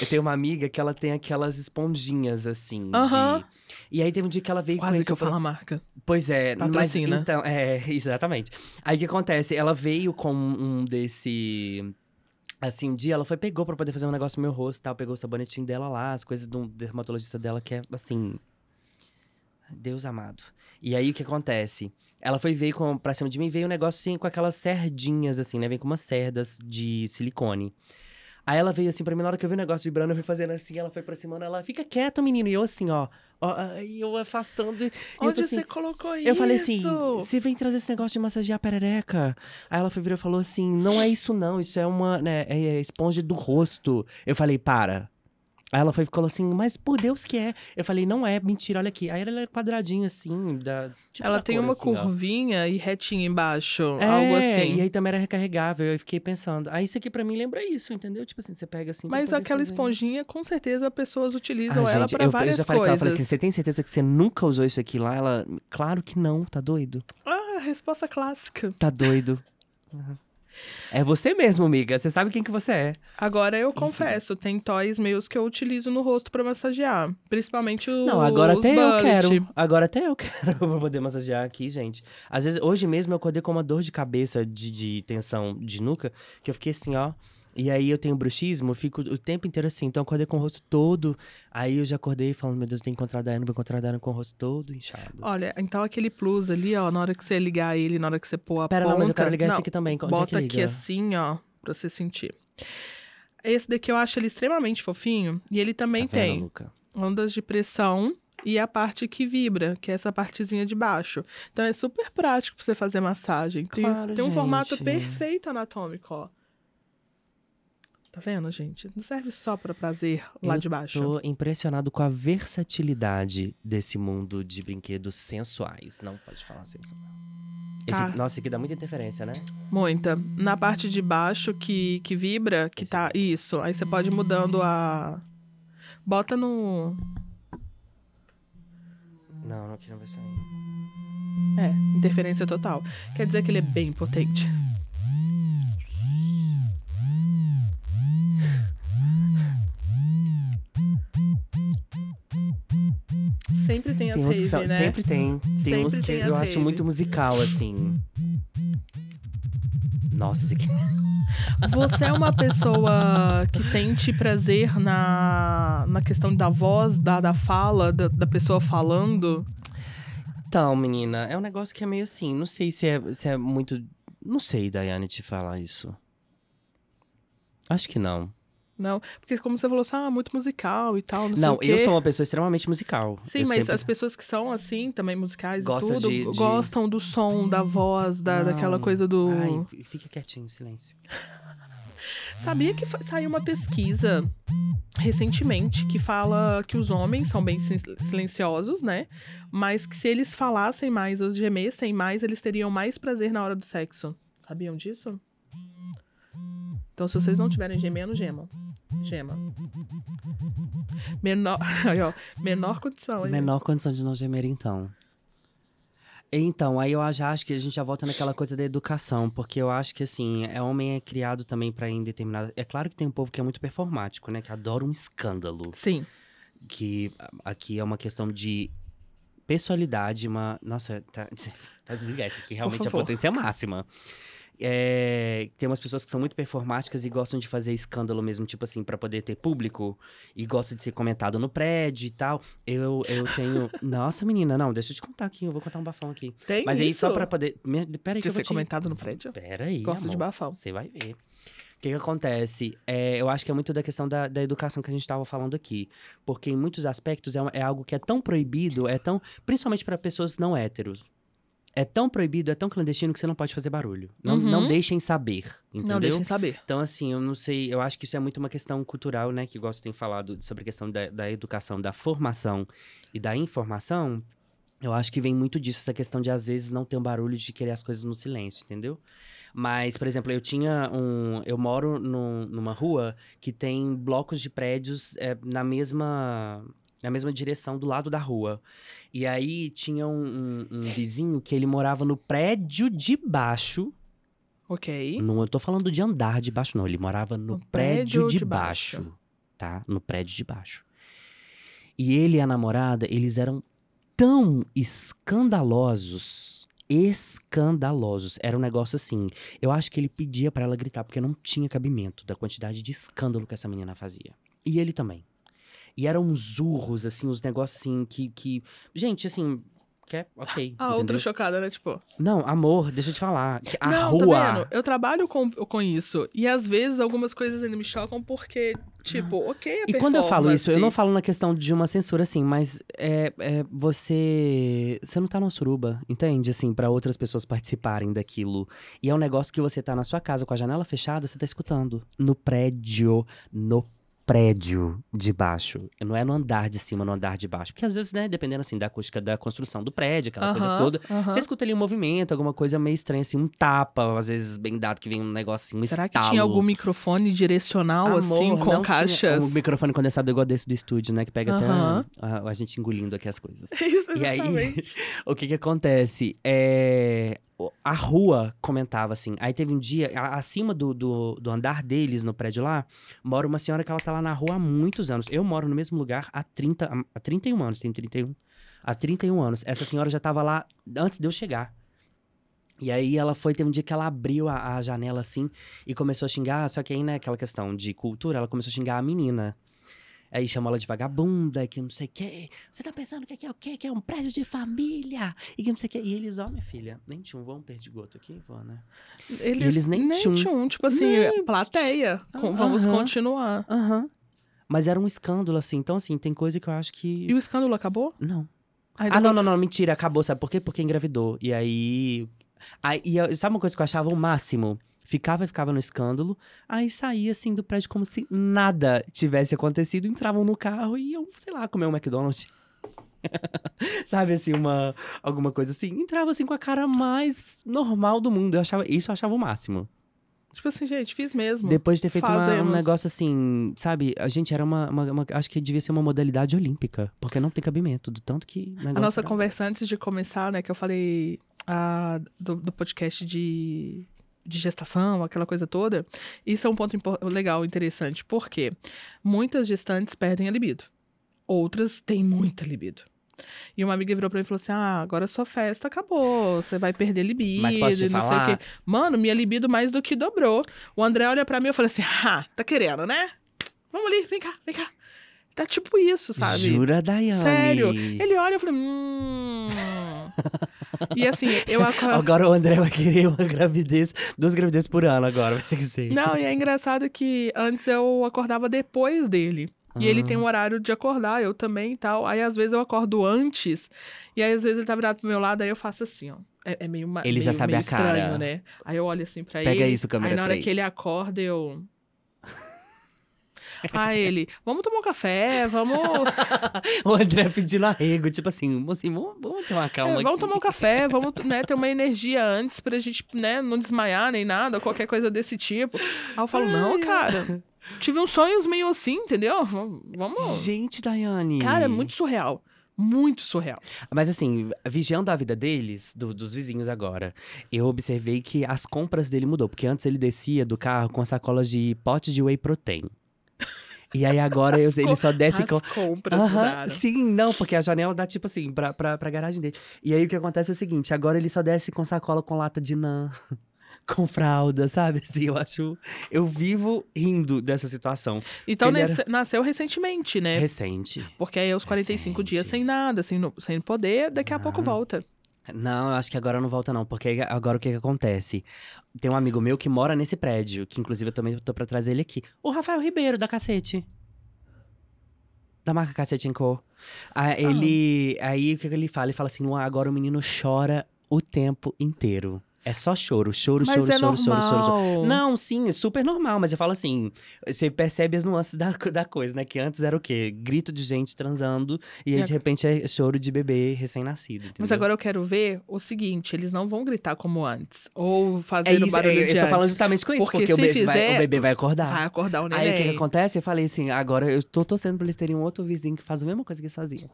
Eu tenho uma amiga que ela tem aquelas esponjinhas assim. Aham. De... E aí teve um dia que ela veio com Quase esse que eu pro- falo a marca. Pois é, mas Patrocina. então, é, exatamente. Aí o que acontece? Ela veio com um desse. Assim, um dia ela foi, pegou pra poder fazer um negócio no meu rosto e tal, pegou o sabonetinho dela lá, as coisas um dermatologista dela, que é assim. Deus amado. E aí o que acontece? Ela foi veio com, pra cima de mim, veio um negócio assim com aquelas cerdinhas, assim, né? Vem com umas cerdas de silicone. Aí ela veio assim pra mim, na hora que eu vi o negócio vibrando, eu fui fazendo assim, ela foi aproximando, ela, fica quieto, menino. E eu assim, ó. ó e eu afastando. e eu Onde assim, você colocou isso? eu falei assim, você vem trazer esse negócio de massagear a perereca? Aí ela foi virou e falou assim, não é isso não, isso é uma, né, é esponja do rosto. Eu falei, para. Aí ela foi e falou assim, mas por Deus que é. Eu falei, não é, mentira, olha aqui. Aí ela é quadradinha assim, da, tipo Ela da tem cor, uma assim, ó. curvinha e retinha embaixo. É, algo assim. E aí também era recarregável. Eu fiquei pensando. Aí isso aqui pra mim lembra isso, entendeu? Tipo assim, você pega assim. Mas aquela fazer. esponjinha, com certeza, pessoas utilizam Ah, ela gente, pra eu, eu várias já falei com ela, coisas. falei assim, você tem certeza que você nunca usou isso aqui lá? Ela, claro que não, tá doido? Ah, resposta clássica. Tá doido. Uhum. É você mesmo, amiga. Você sabe quem que você é. Agora eu confesso, tem toys meus que eu utilizo no rosto pra massagear. Principalmente os Não, agora até eu bullet. quero. Agora até eu quero pra poder massagear aqui, gente. Às vezes, hoje mesmo eu acordei com uma dor de cabeça de, de tensão de nuca, que eu fiquei assim, ó. E aí eu tenho bruxismo, eu fico o tempo inteiro assim. Então eu acordei com o rosto todo. Aí eu já acordei falando, meu Deus, eu tenho que encontrar a Dayana, vou encontrar a Dayana com o rosto todo inchado. Olha, então aquele plus ali, ó, na hora que você ligar ele, na hora que você pôr a Pera, ponta... não, mas eu quero ligar não, esse aqui também. Onde é Bota aqui liga? assim, ó, pra você sentir. Esse daqui eu acho ele extremamente fofinho. E ele também Tá vendo, tem Luca? ondas de pressão e a parte que vibra, que é essa partezinha de baixo. Então é super prático pra você fazer massagem. Tem, Claro, tem um formato gente. perfeito anatômico, ó. Tá vendo, gente? Não serve só pra prazer lá Eu de baixo. Tô impressionado com a versatilidade desse mundo de brinquedos sensuais. Não pode falar sensual. Esse Tá. nossa, esse aqui dá muita interferência, né? Muita. Na parte de baixo que, que vibra, que tá. Isso. Aí você pode ir mudando a. Bota no. Não, aqui não vai sair. É, interferência total. Quer dizer que ele é bem potente. Sempre tem as Tem uns que rave, são, né? Sempre tem. Tem Sempre uns que tem eu as acho rave. muito musical, assim. Nossa, esse aqui. Você é uma pessoa que sente prazer na, na questão da voz, da, da fala, da, da pessoa falando? Então, menina, é um negócio que é meio assim. Não sei se é, se é muito. Não sei, Daiane, te falar isso. Acho que não. Não? Porque como você falou assim, ah, muito musical e tal, não, sei Não, o quê. eu sou uma pessoa extremamente musical. Sim, Eu mas sempre- as pessoas que são assim, também musicais Gosta e tudo, de- de- gostam do som, da voz, da, daquela coisa do. Ai, f- fica quietinho, silêncio. Sabia que saiu uma pesquisa recentemente que fala que os homens são bem sil- silenciosos, né? Mas que se eles falassem mais ou gemessem mais, eles teriam mais prazer na hora do sexo. Sabiam disso? Então, se vocês não tiverem gemendo, gemam. Gema. Menor, aí, ó, menor condição. hein? Menor condição de não gemer, então. Então, aí eu já acho que a gente já volta naquela coisa da educação, porque eu acho que, assim, é homem é criado também pra ir em determinado... É claro que tem um povo que é muito performático, né? Que adora um escândalo. Sim. Que aqui é uma questão de pessoalidade, uma... Nossa, tá, tá desligar isso aqui, realmente é a potência máxima. É, tem umas pessoas que são muito performáticas e gostam de fazer escândalo mesmo, tipo assim, pra poder ter público. E gosta de ser comentado no prédio e tal. Eu, eu tenho... Nossa, menina, não, deixa eu te contar aqui, eu vou contar um bafão aqui. Tem Mas aí, isso? só pra poder. me- Pera aí que de eu vou ser te... comentado no prédio? Pera aí. Gosto de amor. bafão. Você vai ver. O que, que acontece? É, eu acho que é muito da questão da, da educação que a gente estava falando aqui. Porque em muitos aspectos é, é algo que é tão proibido, é tão. Principalmente para pessoas não héteros. É tão proibido, é tão clandestino que você não pode fazer barulho. Não, Uhum. não deixem saber. Entendeu? Não deixem saber. Então, assim, eu não sei, eu acho que isso é muito uma questão cultural, né? Que você tem falado sobre a questão da, da educação, da formação e da informação. Eu acho que vem muito disso, essa questão de, às vezes, não ter um barulho de querer as coisas no silêncio, entendeu? Mas, por exemplo, eu tinha um. Eu moro num- numa rua que tem blocos de prédios é, na mesma. Na mesma direção do lado da rua. E aí tinha um, um- um vizinho que ele morava no prédio de baixo. Ok. Não, eu tô falando de andar de baixo, não. Ele morava no, No prédio, prédio de, de baixo, baixo. Tá? No prédio de baixo. E ele e a namorada, eles eram tão escandalosos. Escandalosos. Era um negócio assim. Eu acho que ele pedia pra ela gritar, porque não tinha cabimento da quantidade de escândalo que essa menina fazia. E ele também. E eram uns urros, assim, uns negócios assim que. que... Gente, assim. Que é ok. A outra entendeu? chocada, né? Tipo. Não, amor, deixa eu te falar. A não, rua. tá vendo? Eu trabalho com, com isso. E às vezes algumas coisas ainda me chocam porque, tipo, ok, a E quando eu falo isso, eu não falo na questão de uma censura, assim, mas é, é você. Você não tá numa suruba, entende? Assim, pra outras pessoas participarem daquilo. E é um negócio que você tá na sua casa com a janela fechada, você tá escutando. No prédio. No prédio de baixo. Não é no andar de cima, no andar de baixo. Porque às vezes, né, dependendo assim da acústica da construção do prédio, aquela coisa toda. Você escuta ali um movimento, alguma coisa meio estranha, assim, um tapa, às vezes bem dado, que vem um negócio assim, um Será que estalo. tinha algum microfone direcional, assim, Amor, com não tinha caixas? um microfone condensado igual desse do estúdio, né? Que pega até a, a gente engolindo aqui as coisas. Isso, E aí, exatamente. o que que acontece? É, A rua comentava assim. Aí teve um dia, acima do, do, do andar deles, no prédio lá, mora uma senhora que ela tá lá na rua há muitos anos. Eu moro no mesmo lugar há, 30, há 31 anos, tenho 31. Há 31 anos. Essa senhora já tava lá antes de eu chegar. E aí ela foi, teve um dia que ela abriu a, a janela assim e começou a xingar, só que aí, né, aquela questão de cultura, ela começou a xingar a menina. Aí chamou ela de vagabunda, que não sei o quê. Você tá pensando que aqui é o quê? Que é um prédio de família. E que não sei o quê. E eles, ó, minha filha, nem tinha um vão perdigoto aqui, vó, né? Eles, eles nem nem tinham- tipo assim, Nem- plateia. Com- vamos continuar. Aham. Mas era um escândalo, assim. Então, assim, tem coisa que eu acho que. E o escândalo acabou? Não. Ainda ah, não, não, não, mentira, acabou, sabe por quê? Porque engravidou. E aí. aí e sabe uma coisa que eu achava o máximo? Ficava e ficava no escândalo, aí saía assim do prédio como se nada tivesse acontecido, entravam no carro e iam, sei lá, comer um McDonald's. sabe assim, uma alguma coisa assim. Entrava assim com a cara mais normal do mundo. Eu achava, isso eu achava o máximo. Tipo assim, gente, fiz mesmo. Depois de ter feito uma- um negócio assim, sabe? A gente era uma, uma- uma- Acho que devia ser uma modalidade olímpica. Porque não tem cabimento, do tanto que. A nossa era- conversa antes de começar, né, que eu falei ah, do, do podcast de, de gestação, aquela coisa toda. Isso é um ponto legal, interessante, porque muitas gestantes perdem a libido. Outras têm muita libido. E uma amiga virou pra mim e falou assim: Ah, agora sua festa acabou, você vai perder libido. Mas posso te não sei o falar? quê. Mano, minha libido mais do que dobrou. O André olha pra mim e eu falei assim: Ah, tá querendo, né? Vamos ali, vem cá, vem cá. Tá tipo isso, sabe? Jura, Daiane? Sério. Ele olha e eu falei, hum. E assim, eu acordo. Agora o André vai querer uma gravidez, duas gravidezes por ano agora, vai ter que ser. Não, e é engraçado que antes eu acordava depois dele. E ele Ah. tem um horário de acordar, eu também e tal. Aí às vezes eu acordo antes. E aí às vezes ele tá virado pro meu lado, aí eu faço assim, ó. É, é meio Ele já meio- sabe meio a cara. estranho, né? Aí eu olho assim pra Pega ele. isso, câmera Aí na hora que ele acorda, eu. Aí ele, vamos tomar um café, vamos. O André pedindo arrego, tipo assim, mocinho, vamos, vamos ter uma calma É, vamos aqui. tomar um café, vamos né, ter uma energia antes pra gente né, não desmaiar nem nada, qualquer coisa desse tipo. Aí eu falo, não, cara, tive uns sonhos meio assim, entendeu? Vamos. vamos- Gente, Daiane. Cara, é muito surreal. Muito surreal. Mas assim, vigiando a vida deles, do- dos vizinhos agora, eu observei que as compras dele mudou. Porque antes ele descia do carro com sacolas de potes de whey protein. E aí agora eu- ele só desce com. compras mudaram. sim, não, porque a janela dá tipo assim, pra, pra, pra garagem dele. E aí o que acontece é o seguinte: agora ele só desce com sacola com lata de nã, com fralda, sabe? Assim, eu acho. Eu vivo rindo dessa situação. Então Ele era- nesse- nasceu recentemente, né? Recente. Porque aí aos 45 dias Recente. sem nada, sem, sem poder, daqui a pouco volta. Não, eu acho que agora não volta, não. Porque agora o que, que acontece? Tem um amigo meu que mora nesse prédio, que inclusive eu também tô pra trazer ele aqui. O Rafael Ribeiro, da Cacete. Da marca Cacete Co. Ah, ele. Aí o que, que ele fala? Ele fala assim: agora o menino chora o tempo inteiro. É só choro, choro, Mas choro, é choro, choro, choro, choro. Não, sim, é super normal, mas eu falo assim: você percebe as nuances da, da coisa, né? Que antes era o quê? Grito de gente transando, e aí E de repente é choro de bebê recém-nascido. Mas agora eu quero ver o seguinte: eles não vão gritar como antes. Ou fazer É o isso, barulho eu, de eu tô falando justamente com isso, Porque porque, o, bebê vai, fizer, o bebê vai acordar. Vai acordar o neném. Aí o que, que acontece? Eu falei assim, agora eu tô torcendo pra eles terem um outro vizinho que faz a mesma coisa que eles faziam.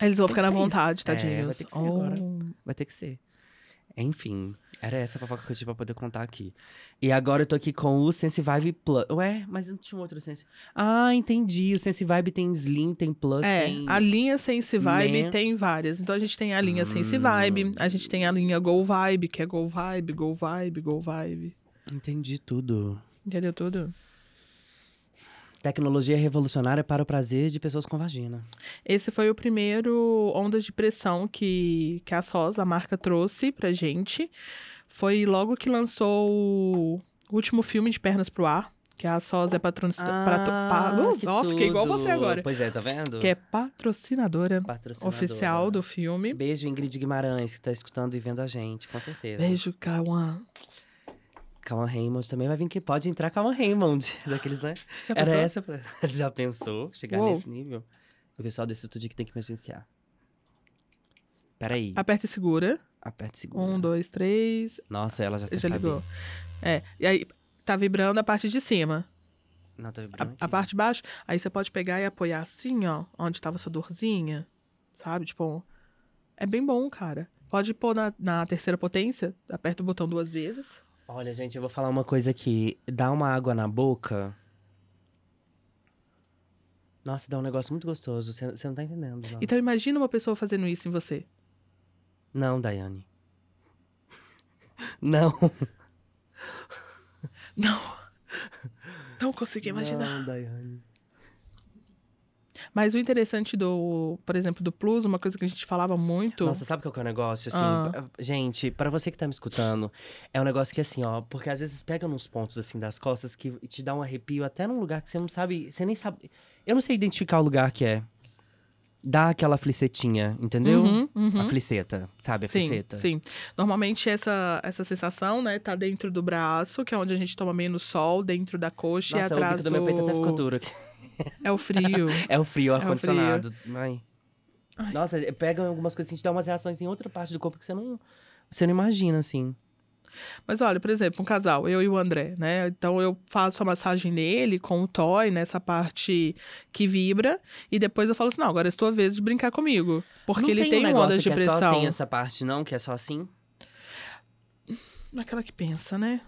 Eles vão Tem ficar na vontade, É, tadinhos. vai ter que ser agora. Oh. Vai ter que ser. Enfim, era essa a fofoca que eu tinha pra poder contar aqui. E agora eu tô aqui com o Sense Vibe Plus. Ué, mas não tinha um outro Sense. Ah, entendi. O Sense Vibe tem Slim, tem Plus, É, tem. a linha Sense Vibe Man. tem várias. Então a gente tem a linha Sense Hum. Vibe, a gente tem a linha Go Vibe, que é Go Vibe, Go Vibe, Go Vibe. Entendi tudo. Entendeu tudo? Tecnologia revolucionária para o prazer de pessoas com vagina. Esse foi o primeiro Ondas de Pressão que, que a SOS, a marca, trouxe pra gente. Foi logo que lançou o último filme de Pernas pro Ar, que a SOS é patrocinadora. Ah, Ó, fiquei igual você agora. Pois é, tá vendo? Que é patrocinadora Patrocinadora. oficial do filme. Beijo, Ingrid Guimarães, que tá escutando e vendo a gente, com certeza. Beijo, Kawan. Calma Raymond também vai vir que pode entrar Calma Raymond. Daqueles, né? Era essa pra... Já pensou? Chegar Uou. nesse nível? O pessoal desse estúdio que tem que emergenciar. Peraí. Aperta e segura. Aperta e segura. Um, dois, três. Nossa, ela já, Já sabe. ligou. É. E aí, tá vibrando a parte de cima. Não, tá A, vibrando a aqui. parte de baixo, aí você pode pegar e apoiar assim, ó, onde tava sua dorzinha, sabe? Tipo, é bem bom, cara. Pode pôr na, na terceira potência, aperta o botão duas vezes. Olha, gente, eu vou falar uma coisa aqui. Dá uma água na boca. Nossa, dá um negócio muito gostoso. Você não tá entendendo, não. Então imagina uma pessoa fazendo isso em você. Não, Daiane. Não. Não. Não consegui imaginar. Não, Daiane. Mas o interessante do, por exemplo, do Plus, uma coisa que a gente falava muito. Nossa, sabe qual que é o negócio? Assim, Ah. pra- gente, pra você que tá me escutando, é um negócio que assim, ó, porque às vezes pega nos pontos assim das costas que te dá um arrepio até num lugar que você não sabe, você nem sabe. Eu não sei identificar o lugar que é. Dá aquela flicetinha, entendeu? Uhum, uhum. A fliceta, sabe? A Sim, fliceta. sim. Normalmente essa, essa sensação, né, tá dentro do braço, que é onde a gente toma menos sol, dentro da coxa Nossa, e o atrás bico do do... meu peito até ficou duro aqui. É o frio. É o frio, o É ar-condicionado. Ai. Ai. Nossa, pega algumas coisas assim, te dá umas reações em outra parte do corpo que você não, você não imagina, assim. Mas olha, por exemplo, um casal, eu e o André, né? Então eu faço a massagem nele com o toy, nessa parte que vibra, e depois eu falo assim: não, agora é sua vez de brincar comigo. Porque não ele tem, tem, um negócio ondas de que é só pressão. assim, essa parte, não? Que é só assim? Naquela que pensa, né?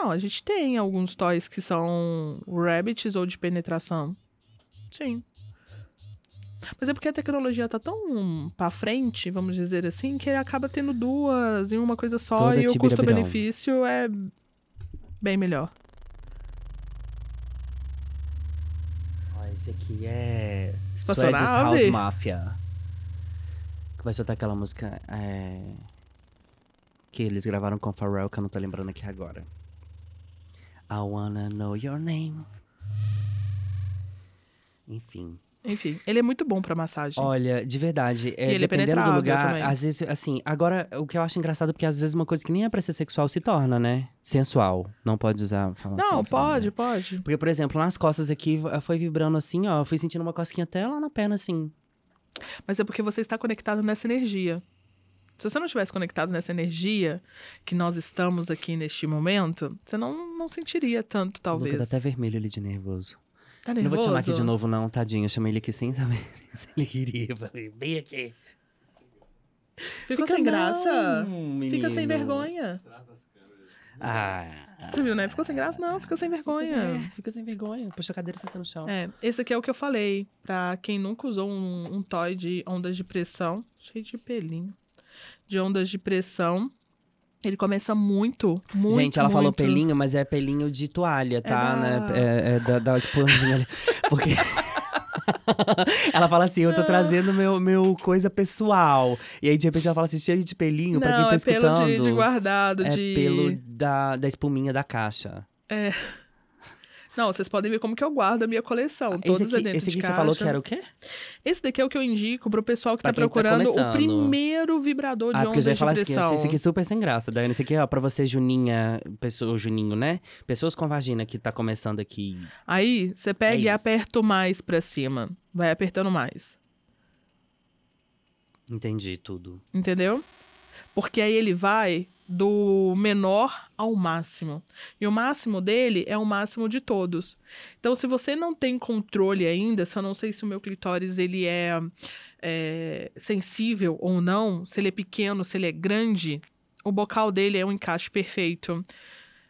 Não, a gente tem alguns toys que são rabbits ou de penetração. Sim. Mas é porque a tecnologia tá tão pra frente, vamos dizer assim, que acaba tendo duas em uma coisa só Toda e o custo-benefício é bem melhor. Ó, esse aqui é. Swedish House Mafia. Que vai soltar aquela música. é, Que eles gravaram com Pharrell, que eu não tô lembrando aqui agora. I wanna know your name. Enfim. Enfim, ele é muito bom pra massagem. Olha, de verdade, é, ele é dependendo do penetrável lugar, também. às vezes, assim, agora, o que eu acho engraçado, é porque às vezes uma coisa que nem é pra ser sexual se torna, né? Sensual. Não pode usar, falar não, sensual, né? pode, pode. Porque, por exemplo, nas costas aqui, v- foi vibrando assim, ó, eu fui sentindo uma cosquinha até lá na perna, assim. Mas é porque você está conectado nessa energia. Se você não estivesse conectado nessa energia que nós estamos aqui neste momento, você não, não sentiria tanto, O Luca talvez. tá até vermelho ali de nervoso. Tá Não nervoso? vou te chamar aqui de novo, não, tadinho. Eu chamei ele aqui sem saber se ele queria. Eu falei, vem aqui. Ficou Fica sem não, graça? Fica sem vergonha. Ah. Você viu, né? Ficou sem graça? Não, ficou sem vergonha. Fica sem, fica sem vergonha. Puxa a cadeira e senta no chão. É, esse aqui é o que eu falei. Pra quem nunca usou um, um toy de ondas de pressão. Cheio de pelinho. De ondas de pressão. Ele começa muito, muito, Gente, ela falou muito- pelinho, mas é pelinho de toalha, tá? da- Né? É, é da, da esponjinha ali. Porque. ela fala assim: eu tô trazendo meu, meu coisa pessoal. E aí, de repente, ela fala assim: cheio de pelinho, pra quem Não, tá é pelo escutando. de, de guardado, é de... pelo da, da espuminha da caixa. Não, vocês podem ver como que eu guardo a minha coleção. esse Todas aqui, é dentro esse aqui de você falou que era o quê? Esse daqui é o que eu indico pro pessoal que Pra tá tá procurando o começando. primeiro vibrador de Ah, porque eu ondas já ia de falar assim: pressão. esse aqui é super sem graça. Daiane, esse aqui, ó, pra você, Juninha, pessoa, Juninho, né? Pessoas com vagina que tá começando aqui. Aí, você pega É e aperta o mais pra cima. Vai apertando mais. Entendi tudo. Entendeu? Porque aí ele vai do menor ao máximo. E o máximo dele é o máximo de todos. Então, se você não tem controle ainda, se eu não sei se o meu clitóris ele é, é, sensível ou não, se ele é pequeno, se ele é grande, o bocal dele é um encaixe perfeito.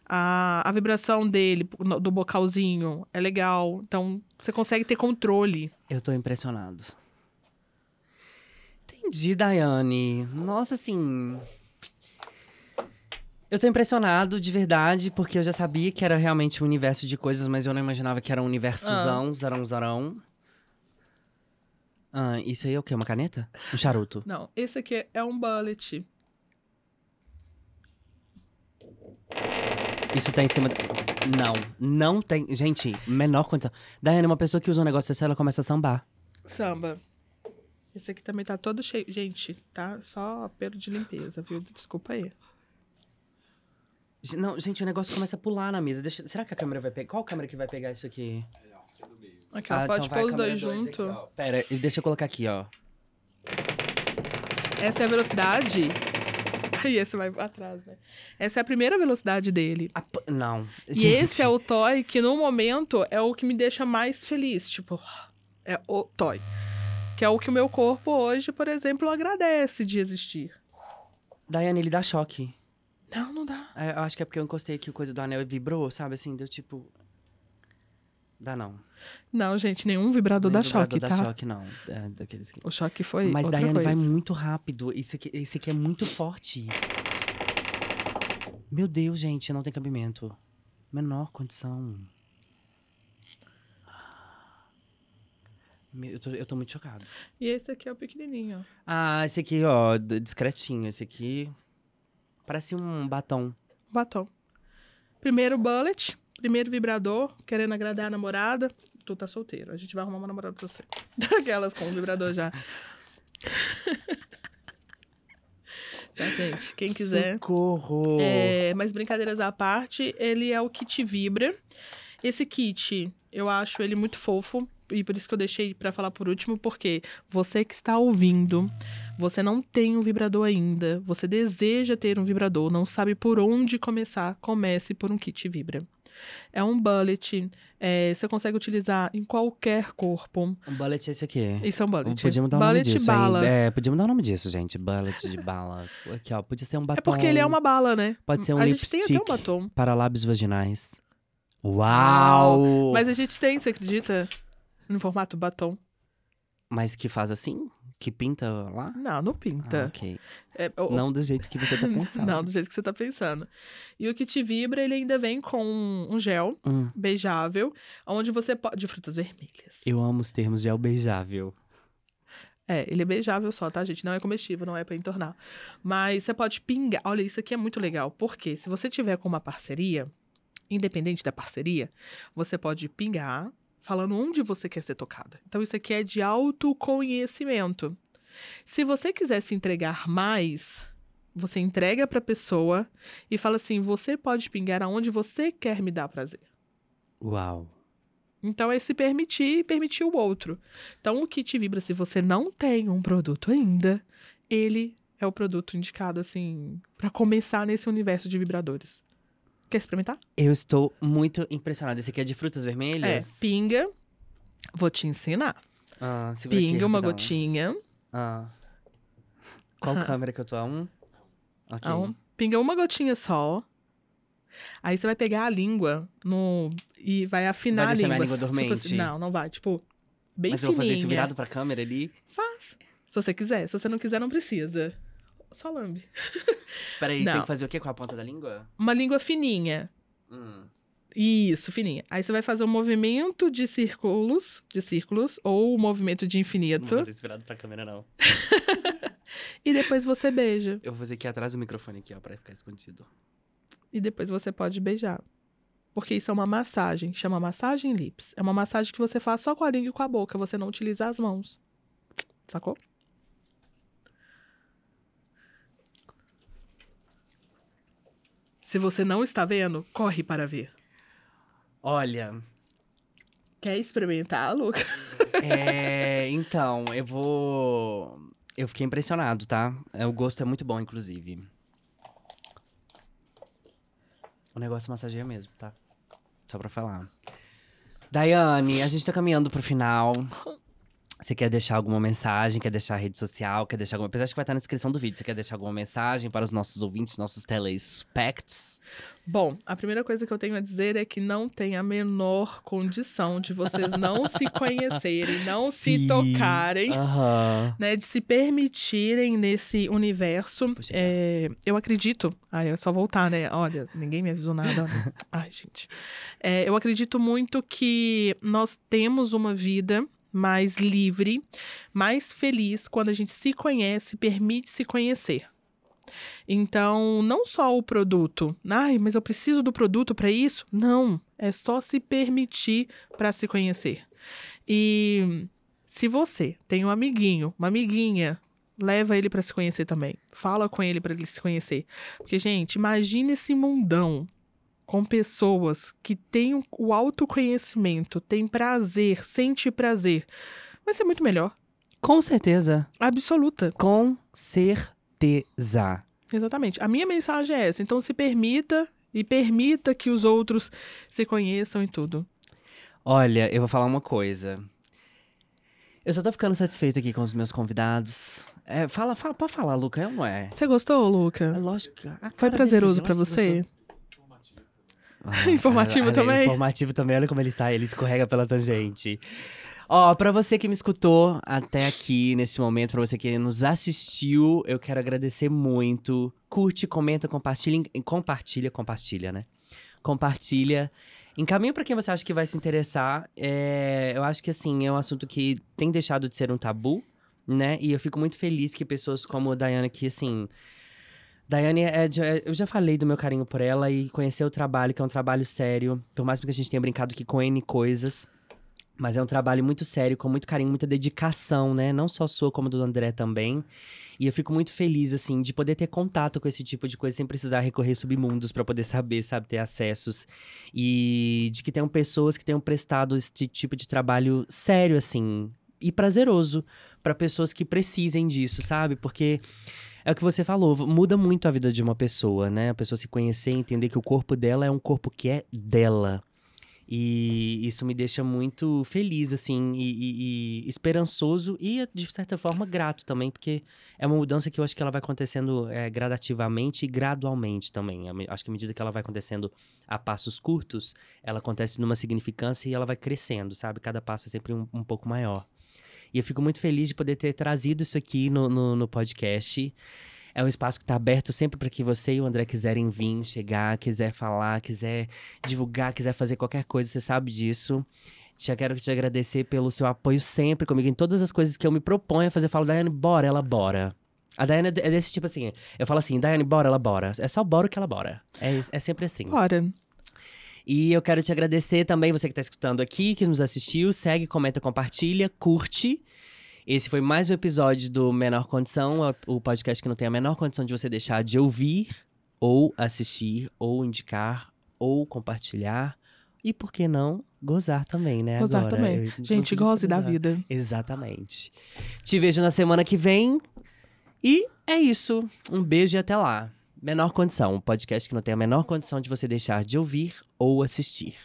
A, a vibração dele, do bocalzinho, é legal. Então, você consegue ter controle. Eu tô impressionado. Entendi, Daiane. Nossa, assim. Eu tô impressionado de verdade, porque eu já sabia que era realmente um universo de coisas, mas eu não imaginava que era um universozão, zarão, zarão. Ah, isso aí é o quê? Uma caneta? Um charuto? Não, esse aqui é um bullet. Isso tá em cima. Da... Não, não tem. Gente, menor condição. Daiane, uma pessoa que usa um negócio desse, ela começa a sambar. Samba. Esse aqui também tá todo cheio. Gente, tá só pelo de limpeza, viu? Desculpa aí. Não, gente, o negócio começa a pular na mesa. Deixa- Será que a câmera vai pegar? Qual câmera que vai pegar isso aqui? Aí, aqui ó. Ah, pode então pôr a os dois dois junto. aqui, ó. Pera, deixa eu colocar aqui, ó. Essa é a velocidade. E esse vai atrás, né? Essa é a primeira velocidade dele. P- não. E esse é o toy que, no momento, é o que me deixa mais feliz. Tipo, é o toy. Que é o que o meu corpo hoje, por exemplo, agradece de existir. Daiane, ele dá choque. Não, não dá. É, eu acho que é porque eu encostei aqui o coisa do anel e vibrou, sabe? Assim, deu tipo. Dá não. Não, gente, nenhum vibrador Nem dá choque, vibrador tá? dá choque, não. É, daqueles que... O choque foi Mas outra Daiane coisa. vai muito rápido. Esse aqui, esse aqui é muito forte. Meu Deus, gente, não tem cabimento. Menor condição. Eu tô, eu tô muito chocado. E esse aqui é o pequenininho. Ah, esse aqui, ó, discretinho. Esse aqui parece um batom. Batom. Primeiro bullet, primeiro vibrador, querendo agradar a namorada. Tu tá solteiro. A gente vai arrumar uma namorada pra você. Daquelas com o vibrador já. tá, gente? Quem quiser. Socorro! É, mas brincadeiras à parte, ele é o kit Vibra. Esse kit, eu acho ele muito fofo. E por isso que eu deixei pra falar por último, porque você que está ouvindo, você não tem um vibrador ainda, você deseja ter um vibrador, não sabe por onde começar, comece por um kit Vibra. É um bullet, é, você consegue utilizar em qualquer corpo. Um bullet é esse aqui. Isso é um bullet. Podíamos dar o nome bullet disso, bala. hein? É, podíamos dar o nome disso, gente. Bullet de bala. Aqui, ó. Podia ser um batom. É porque ele é uma bala, né? Pode ser um A gente tem até um lipstick. batom. Para lábios vaginais. Uau! Mas a gente tem, você acredita? No formato batom. Mas que faz assim? Que pinta lá? Não, não Ah, pinta. ok. É, o- Não do jeito que você tá pensando. Não, do jeito que você tá pensando. E o Kit Vibra, ele ainda vem com um gel Hum, beijável, onde você pode... De frutas vermelhas. eu amo os termos gel beijável. É, ele é beijável só, tá, gente? Não é comestível, não é pra entornar. Mas você pode pingar. Olha, isso aqui é muito legal. Porque se você tiver com uma parceria, independente da parceria, você pode pingar falando onde você quer ser tocada. Então, isso aqui é de autoconhecimento. Se você quiser se entregar mais, você entrega pra pessoa e fala assim: você pode pingar aonde você quer me dar prazer. Uau. Então é se permitir e permitir o outro. Então o kit vibra, se você não tem um produto ainda, ele é o produto indicado assim pra começar nesse universo de vibradores. Quer experimentar? Eu estou muito impressionada. Esse aqui é de frutas É, vermelhas? pinga, Vou te ensinar. Ah, segura aqui, Pinga uma gotinha. Ah. Qual Aham. câmera que eu tô? A um? Ok. a um- pinga uma gotinha só. Aí você vai pegar a língua no, e vai afinar Vai a língua. minha língua Tipo dormente? assim, não, não vai. Tipo, bem Mas eu vou fazer isso fininha. virado pra câmera ali? Faz. Se você quiser. Se você não quiser, não precisa. Só lambe. Peraí, tem Não. que fazer o quê com a ponta da língua? Uma língua fininha. Hum. Isso, fininha. Aí você vai fazer um movimento de círculos, de círculos, ou um movimento de Não infinito. vou fazer isso virado pra câmera, não. E depois você beija. Eu vou fazer aqui atrás do microfone aqui, ó, pra ficar escondido. E depois você pode beijar. Porque isso é uma massagem, chama massagem lips. É uma massagem que você faz só com a língua e com a boca, você não utiliza as mãos. Sacou? Se você não está vendo, corre para ver. Olha, Quer experimentar, Luca? é. Então, eu vou. Eu fiquei impressionado, tá? É, O gosto é muito bom, inclusive. O negócio massageia mesmo, tá? Só pra falar. Daiane, a gente tá caminhando pro final. Você quer deixar alguma mensagem? Quer deixar a rede social? Quer deixar alguma. Apesar de que vai estar na descrição do vídeo. Você quer deixar alguma mensagem para os nossos ouvintes, nossos telespects? Bom, a primeira coisa que eu tenho a dizer é que não tem a menor condição de vocês não se conhecerem, não se Sim. tocarem. Aham. né, de se permitirem nesse universo. Puxa, É, eu acredito. Ai, é só voltar, né? Olha, ninguém me avisou nada. Ai, gente. É, eu acredito muito que nós temos uma vida mais livre, mais feliz quando a gente se conhece, permite se conhecer. Então, não só o produto. Ai, mas eu preciso do produto para isso? Não, é só se permitir para se conhecer. E se você tem um amiguinho, uma amiguinha, leva ele para se conhecer também. Fala com ele para ele se conhecer. Porque, gente, imagine esse mundão com pessoas que têm o autoconhecimento, têm prazer, sente prazer. Vai ser muito melhor. Com certeza. Absoluta. Com certeza. Exatamente. A minha mensagem é essa. Então se permita e permita que os outros se conheçam e tudo. Olha, eu vou falar uma coisa. Eu só tô ficando satisfeito aqui com os meus convidados. É, fala, fala, pode falar, Luca, é ou não é? Você gostou, É Luca? lógico. a Foi prazeroso lógico que você? Ah, Informativo também? Informativo também, olha como ele sai, ele escorrega pela tangente. Ó, pra você que me escutou até aqui nesse momento, pra você que nos assistiu, eu quero agradecer muito. Curte, comenta, compartilha, compartilha, compartilha, né? Compartilha. Encaminha pra quem você acha que vai se interessar. É, eu acho que assim, é um assunto que tem deixado de ser um tabu, né? E eu fico muito feliz que pessoas como a Dayana, que assim. Daiane, é é- eu já falei do meu carinho por ela e conhecer o trabalho, que é um trabalho sério. Por mais que a gente tenha brincado aqui com N coisas. Mas é um trabalho muito sério, com muito carinho, muita dedicação, né? Não só sua, como do André também. E eu fico muito feliz, assim, de poder ter contato com esse tipo de coisa sem precisar recorrer submundos pra poder saber, sabe? Ter acessos. E de que tenham pessoas que tenham prestado esse tipo de trabalho sério, assim. E prazeroso pra pessoas que precisem disso, sabe? Porque é o que você falou, muda muito a vida de uma pessoa, né? A pessoa se conhecer, entender que o corpo dela é um corpo que é dela. E isso me deixa muito feliz, assim, e, e- e esperançoso e, de certa forma, grato também, porque é uma mudança que eu acho que ela vai acontecendo é, gradativamente e gradualmente também. Acho que à medida que ela vai acontecendo a passos curtos, ela acontece numa significância e ela vai crescendo, sabe? Cada passo é sempre um, um pouco maior. E eu fico muito feliz de poder ter trazido isso aqui no, no, no podcast. É um espaço que está aberto sempre para que você e o André quiserem vir, chegar, quiser falar, quiser divulgar, quiser fazer qualquer coisa, você sabe disso. Já quero te agradecer pelo seu apoio sempre comigo em todas as coisas que eu me proponho a fazer. Eu falo, Daiane, bora, ela bora. A Daiane é desse tipo assim. Eu falo assim, Daiane, bora, ela bora. É só bora que ela bora. É, é sempre assim. Bora. E eu quero te agradecer também, você que está escutando aqui, que nos assistiu. Segue, comenta, compartilha, curte. Esse foi mais um episódio do Menor Condição, o podcast que não tem a menor condição de você deixar de ouvir, ou assistir, ou indicar, ou compartilhar. E por que não, gozar também, né? Gozar agora. também. Eu Gente, goze da vida. Exatamente. Te vejo na semana que vem. E é isso. Um beijo e até lá. Menor Condição, um podcast que não tem a menor condição de você deixar de ouvir ou assistir.